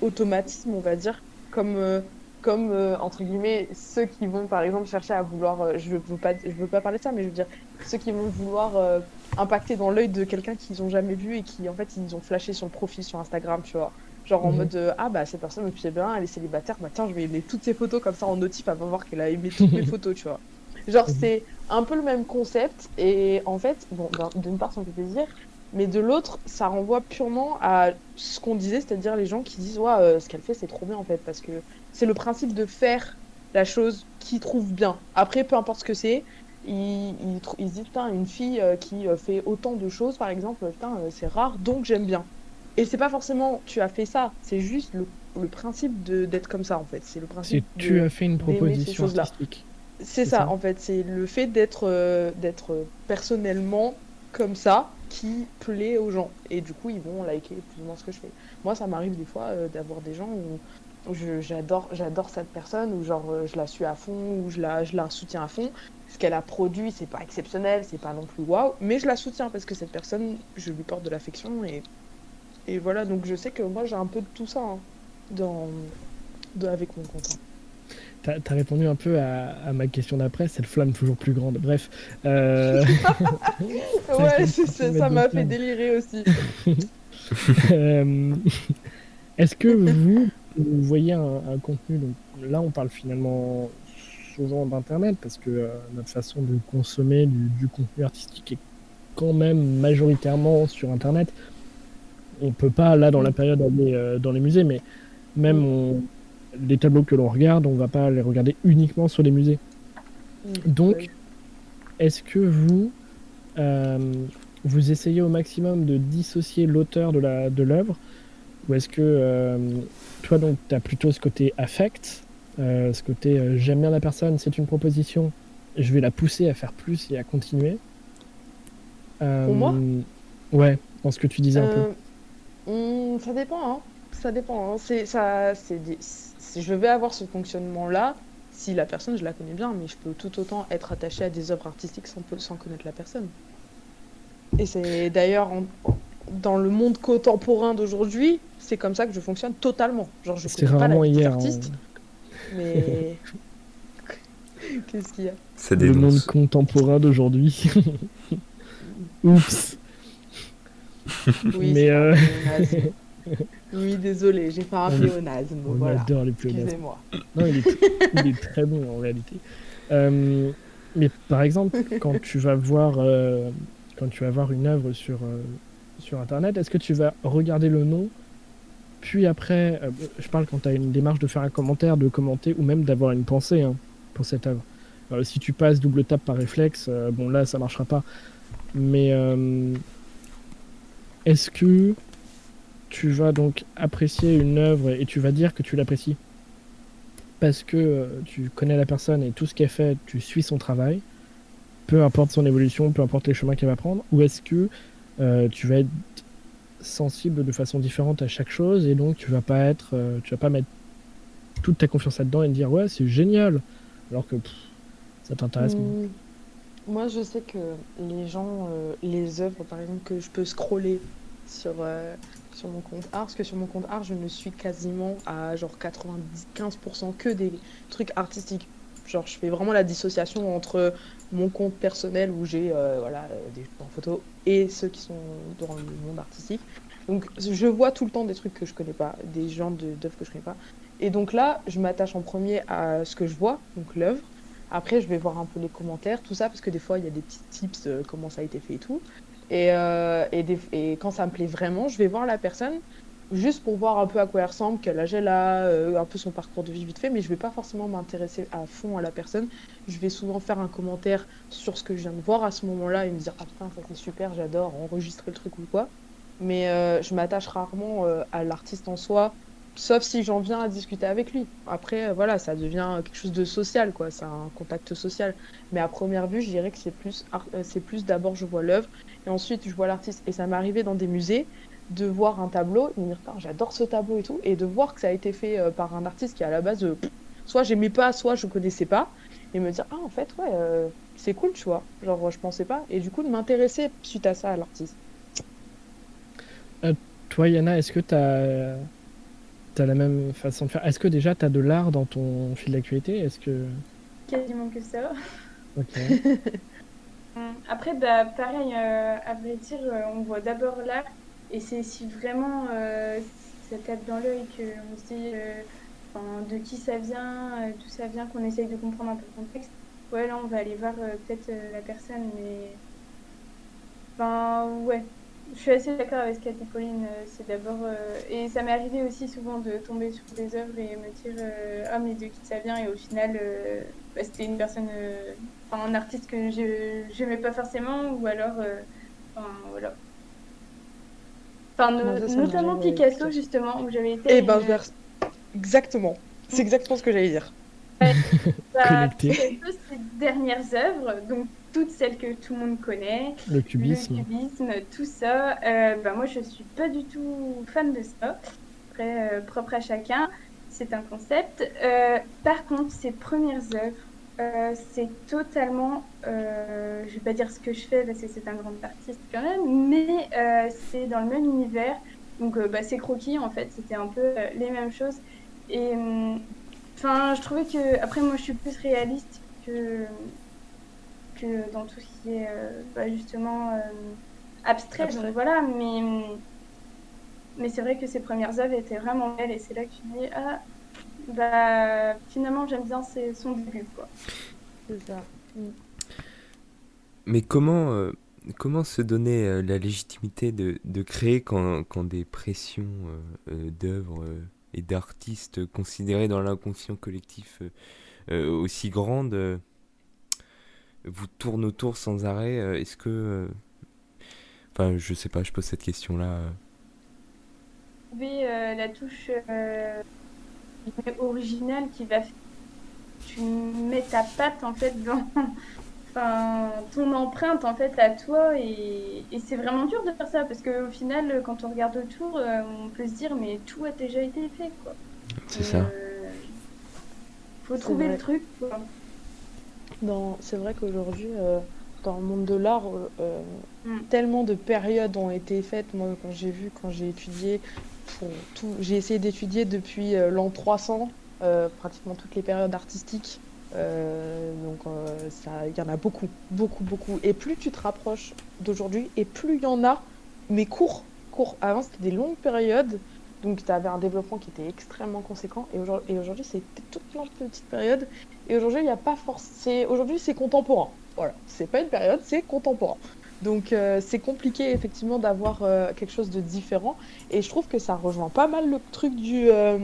automatisme, on va dire, comme, euh, comme entre guillemets, ceux qui vont par exemple chercher à vouloir, je veux pas, je veux pas parler de ça, mais je veux dire, ceux qui vont vouloir impacter dans l'œil de quelqu'un qu'ils ont jamais vu et qui en fait ils ont flashé sur le profil sur Instagram, tu vois. Genre en Mhm. mode euh, ah bah cette personne me plaît bien, elle est célibataire, bah tiens je vais aimer toutes ses photos comme ça en notif, elle va voir qu'elle a aimé toutes mes photos, tu vois. Genre Mhm. c'est un peu le même concept et en fait bon d'un- d'une part ça me fait plaisir, mais de l'autre ça renvoie purement à ce qu'on disait, c'est-à-dire les gens qui disent ouais euh, ce qu'elle fait c'est trop bien en fait parce que c'est le principe de faire la chose qu'ils trouvent bien. Après peu importe ce que c'est, ils, ils, ils se disent putain une fille euh, qui fait autant de choses par exemple putain c'est rare donc j'aime bien. Et c'est pas forcément tu as fait ça, c'est juste le, le principe de d'être comme ça en fait. C'est le principe. tu de- as fait une proposition artistique. C'est ça, ça en fait, c'est le fait d'être euh, d'être personnellement comme ça qui plaît aux gens. Et du coup, ils vont liker plus ou moins ce que je fais. Moi, ça m'arrive des fois euh, d'avoir des gens où, j'adore j'adore cette personne, où genre euh, je la suis à fond, où je la, je la soutiens à fond. Ce qu'elle a produit, c'est pas exceptionnel, c'est pas non plus waouh, mais je la soutiens parce que cette personne, je lui porte de l'affection et, et voilà. Donc je sais que moi, j'ai un peu de tout ça hein, dans, de- avec mon compte. hein. T'as as répondu un peu à, à ma question d'après, c'est le flamme toujours plus grande. Bref. euh, Ouais, ça m'a fait délirer aussi. euh, Est-ce que vous, vous voyez un, un contenu, donc là on parle finalement souvent d'internet parce que euh, notre façon de consommer du, du contenu artistique est quand même majoritairement sur internet. On peut pas là dans la période aller euh, dans les musées, mais même on- les tableaux que l'on regarde, on va pas les regarder uniquement sur les musées. Donc, est-ce que vous, euh, vous essayez au maximum de dissocier l'auteur de la de l'œuvre? Ou est-ce que euh, toi donc tu as plutôt ce côté affect, ce côté j'aime bien la personne, c'est une proposition, je vais la pousser à faire plus et à continuer? Pour moi? Ouais, dans ce que tu disais un peu. Hum, ça dépend, hein. Ça dépend. hein. C'est ça, c'est des- je vais avoir ce fonctionnement-là, si la personne je la connais bien, mais je peux tout autant être attaché à des œuvres artistiques sans, peu- sans connaître la personne. Et c'est d'ailleurs en- dans le monde contemporain d'aujourd'hui, c'est comme ça que je fonctionne totalement. Genre je C'est connais pas la rarement vie des hier. hein. artistes, mais qu'est-ce qu'il y a? Ça Le monde dénonce. contemporain d'aujourd'hui. Oups. Oui, Mais, euh. Oui, désolé, j'ai fait un On- pléonasme. On Voilà. adore les pléonasmes. Excusez-moi. Non, il est, il est très bon en réalité. Euh, mais par exemple, quand tu vas voir, euh, quand tu vas voir une œuvre sur, euh, sur Internet, est-ce que tu vas regarder le nom, puis après, euh, je parle quand tu as une démarche de faire un commentaire, de commenter, ou même d'avoir une pensée hein, pour cette œuvre. Euh, si tu passes double tape par réflexe, euh, bon là, ça marchera pas. Mais euh, est-ce que tu vas donc apprécier une œuvre et tu vas dire que tu l'apprécies? Parce que euh, tu connais la personne et tout ce qu'elle fait, tu suis son travail, peu importe son évolution, peu importe les chemins qu'elle va prendre, ou est-ce que euh, tu vas être sensible de façon différente à chaque chose et donc tu vas pas être, euh, vas pas mettre toute ta confiance là-dedans et dire ouais c'est génial, alors que ça t'intéresse. Hmm, Moi, je sais que les gens, les œuvres, par exemple, que je peux scroller sur, euh, sur mon compte art, parce que sur mon compte art, je ne suis quasiment à genre 95% que des trucs artistiques. Genre, je fais vraiment la dissociation entre mon compte personnel où j'ai euh, voilà, euh, des en photo et ceux qui sont dans le monde artistique. Donc, je vois tout le temps des trucs que je connais pas, des genres de- d'œuvres que je connais pas. Et donc là, je m'attache en premier à ce que je vois, donc l'œuvre. Après, je vais voir un peu les commentaires, tout ça, parce que des fois, il y a des petits tips, euh, comment ça a été fait et tout. Et, euh, et, quand ça me plaît vraiment, je vais voir la personne, juste pour voir un peu à quoi elle ressemble, quel âge elle a, euh, un peu son parcours de vie vite fait, mais je vais pas forcément m'intéresser à fond à la personne. Je vais souvent faire un commentaire sur ce que je viens de voir à ce moment-là et me dire Ah putain, ça c'est super, j'adore, enregistrer le truc ou quoi. Mais euh, je m'attache rarement à l'artiste en soi, sauf si j'en viens à discuter avec lui. Après, euh, voilà, ça devient quelque chose de social, quoi. C'est un contact social. Mais à première vue, je dirais que c'est plus, euh, c'est plus d'abord je vois l'œuvre et ensuite je vois l'artiste. Et ça m'est arrivé dans des musées de voir un tableau et de me dire j'adore ce tableau et tout, et de voir que ça a été fait euh, par un artiste qui à la base, soit j'aimais pas, soit je connaissais pas, et me dire ah en fait ouais, c'est cool, tu vois. Genre je pensais pas, et du coup de m'intéresser suite à ça à l'artiste. Toi Yana, est-ce que tu as, la même façon de faire Est-ce que déjà tu as de l'art dans ton fil d'actualité? Est-ce que... Quasiment que ça. Ok. Hum, Après, bah, pareil, euh, à vrai dire, euh, on voit d'abord l'art, et c'est si vraiment euh, ça tape dans l'œil qu'on se dit euh, enfin, de qui ça vient, d'où ça vient, qu'on essaye de comprendre un peu le contexte. Ouais, là, on va aller voir peut-être la personne, mais. Enfin, ouais. Je suis assez d'accord avec ce qu'a dit Pauline. euh, c'est d'abord. euh, Et ça m'est arrivé aussi souvent de tomber sur des œuvres et me dire euh, Ah, mais de qui ça vient Et au final, euh, bah, c'était une personne. euh, Enfin, un artiste que je j'aimais pas forcément, ou alors. euh, Enfin, voilà. Enfin, no- Non, ça, ça m'est notamment Picasso, Picasso. justement, où j'avais été. Et ben, une- vers- exactement. C'est exactement ce que j'allais dire. bah, Connecté. Picasso, ses dernières œuvres, donc toutes celles que tout le monde connaît, Le cubisme. le cubisme, tout ça. Euh, bah, moi, je suis pas du tout fan de ça. Après, euh, propre à chacun, c'est un concept. Euh, par contre, ses premières œuvres, euh, c'est totalement. je vais pas dire ce que je fais parce que c'est un grand artiste quand même, mais c'est dans le même univers. Donc, bah, c'est croquis en fait, c'était un peu les mêmes choses. Et hum, enfin, je trouvais que. Après, moi, je suis plus réaliste que que dans tout ce qui est euh, bah, justement euh, abstrait. Abstrait. Donc voilà, mais mais c'est vrai que ses premières œuvres étaient vraiment belles et c'est là que tu dis ah bah finalement j'aime bien ses- son début quoi. C'est ça. Mais comment, euh, comment se donner euh, la légitimité de, de créer quand, quand des pressions euh, d'œuvres euh, et d'artistes considérés dans l'inconscient collectif aussi grandes euh, vous tournent autour sans arrêt euh, Est-ce que... euh, Enfin, je sais pas, je pose cette question-là. Trouver euh, la touche euh, originale qui va faire tu mets ta patte en fait dans enfin ton empreinte en fait à toi et, et c'est vraiment dur de faire ça parce qu'au final quand on regarde autour euh, on peut se dire mais tout a déjà été fait quoi. C'est ça. euh, faut trouver vrai. le truc quoi. Dans... C'est vrai qu'aujourd'hui, euh, dans le monde de l'art, euh, euh, Mm. tellement de périodes ont été faites. Moi, quand j'ai vu, quand j'ai étudié, pour tout... j'ai essayé d'étudier depuis l'an 300, euh, pratiquement toutes les périodes artistiques. Donc, il y en a beaucoup, beaucoup, beaucoup. Et plus tu te rapproches d'aujourd'hui, et plus il y en a, mais court, court. Avant, c'était des longues périodes. Donc, tu avais un développement qui était extrêmement conséquent. Et aujourd'hui, c'est toutes plein de petites périodes. Et aujourd'hui, il n'y a pas forcément. Aujourd'hui, c'est contemporain. Voilà, c'est pas une période, c'est contemporain. Donc, euh, c'est compliqué effectivement d'avoir euh, quelque chose de différent. Et je trouve que ça rejoint pas mal le truc du, euh,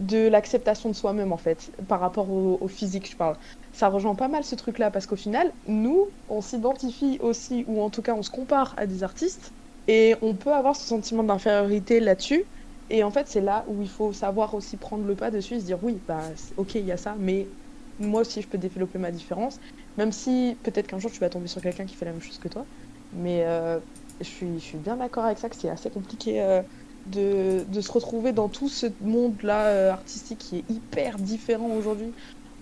de l'acceptation de soi-même en fait, par rapport au, au physique, je parle. Ça rejoint pas mal ce truc-là parce qu'au final, nous, on s'identifie aussi, ou en tout cas, on se compare à des artistes et on peut avoir ce sentiment d'infériorité là-dessus. Et en fait, c'est là où il faut savoir aussi prendre le pas dessus et se dire oui, bah, ok, il y a ça, mais moi aussi, je peux développer ma différence. Même si peut-être qu'un jour, tu vas tomber sur quelqu'un qui fait la même chose que toi. Mais euh, je, suis, je suis bien d'accord avec ça, que c'est assez compliqué euh, de, de se retrouver dans tout ce monde-là euh, artistique qui est hyper différent aujourd'hui.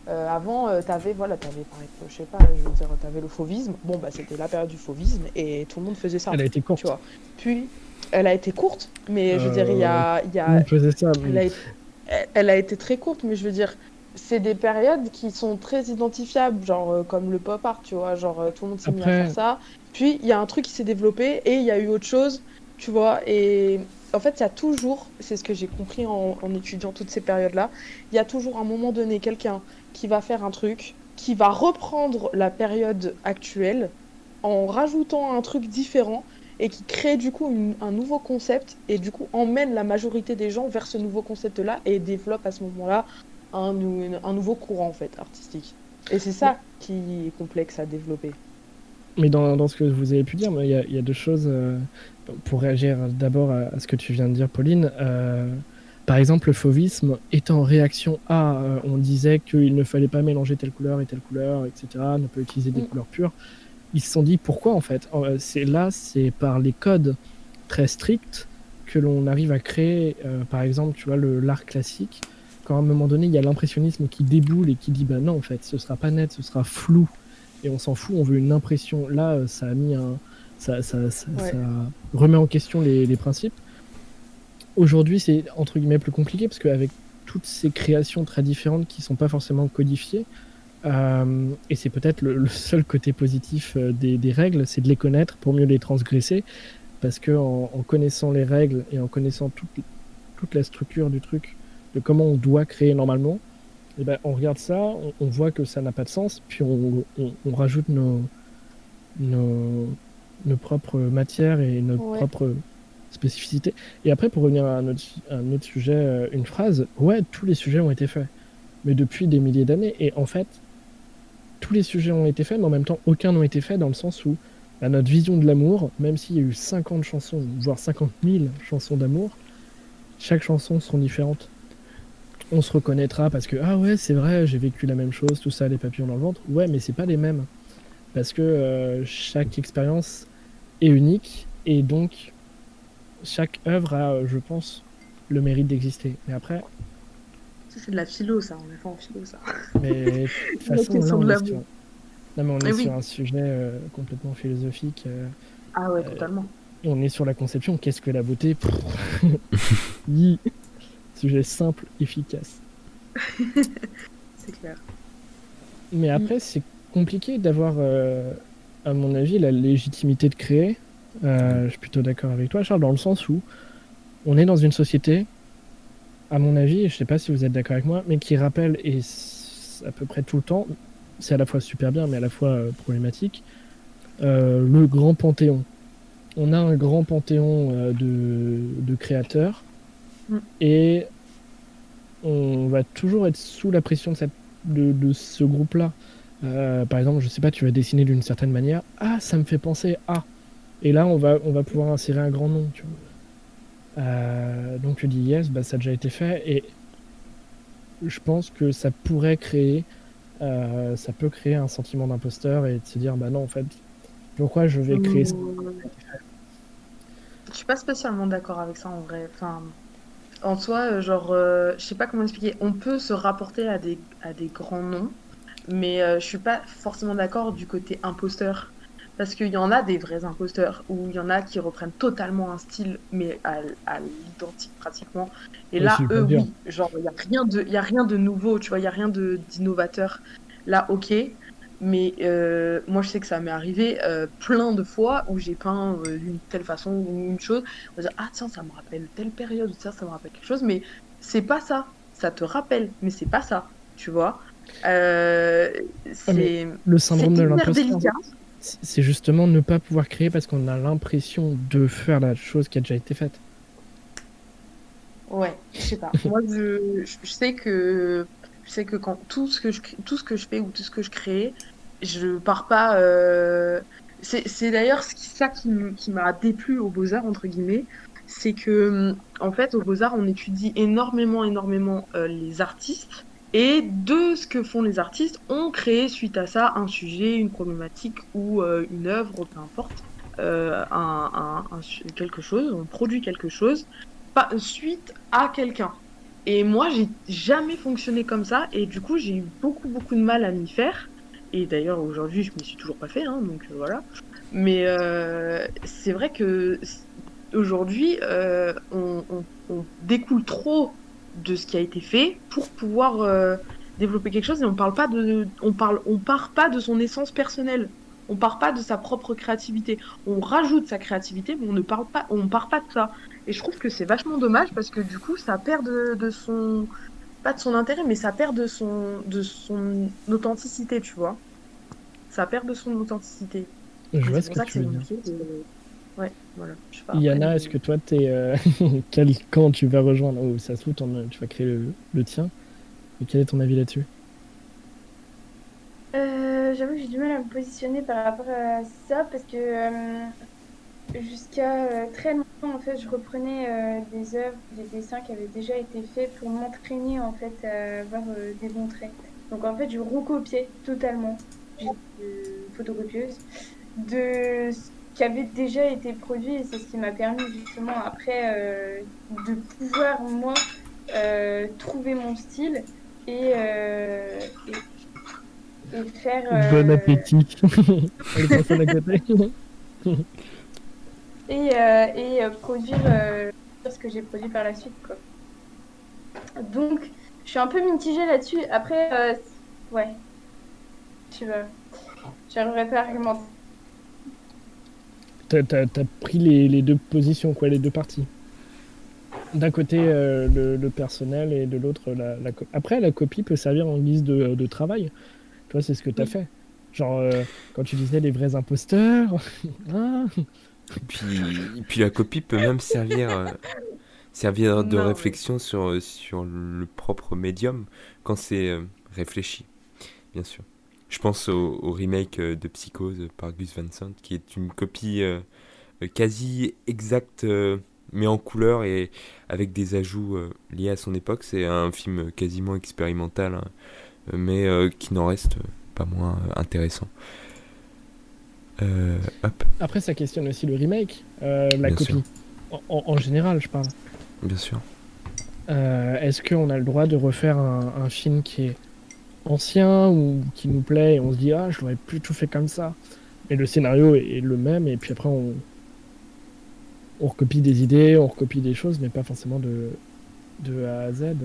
Avant, tu avais, voilà, t'avais, par exemple, je sais pas, je veux dire, t'avais le fauvisme. Bon, bah, c'était la période du fauvisme et tout le monde faisait ça. Elle a été courte. Tu vois. Puis, elle a été courte, mais je veux dire, il y a, il y a, On faisait ça. elle a, été- elle a été très courte, mais je veux dire, c'est des périodes qui sont très identifiables, genre euh, comme le pop art, tu vois, genre euh, tout le monde s'est mis à faire ça. Puis il y a un truc qui s'est développé et il y a eu autre chose, tu vois. Et en fait, il y a toujours, c'est ce que j'ai compris en, en étudiant toutes ces périodes-là, il y a toujours à un moment donné quelqu'un qui va faire un truc, qui va reprendre la période actuelle en rajoutant un truc différent et qui crée du coup une- un nouveau concept et du coup emmène la majorité des gens vers ce nouveau concept-là et développe à ce moment-là un, nou- un nouveau courant en fait artistique. Et c'est ça qui est complexe à développer. Mais dans, dans ce que vous avez pu dire, il y, y a deux choses euh, pour réagir d'abord à, à ce que tu viens de dire, Pauline. Euh, par exemple, le fauvisme est en réaction à. euh, on disait qu'il ne fallait pas mélanger telle couleur et telle couleur, etc. Ne pas utiliser des Mm. couleurs pures. Ils se sont dit pourquoi en fait? C'est là, c'est par les codes très stricts que l'on arrive à créer, par exemple, tu vois, l'art classique. Quand à un moment donné, il y a l'impressionnisme qui déboule et qui dit bah non, en fait, ce sera pas net, ce sera flou et on s'en fout, on veut une impression. Là, euh, ça a mis un. Ça, ça, ça, Ouais. ça remet en question les, les principes. Aujourd'hui, c'est entre guillemets plus compliqué parce qu'avec toutes ces créations très différentes qui sont pas forcément codifiées, euh, et c'est peut-être le, le seul côté positif euh, des, des règles, c'est de les connaître pour mieux les transgresser. Parce que en, en connaissant les règles et en connaissant toute, toute la structure du truc, de comment on doit créer normalement, eh ben, on regarde ça, on, on voit que ça n'a pas de sens, puis on, on- on rajoute nos, nos, nos propres matières et nos Ouais. propres spécificités. Et après, pour revenir à un autre, à un autre sujet, euh, une phrase, ouais, tous les sujets ont été faits, mais depuis des milliers d'années. Et en fait, tous les sujets ont été faits, mais en même temps, aucun n'a été fait dans le sens où bah, notre vision de l'amour, même s'il y a eu 50 chansons, voire 50 000 chansons d'amour, chaque chanson seront différentes. On se reconnaîtra parce que, ah ouais, c'est vrai, j'ai vécu la même chose, tout ça, les papillons dans le ventre. Ouais, mais c'est pas les mêmes. Parce que euh, chaque expérience est unique et donc chaque œuvre a, euh, je pense, le mérite d'exister. Mais après, Ça, c'est de la philo, ça. On est pas en philo, ça. mais de toute façon, question là, on de est sur... Non, mais on est Eh oui. sur un sujet euh, complètement philosophique. euh, Ah ouais, Euh, totalement. on est sur la conception. Qu'est-ce que la beauté? Sujet simple, efficace. C'est clair. Mais après, c'est compliqué d'avoir, euh, à mon avis, la légitimité de créer. Euh, je suis plutôt d'accord avec toi, Charles, dans le sens où on est dans une société, à mon avis, je sais pas si vous êtes d'accord avec moi, mais qui rappelle, et à peu près tout le temps, c'est à la fois super bien, mais à la fois euh, problématique, le grand panthéon. On a un grand panthéon de, de créateurs, Mm. et on va toujours être sous la pression de, cette, de, de ce groupe-là. Euh, par exemple, je sais pas, tu vas dessiner d'une certaine manière. Ah, ça me fait penser à. Et là, on va, on va pouvoir insérer un grand nom, tu vois. Euh, donc tu dis yes, bah, ça a déjà été fait. Et je pense que ça pourrait créer, euh, ça peut créer un sentiment d'imposteur et de se dire, bah non, en fait, pourquoi je vais créer ça? Je suis pas spécialement d'accord avec ça en vrai. Enfin, en soi, euh, genre, euh, je sais pas comment expliquer. On peut se rapporter à des, à des grands noms, mais euh, je suis pas forcément d'accord du côté imposteur. Parce qu'il y en a des vrais imposteurs, ou il y en a qui reprennent totalement un style, mais à, à l'identique pratiquement. Et là, eux, oui, genre, il y a rien de, il y a rien de nouveau, tu vois, il y a rien de d'innovateur. Là, ok, mais euh, moi, je sais que ça m'est arrivé euh, plein de fois où j'ai peint euh, d'une telle façon ou une chose. On va dire, ah tiens, ça me rappelle telle période, ça, ça me rappelle quelque chose, mais c'est pas ça. Ça te rappelle, mais c'est pas ça, tu vois. C'est Le syndrome de l'imposteur, c'est c'est justement ne pas pouvoir créer parce qu'on a l'impression de faire la chose qui a déjà été faite. Ouais, je sais pas. Moi, je, je sais que je sais que quand tout ce que je tout ce que je fais ou tout ce que je crée, je pars pas. euh, C'est d'ailleurs ça qui, qui m'a déplu aux Beaux-Arts entre guillemets, c'est que en fait aux Beaux-Arts on étudie énormément énormément euh, les artistes et de ce que font les artistes, on crée suite à ça un sujet, une problématique ou euh, une œuvre, peu importe, euh, un, quelque chose, on produit quelque chose pas, suite à quelqu'un. Et moi, j'ai jamais fonctionné comme ça, et du coup, j'ai eu beaucoup, beaucoup de mal à m'y faire. Et d'ailleurs, aujourd'hui, je m'y suis toujours pas fait, hein, donc euh, voilà. Mais euh, c'est vrai que aujourd'hui, euh, on, découle trop de ce qui a été fait pour pouvoir développer quelque chose, et on parle pas de, on parle, on part pas de son essence personnelle. On part pas de sa propre créativité. On rajoute sa créativité, mais on ne parle pas, on part pas de ça. Et je trouve que c'est vachement dommage parce que du coup, ça perd de, de son. Pas de son intérêt, mais ça perd de son, de son authenticité, tu vois. Ça perd de son authenticité. Je vois c'est ce pour que ça que tu c'est veux dire. de- Ouais, voilà. Je sais pas. Yana, après, est-ce que toi, t'es, euh, quel camp tu vas rejoindre? Ou ça se trouve, tu vas créer le, le tien. Et quel est ton avis là-dessus? Euh, j'avoue que j'ai du mal à me positionner par rapport à ça parce que euh, jusqu'à euh, très longtemps en fait je reprenais euh, des œuvres, des dessins qui avaient déjà été faits pour m'entraîner en fait à avoir euh, des bons traits. Donc en fait je recopiais totalement, j'ai une photocopieuse, de ce qui avait déjà été produit et c'est ce qui m'a permis justement après euh, de pouvoir moi euh, trouver mon style et, euh, et et faire. Bon appétit Les personnes à côté. Et, euh, et euh, produire euh, ce que j'ai produit par la suite, quoi. Donc, je suis un peu mitigée là-dessus. Après, ouais. Tu vois. J'arriverai pas à argumenter. T'as, pris les, les deux positions, quoi, les deux parties. D'un côté, euh, le, le personnel et de l'autre, la, la Après, la copie peut servir en guise de, de travail. Toi, c'est ce que t'as Oui. fait. Genre, euh, quand tu disais les vrais imposteurs. ah, Puis, puis la copie peut même servir, euh, servir de Non, réflexion sur, sur le propre médium quand c'est euh, réfléchi, bien sûr. Je pense au, au remake euh, de Psychose par Gus Van Sant, qui est une copie euh, euh, quasi exacte, euh, mais en couleur et avec des ajouts euh, liés à son époque. C'est un film quasiment expérimental, hein, mais euh, qui n'en reste pas moins euh, intéressant. Euh, hop, Après, ça questionne aussi le remake, euh, la Bien copie. En, général, je parle. bien sûr. Euh, Est-ce qu'on a le droit de refaire un, un film qui est ancien ou qui nous plaît et on se dit ah je l'aurais plutôt fait comme ça et le scénario est, est le même et puis après on on recopie des idées on recopie des choses mais pas forcément de de A à Z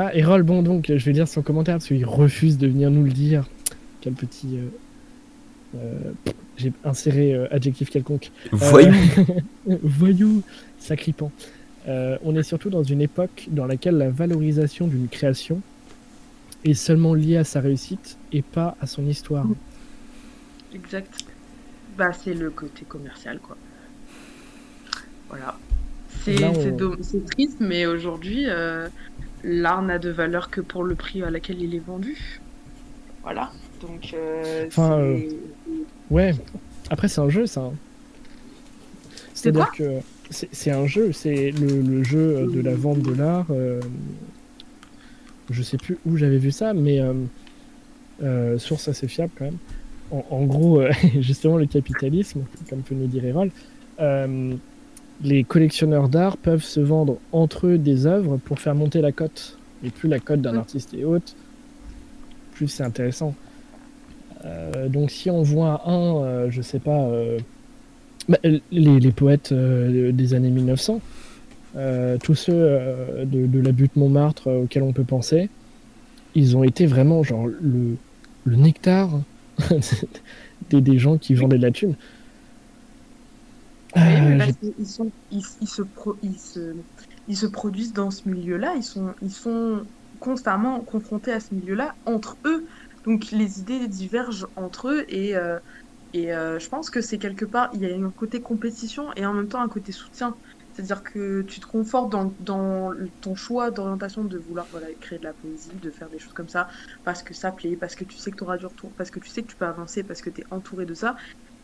ah Errol bon donc je vais lire son commentaire parce qu'il refuse de venir nous le dire quel petit euh, Euh, J'ai inséré euh, adjectif quelconque. Voyons. Euh, voyou, sacripant. Euh, on est surtout dans une époque dans laquelle la valorisation d'une création est seulement liée à sa réussite et pas à son histoire. Exact. Bah, c'est le côté commercial, quoi. Voilà. C'est on- triste, mais aujourd'hui, euh, l'art n'a de valeur que pour le prix à laquelle il est vendu. Voilà. Donc, euh, Enfin, c'est- Ouais, après c'est un jeu ça. hein. C'est C'est-à-dire que c'est un jeu, c'est le, le jeu euh, de la vente de l'art. euh, je sais plus où j'avais vu ça, mais euh, euh, source assez fiable quand même. En, en gros, euh, justement, le capitalisme, comme peut nous dire Erol, euh, les collectionneurs d'art peuvent se vendre entre eux des œuvres pour faire monter la cote. Et plus la cote d'un artiste est haute, plus c'est intéressant. Euh, donc si on voit un, euh, je sais pas, euh, bah, les, les poètes euh, des années 1900, euh, tous ceux de, de la butte Montmartre auxquels on peut penser, ils ont été vraiment genre le, le nectar des, des gens qui vendaient de la thune. Oui, mais parce j'ai- qu'ils sont, ils, ils se pro- ils, se, ils se produisent dans ce milieu-là, ils sont, ils sont constamment confrontés à ce milieu-là entre eux. Donc les idées divergent entre eux et, euh, et euh, je pense que c'est quelque part, il y a un côté compétition et en même temps un côté soutien. C'est-à-dire que tu te confortes dans, dans ton choix d'orientation de vouloir voilà, créer de la poésie, de faire des choses comme ça, parce que ça plaît, parce que tu sais que tu auras du retour, parce que tu sais que tu peux avancer, parce que tu es entouré de ça.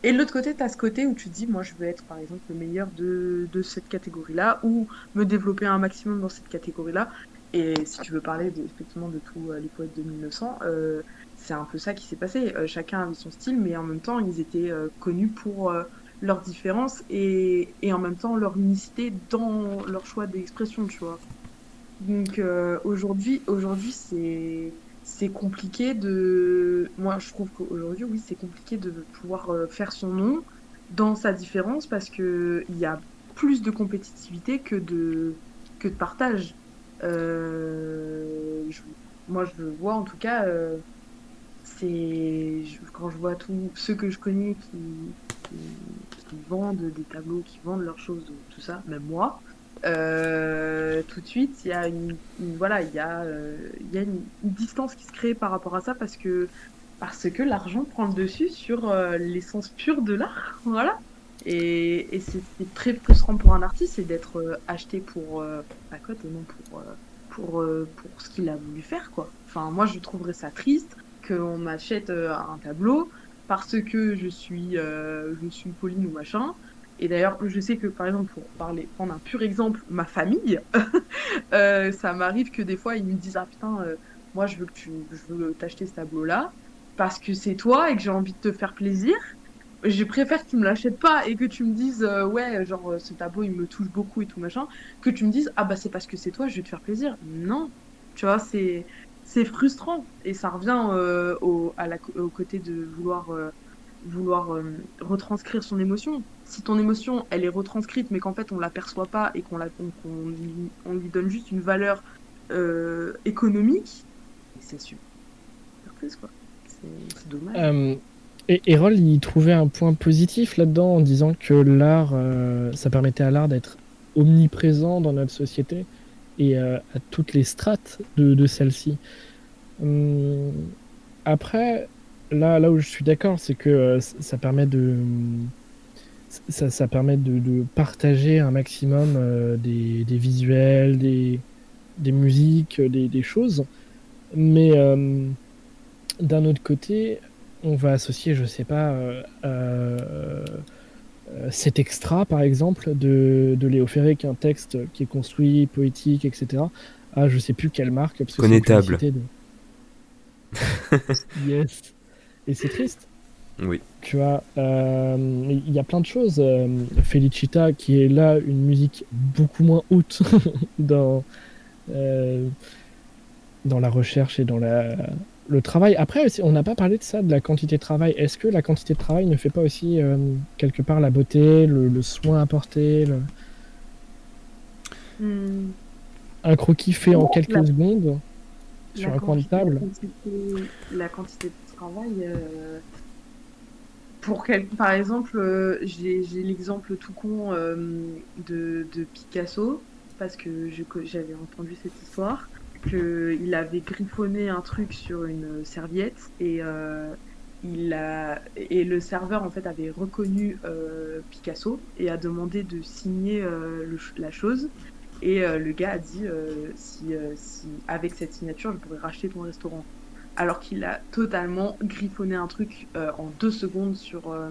Et de l'autre côté, tu as ce côté où tu te dis, moi, je veux être, par exemple, le meilleur de, de cette catégorie-là, ou me développer un maximum dans cette catégorie-là. Et si tu veux parler de, effectivement de tous euh, les poètes de 1900, euh, c'est un peu ça qui s'est passé. Euh, chacun avait son style, mais en même temps, ils étaient connus pour leurs différences et, et en même temps leur unicité dans leur choix d'expression, tu vois. Donc aujourd'hui, aujourd'hui c'est c'est compliqué de. Moi, je trouve qu'aujourd'hui, oui, c'est compliqué de pouvoir euh, faire son nom dans sa différence parce que il y a plus de compétitivité que de que de partage. Euh, je- Moi, je vois en tout cas, euh, c'est quand je vois tous ceux que je connais qui vendent des tableaux, qui vendent leurs choses, tout ça, même moi. Euh, tout de suite, il y a une, voilà, il y a, euh, il y a une, distance qui se crée par rapport à ça parce que parce que l'argent prend le dessus sur euh, l'essence pure de l'art, voilà. Et, et c'est très frustrant pour un artiste, c'est d'être euh, acheté pour euh, la cote et non pour euh, pour euh, pour ce qu'il a voulu faire, quoi. Enfin, moi, je trouverais ça triste qu'on m'achète euh, un tableau parce que je suis euh, je suis Pauline ou machin et d'ailleurs, je sais que par exemple, pour parler, prendre un pur exemple, ma famille, euh, ça m'arrive que des fois ils me disent ah putain, euh, moi je veux que tu, je veux t'acheter ce tableau-là parce que c'est toi et que j'ai envie de te faire plaisir. Je préfère que tu me l'achètes pas et que tu me dises euh, ouais genre ce tableau il me touche beaucoup et tout machin, que tu me dises ah bah c'est parce que c'est toi je vais te faire plaisir. Non, tu vois c'est frustrant et ça revient au, à la, au côté de vouloir vouloir euh, retranscrire son émotion. Si ton émotion, elle est retranscrite, mais qu'en fait on l'aperçoit pas et qu'on on lui donne juste une valeur euh, économique, c'est super. C'est dommage. Euh, et Erol, il trouvait un point positif là-dedans en disant que l'art, ça permettait à l'art d'être omniprésent dans notre société et à toutes les strates de, de celle-ci. Hum, après, là, là où je suis d'accord, c'est que euh, ça permet de ça, ça permet de, de partager un maximum euh, des, des visuels, des, des musiques, des, des choses. Mais euh, d'un autre côté, on va associer, je sais pas, euh, euh, euh, cet extra, par exemple, de, de Léo Ferré, qui est un texte qui est construit, poétique, etc., à je sais plus quelle marque. Parce que Connétable. yes. Et c'est triste. Oui. Tu vois, euh, il y a plein de choses. euh, Felicita, qui est là une musique beaucoup moins haute dans, euh, dans la recherche et dans la, le travail. Après, on n'a pas parlé de ça, de la quantité de travail. Est-ce que la quantité de travail ne fait pas aussi euh, quelque part la beauté, le, le soin apporté le- Hmm. Un croquis fait en quelques la- secondes sur La un coin de table La quantité, la quantité de euh, pour quel... Par exemple, euh, j'ai l'exemple tout con euh, de, de Picasso, parce que j'avais entendu cette histoire, qu'il avait griffonné un truc sur une serviette et, il a... et le serveur en fait avait reconnu Picasso et a demandé de signer la chose. Et le gars a dit si avec cette signature je pourrais racheter ton restaurant alors qu'il a totalement griffonné un truc euh, en deux secondes sur, euh,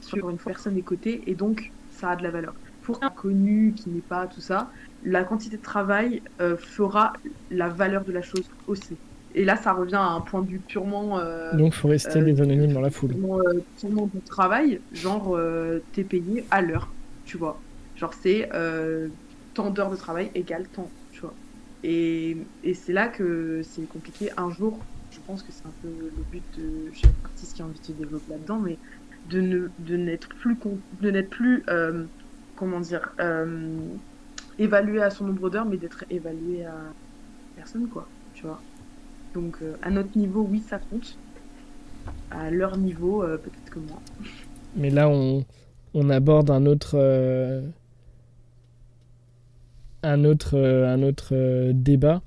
sur une personne des côtés, et donc ça a de la valeur. Pour un inconnu qui n'est pas tout ça, la quantité de travail euh, fera la valeur de la chose aussi. Et là, ça revient à un point de vue purement, Donc, faut rester des anonymes dans la foule. purement, purement de travail, genre t'es payé à l'heure, tu vois. Genre c'est tant d'heures de travail égale vois. Et, c'est là que c'est compliqué. Un jour, je pense que c'est un peu le but de chaque artiste qui a envie de se développer là-dedans, mais de ne de n'être plus de n'être plus euh, comment dire euh, évalué à son nombre d'heures, mais d'être évalué à personne, quoi, tu vois. Donc euh, à notre niveau, oui, ça compte. À leur niveau, peut-être que moins. Mais là, on, on aborde un autre, un autre, euh, un autre euh, débat.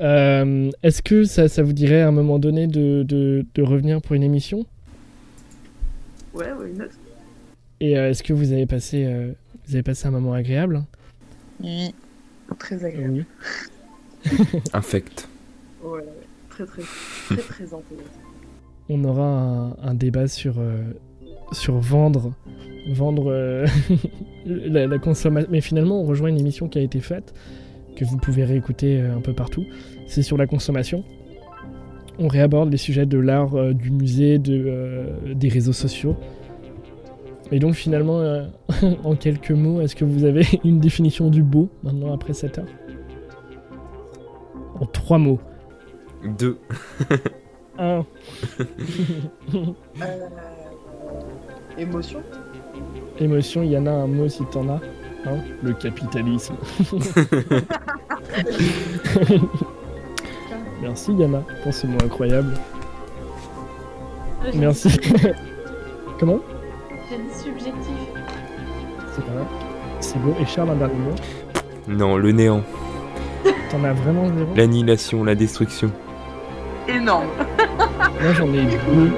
Euh, Est-ce que ça, ça vous dirait à un moment donné de, de, de revenir pour une émission? Ouais, ouais, une autre. Et euh, est-ce que vous avez passé, euh, vous avez passé un moment agréable? Oui. Très agréable. Oui. Infect. Ouais. Très, très, très, très intéressant. On aura un, un débat sur, euh, sur vendre, vendre euh, la, la consommation. Mais finalement, on rejoint une émission qui a été faite, que vous pouvez réécouter euh, un peu partout. C'est sur la consommation. On réaborde les sujets de l'art, euh, du musée, de, euh, des réseaux sociaux. Et donc finalement, euh, en quelques mots, est-ce que vous avez une définition du beau maintenant après cette heure? En trois mots. Deux. Un. Émotion Émotion, il y en a un mot si t'en as. Hein le capitalisme. Merci Yana pour ce mot incroyable. Ah, Merci. Comment J'ai dit subjectif. C'est pas grave. C'est beau. Et Charles, un dernier mot Non, le néant. T'en as vraiment zéro L'annihilation, la destruction. Énorme Moi j'en ai deux,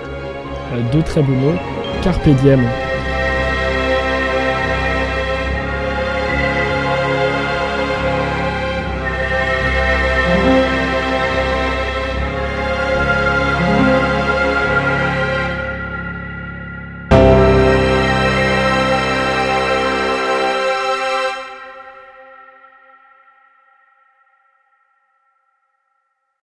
euh, deux très beaux mots. Carpe.